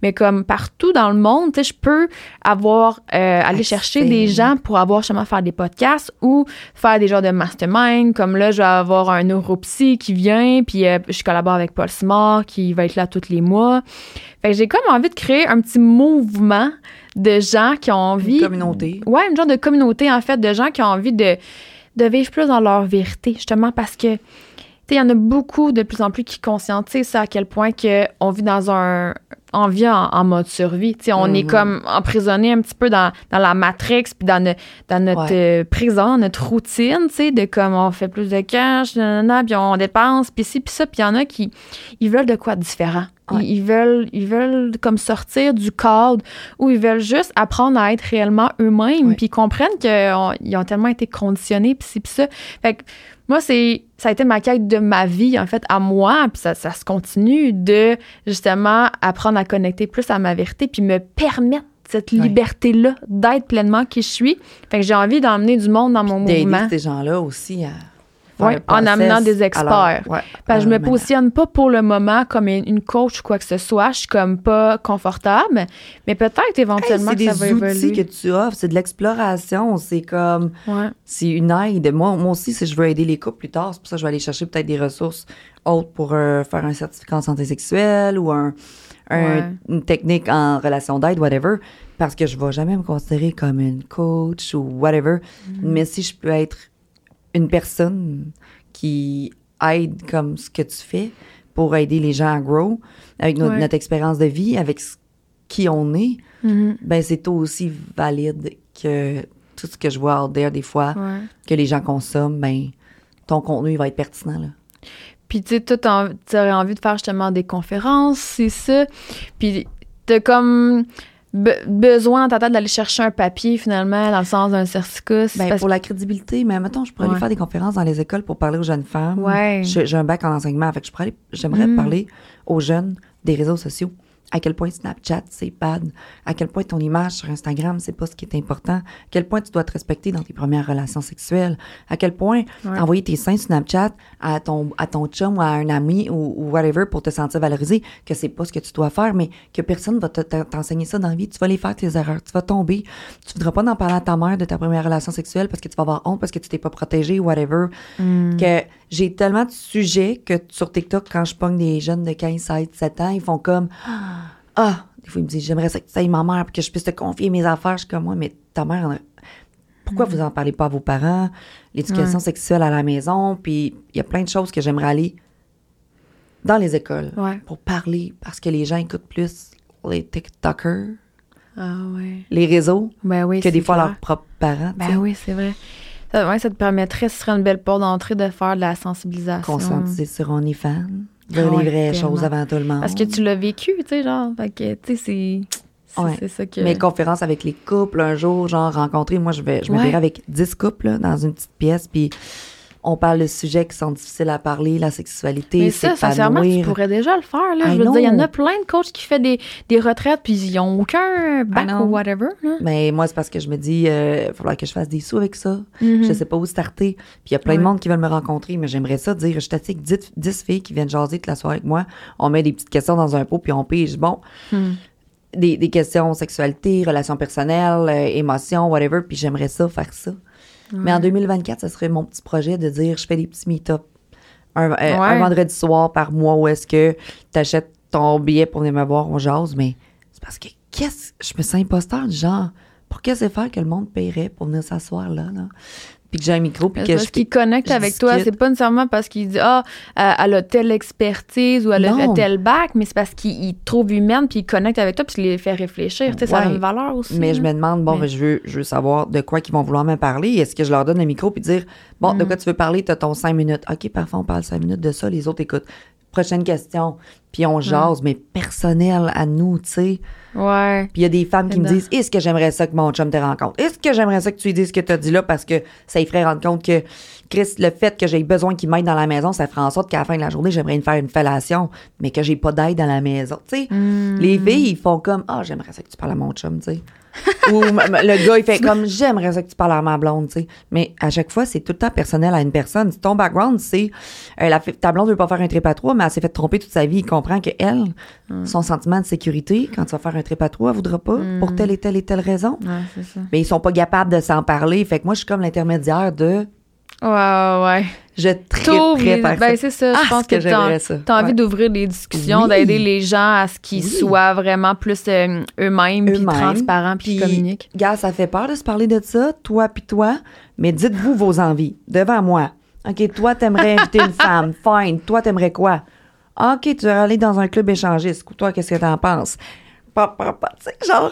Mais comme partout dans le monde, tu sais, je peux avoir, euh, aller chercher des gens pour avoir justement faire des podcasts ou faire des genres de mastermind. Comme là, je vais avoir un neuropsy qui vient, puis euh, je collabore avec Paul Simard qui va être là tous les mois. Fait que j'ai comme envie de créer un petit mouvement de gens qui ont envie. Une communauté. Ouais, une genre de communauté, en fait, de gens qui ont envie de, de vivre plus dans leur vérité, justement, parce que, il y en a beaucoup de plus en plus qui conscientisent ça, à quel point que on vit dans un, on vit en, en mode survie. On est Mhm. comme emprisonné un petit peu dans, dans la matrix, puis dans, dans notre Ouais. euh, prison, notre routine, de comme on fait plus de cash, nanana, puis on dépense, puis ci, puis ça. Puis il y en a qui ils veulent de quoi de différent. Ils, Ouais. ils veulent, ils veulent comme sortir du cadre ou ils veulent juste apprendre à être réellement eux-mêmes, puis comprennent qu'ils ont tellement été conditionnés, puis ci, puis ça. Fait que moi, c'est ça a été ma quête de ma vie, en fait, à moi, puis ça, ça se continue de justement apprendre à connecter plus à ma vérité, puis me permettre cette liberté-là d'être pleinement qui je suis. Fait que j'ai envie d'emmener du monde dans mon D'aider mouvement. ces gens-là aussi à. Le en amenant des experts. leur- ouais, Parce que je me positionne pas pour le moment comme une coach ou quoi que ce soit. Je suis comme pas confortable, mais peut-être Hey, éventuellement c'est que ça des va outils évoluer. que tu offres, c'est de l'exploration, c'est comme Ouais. c'est une aide. Moi, moi aussi, si je veux aider les couples plus tard, c'est pour ça que je vais aller chercher peut-être des ressources autres pour euh, faire un certificat en santé sexuelle ou un, un- Ouais. une technique en relation d'aide, whatever, parce que je vais jamais me considérer comme une coach ou whatever. Mm. Mais si je peux être une personne qui aide comme ce que tu fais pour aider les gens à grow avec notre, Ouais. notre expérience de vie, avec qui on est, Mhm. ben c'est aussi valide que tout ce que je vois out there des fois Ouais. que les gens consomment, ben ton contenu il va être pertinent là. Puis, tu sais, toi, t'as- t'aurais envie de faire justement des conférences, c'est ça. Puis, t'as comme be- besoin dans ta tête d'aller chercher un papier, finalement, dans le sens d'un certificat. c'est Ben, pour la crédibilité, mais mettons, je pourrais Ouais. aller faire des conférences dans les écoles pour parler aux jeunes femmes. Ouais. J'ai un bac en enseignement, fait que je pourrais aller- j'aimerais Mm. parler aux jeunes des réseaux sociaux. À quel point Snapchat, c'est bad. À quel point ton image sur Instagram, c'est pas ce qui est important. À quel point tu dois te respecter dans tes premières relations sexuelles. À quel point Ouais. envoyer tes seins sur Snapchat à ton, à ton chum ou à un ami ou, ou whatever pour te sentir valorisé, que c'est pas ce que tu dois faire, mais que personne va te- te- t'enseigner ça dans la vie. Tu vas les faire tes erreurs. Tu vas tomber. Tu voudras pas en parler à ta mère de ta première relation sexuelle parce que tu vas avoir honte parce que tu t'es pas protégé ou whatever. Mm. Que j'ai tellement de sujets que sur TikTok, quand je pogne des jeunes de 15, 16, 17 ans, ils font comme Ah, des fois, ils me disent J'aimerais ça que tu ailles ma mère pour que je puisse te confier mes affaires. Je suis comme moi, mais ta mère, en a- pourquoi vous en parlez pas à vos parents? L'éducation sexuelle à la maison, puis il y a plein de choses que j'aimerais aller dans les écoles Ouais. pour parler parce que les gens écoutent plus les TikTokers, Ah, ouais. les réseaux, Ben oui, que des fois clair. leurs propres parents. Ben oui, c'est vrai. Ouais, ça te permettrait, ce serait une belle porte d'entrée de faire de la sensibilisation. Conscientiser sur OnlyFans, dire Ah ouais, les vraies tellement. choses avant tout le monde. Parce que tu l'as vécu, tu sais, genre. Fait que, tu sais, c'est. c'est- Ouais. Ça que. Mes conférences avec les couples, un jour, genre rencontrer, moi, je vais, je me avec 10 couples là, dans une petite pièce, puis on parle de sujets qui sont difficiles à parler, la sexualité, Mais ça, sincèrement, tu pourrais déjà le faire. Là. I Je veux dire, il y en a plein de coachs qui font des, des retraites, puis ils n'ont aucun bac ou whatever. Là. Mais moi, c'est parce que je me dis, il va falloir que je fasse des sous avec ça. Mhm. Je sais pas où starter. Puis il y a plein de monde qui veulent me rencontrer, mais j'aimerais ça dire, je t'attire 10, 10 filles qui viennent jaser toute la soirée avec moi. On met des petites questions dans un pot, puis on pige. Bon, Hmm. des, des questions sexualité, relations personnelles, euh, émotions, whatever, puis j'aimerais ça, faire ça. Mais en 2024, ce serait mon petit projet de dire, je fais des petits meet-up un, euh, un vendredi soir par mois où est-ce que tu achètes ton billet pour venir me voir, on jase, mais c'est parce que qu'est-ce je me sens imposteur du genre, pour qu'est-ce que c'est faire que le monde paierait pour venir s'asseoir là, là? Puis que j'ai un micro, puis C'est que parce je... qu'il connecte je avec toi. C'est pas nécessairement parce qu'il dit Ah, euh, elle a telle expertise ou elle a tel bac, mais c'est parce qu'il il te trouve humaine puis il connecte avec toi puis il les fait réfléchir. Tu sais, ça a une valeur aussi. Mais je me demande, bon, Mais- ben, je, veux, je veux savoir de quoi qu'ils vont vouloir me parler. Est-ce que je leur donne le micro puis dire, bon, Mm. de quoi tu veux parler? T'as ton cinq minutes. OK, parfois, on parle cinq minutes de ça, les autres écoutent. Prochaine question. Puis on jase, mais personnel à nous, tu sais. Ouais. Puis il y a des femmes qui me disent, est-ce que j'aimerais ça que mon chum te rencontre? Est-ce que j'aimerais ça que tu lui dises ce que tu as dit là? Parce que ça lui ferait rendre compte que, Chris, le fait que j'ai besoin qu'il m'aide dans la maison, ça ferait en sorte qu'à la fin de la journée, j'aimerais faire une fellation, mais que j'ai pas d'aide dans la maison. Tu sais, Hmm. les filles, ils font comme, ah, j'aimerais ça que tu parles à mon chum, tu sais. Ou le gars, il fait comme, j'aimerais ça que tu parles à ma blonde, tu sais. Mais à chaque fois, c'est tout le temps personnel à une personne. Ton background, c'est, euh, la, ta blonde veut pas faire un trip à trois, mais elle s'est fait tromper toute sa vie. Il comprend que elle, Hmm. son sentiment de sécurité, quand tu vas faire un trip à trois, elle voudra pas, Hmm. pour telle et telle et telle raison. Ouais, c'est ça. Mais ils sont pas capables de s'en parler. Fait que moi, je suis comme l'intermédiaire de, Ouais, ouais, je les- faire ben, c'est ça. Ah, je pense ce que que, t'as, ça. t'as envie Ouais. d'ouvrir les discussions, Oui. d'aider les gens à ce qu'ils Oui. soient vraiment plus euh, eux-mêmes, puis transparents, puis communiquent. Gars, ça fait peur de se parler de ça, toi puis toi, mais dites-vous vos envies devant moi. OK, toi, t'aimerais inviter une femme. Fine. Toi, t'aimerais quoi? Ah, OK, tu vas aller dans un club échangiste. Toi, qu'est-ce que t'en penses? Pas, pas, pas, tu sais, genre.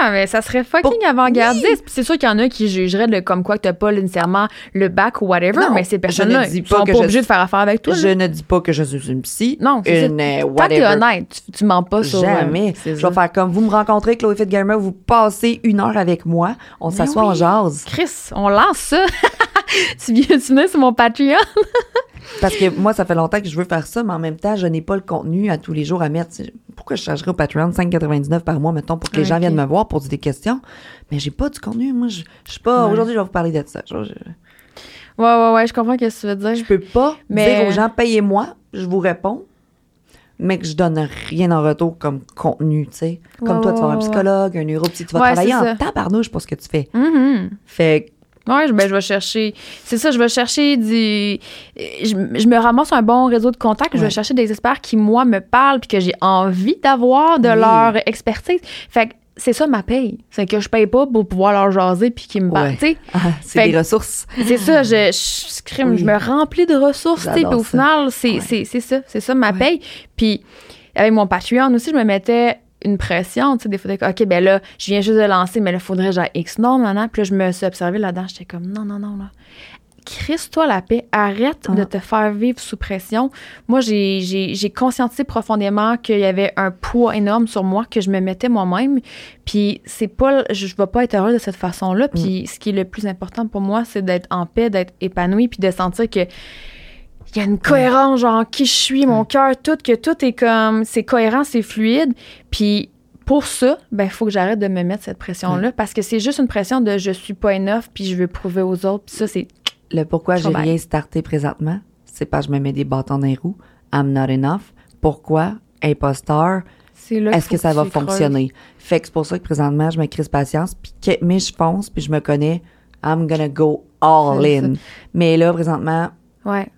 Ah, mais ça serait fucking Pour- avant-gardiste. C'est sûr qu'il y en a qui jugeraient de comme quoi que t'as pas nécessairement le bac ou whatever, Non, mais ces personnes-là, ils pas sont que pas je de faire affaire avec toi. Je là. ne dis pas que je suis une psy. Non, c'est une euh, Tant que whatever. honnête, tu, tu mens pas sur... euh, Jamais. Je vais faire comme vous me rencontrez, Chloé Gamer, vous passez une heure avec moi, on s'assoit, on oui. jase. Chris, on lance ça. tu viens tu venais sur mon Patreon? Parce que moi, ça fait longtemps que je veux faire ça, mais en même temps, je n'ai pas le contenu à tous les jours à mettre. Pourquoi je chargerais au Patreon 5,99 par mois, mettons, pour que les gens viennent me voir, poser des questions? Mais j'ai pas du contenu. Moi, je, je suis pas. Ouais. Aujourd'hui, je vais vous parler de ça. Je, je- Ouais, ouais, ouais, je comprends ce que tu veux dire. je peux pas Mais- dire aux gens, payez-moi, je vous réponds, mais que je donne rien en retour comme contenu, tu sais. Comme Ouais, toi, tu vas avoir un psychologue, un neuropsy, tu vas travailler en tabarnouche pour ce que tu fais. Mhm. Fait je- ben, je vais chercher. C'est ça, je vais chercher du. Je, je me ramasse un bon réseau de contacts. Je vais chercher des experts qui, moi, me parlent puis que j'ai envie d'avoir de Oui. leur expertise. Fait que c'est ça ma paye. C'est que je paye pas pour pouvoir leur jaser puis qu'ils me parlent. Ouais. ah, c'est des ressources. C'est ça, je, je, crime, Oui. je me remplis de ressources, puis au final, c'est Ouais. ça, c'est ça ma paye. Puis avec mon Patreon aussi, je me mettais une pression, tu sais, des fois, OK, ben là, je viens juste de lancer, mais là, faudrait que j'aille X nombre, maintenant. Puis là, je me suis observée là-dedans, j'étais comme, non, non, non, là. Crisse-toi la paix, arrête Ah. de te faire vivre sous pression. Moi, j'ai- conscientisé profondément qu'il y avait un poids énorme sur moi que je me mettais moi-même. Puis c'est pas, je, je vais pas être heureuse de cette façon-là. Puis ce qui est le plus important pour moi, c'est d'être en paix, d'être épanouie, puis de sentir que il y a une cohérence, genre qui je suis, mon cœur, tout, que tout est comme, c'est cohérent, c'est fluide. Puis pour ça, ben il faut que j'arrête de me mettre cette pression-là parce que c'est juste une pression de je suis pas enough, puis je veux prouver aux autres. Puis ça, c'est Le pourquoi j'ai rien starté présentement, c'est que je me mets des bâtons dans les roues. I'm not enough. Pourquoi? Imposteur. Est-ce que ça va creuses. fonctionner? Fait que c'est pour ça que présentement, je me crise patience. Puis mais je fonce, puis je me connais. I'm gonna go all in. Mais là, présentement, Ouais.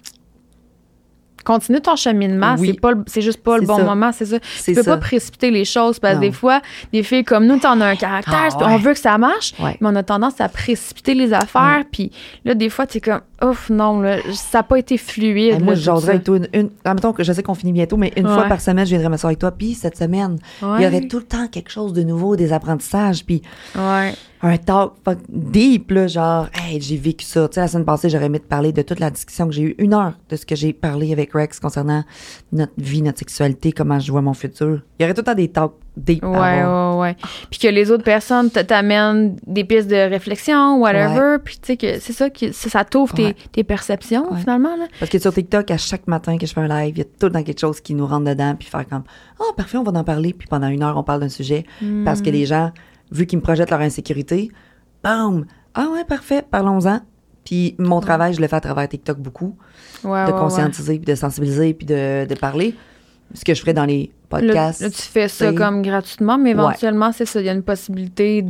Continue ton cheminement, Oui. c'est pas le- c'est juste pas le bon ça. moment, c'est ça. Tu peux ça. pas précipiter les choses parce que des fois, des filles comme nous, t'en as un caractère, Ah on veut que ça marche, Ouais. mais on a tendance à précipiter les affaires, puis là, des fois, t'es comme, ouf, non, là, ça n'a pas été fluide. Hey, moi, jaserais ça. avec toi une, une admettons que je sais qu'on finit bientôt, mais une fois par semaine, je viendrai m'asseoir avec toi. Puis cette semaine, il y aurait tout le temps quelque chose de nouveau, des apprentissages, puis Ouais. un talk fuck deep, là, genre, hey, j'ai vécu ça. Tu sais, la semaine passée, j'aurais aimé te parler de toute la discussion que j'ai eue, une heure de ce que j'ai parlé avec Rex concernant notre vie, notre sexualité, comment je vois mon futur. Il y aurait tout le temps des talks deep. Ouais, ouais, ouais. Puis que les autres personnes t'amènent des pistes de réflexion, whatever. Puis tu sais que c'est ça qui ça, ça t'ouvre tes, Ouais. tes perceptions, Ouais. finalement. Là. Parce que sur TikTok, à chaque matin que je fais un live, il y a tout le temps quelque chose qui nous rentre dedans, puis faire comme, ah, parfait, on va en parler, puis pendant une heure, on parle d'un sujet. Parce que les gens, vu qu'ils me projettent leur insécurité, boum, ah ouais, parfait, parlons-en. Puis mon travail, je le fais à travers TikTok beaucoup, de conscientiser, puis de sensibiliser, puis de, de parler. Ce que je ferais dans les Là, podcasts. là, tu fais ça comme gratuitement, mais Ouais. éventuellement, c'est ça. Il y a une possibilité de,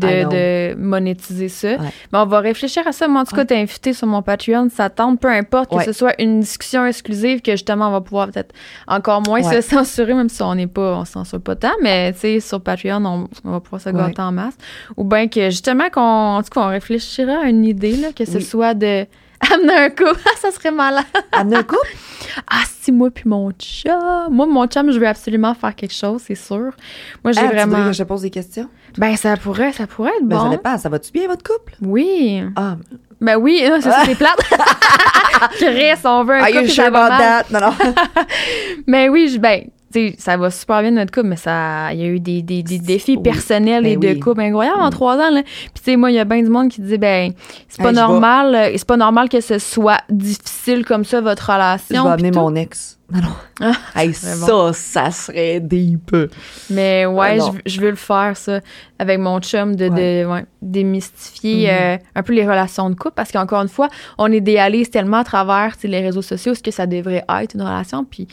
de monétiser ça. Ouais. Mais on va réfléchir à ça. Moi, en tout cas, t'es invité sur mon Patreon. Ça tente, peu importe, que ce soit une discussion exclusive, que justement, on va pouvoir peut-être encore moins se censurer, même si on n'est pas, on censure pas tant. Mais, tu sais, sur Patreon, on, on va pouvoir se gâter en masse. Ou bien que, justement, qu'on, en tout cas, on réfléchira à une idée, là, que ce Oui. soit de amener un couple. ça serait malade. Amener un couple? Ah, si moi puis mon chum. Moi, mon chum, je veux absolument faire quelque chose, c'est sûr. Moi, j'ai Ah, tu vraiment. que je pose des questions? Ben, ça pourrait, ça pourrait être Ben, ça bon. dépend. Ça va-tu bien, votre couple? oui. Ah, Ben oui, c'est ça, c'est plate. Chris, on veut un are couple you sure ça about that? Non, non. Mais oui, je- ben, ça va super bien notre couple, mais ça, il y a eu des, des, des défis Oui. personnels et Ben de oui. couple incroyables en trois ans. Là. Puis tu sais, moi, il y a bien du monde qui dit, ben, c'est pas Hey, je vais- normal, euh, c'est pas normal que ce soit difficile comme ça votre Je relation. vais puis amener tout. mon ex. Non, non. Ah, Hey, ça, ça serait deep. Mais ouais, Ah, non. je, je veux le faire, ça, avec mon chum, de, de ouais, démystifier Mhm. euh, un peu les relations de couple. Parce qu'encore une fois, on idéalise tellement à travers les réseaux sociaux ce que ça devrait être une relation. Puis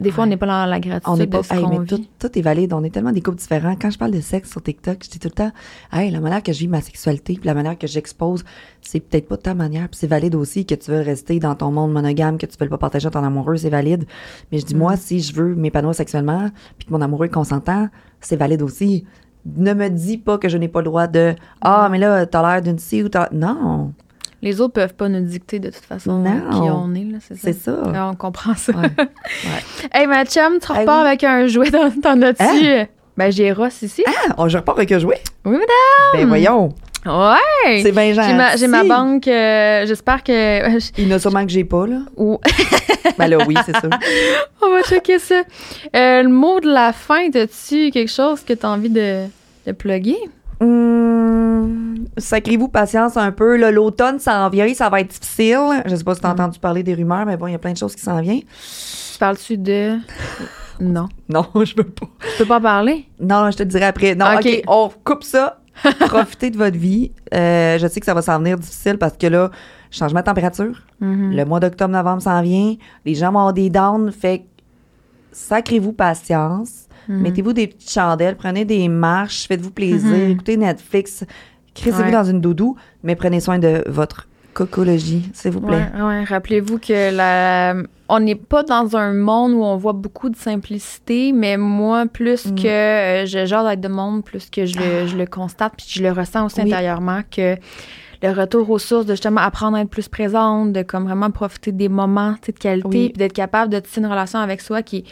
des fois, on Ouais. n'est pas dans la gratitude On n'est de pas. ce Hey, qu'on mais tout est valide. On est tellement des couples différents. Quand je parle de sexe sur TikTok, je dis tout le temps, hey, la manière que je vis ma sexualité, puis la manière que j'expose, c'est peut-être pas ta manière. Puis c'est valide aussi que tu veux rester dans ton monde monogame, que tu veux pas partager à ton amoureux, c'est valide. Mais je dis, Mm. moi, si je veux m'épanouir sexuellement, puis que mon amoureux est consentant, c'est valide aussi. Ne me dis pas que je n'ai pas le droit de, ah, mais là, t'as l'air d'une ci ou t'as. Non. Les autres peuvent pas nous dicter de toute façon Non. qui on est, là, c'est ça. C'est ça. Ah, on comprend ça. Ouais. Hey, ma chum, tu Hey, repars oui. avec un jouet dans ton as-tu? Ben, j'ai Ross ici. Ah, oh, je repars avec un jouet? Oui, madame. Ben voyons. Ouais. C'est bien gentil. J'ai ma, j'ai ma banque. euh, J'espère que. Il y en a sûrement que j'ai pas, là. Ou- Ben là, oui, c'est ça. On va checker ça. Euh, le mot de la fin, as-tu quelque chose que tu as envie de, de plugger? Hum, Sacrez-vous patience un peu. là. L'automne s'en vient, ça va être difficile. Je sais pas si tu as Mm. entendu parler des rumeurs, mais bon, il y a plein de choses qui s'en viennent. Tu parles-tu de. Non. Non, je veux pas. Tu peux pas parler? Non, je te dirai après. Non, Ok. OK, on coupe ça. Profitez de votre vie. Euh, je sais que ça va s'en venir difficile parce que là, changement de température. Mhm. Le mois d'octobre-novembre s'en vient. Les gens vont avoir des downs. Fait que sacrez-vous patience. Mhm. Mettez-vous des petites chandelles. Prenez des marches. Faites-vous plaisir. Mhm. Écoutez Netflix. Crissez-vous Ouais. dans une doudou. Mais prenez soin de votre cocologie, s'il vous plaît. Ouais, ouais. Rappelez-vous que la... on n'est pas dans un monde où on voit beaucoup de simplicité, mais moi, plus Mm. que euh, je genre d'être de monde, plus que je le, je le constate, puis je le ressens aussi Oui. intérieurement, que le retour aux sources, de justement apprendre à être plus présente, de comme vraiment profiter des moments de qualité, Oui. puis d'être capable de tisser une relation avec soi qui,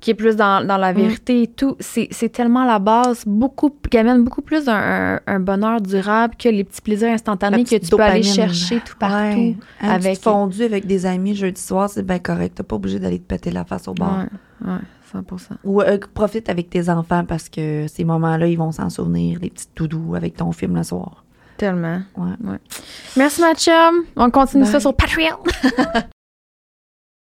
qui est plus dans, dans la Mm. vérité et tout, c'est tellement la base, beaucoup, qui amène beaucoup plus un, un- un bonheur durable que les petits plaisirs instantanés que tu peux aller chercher tout partout. Ouais. Avec- fondu avec des amis jeudi soir, c'est bien correct. T'es pas obligé d'aller te péter la face au bar. Ouais, ouais, 100 Ou euh, profite avec tes enfants parce que ces moments-là, ils vont s'en souvenir, les petites doudous avec ton film le soir. Tellement. Ouais. Merci, ma chum. On continue ça sur Patreon.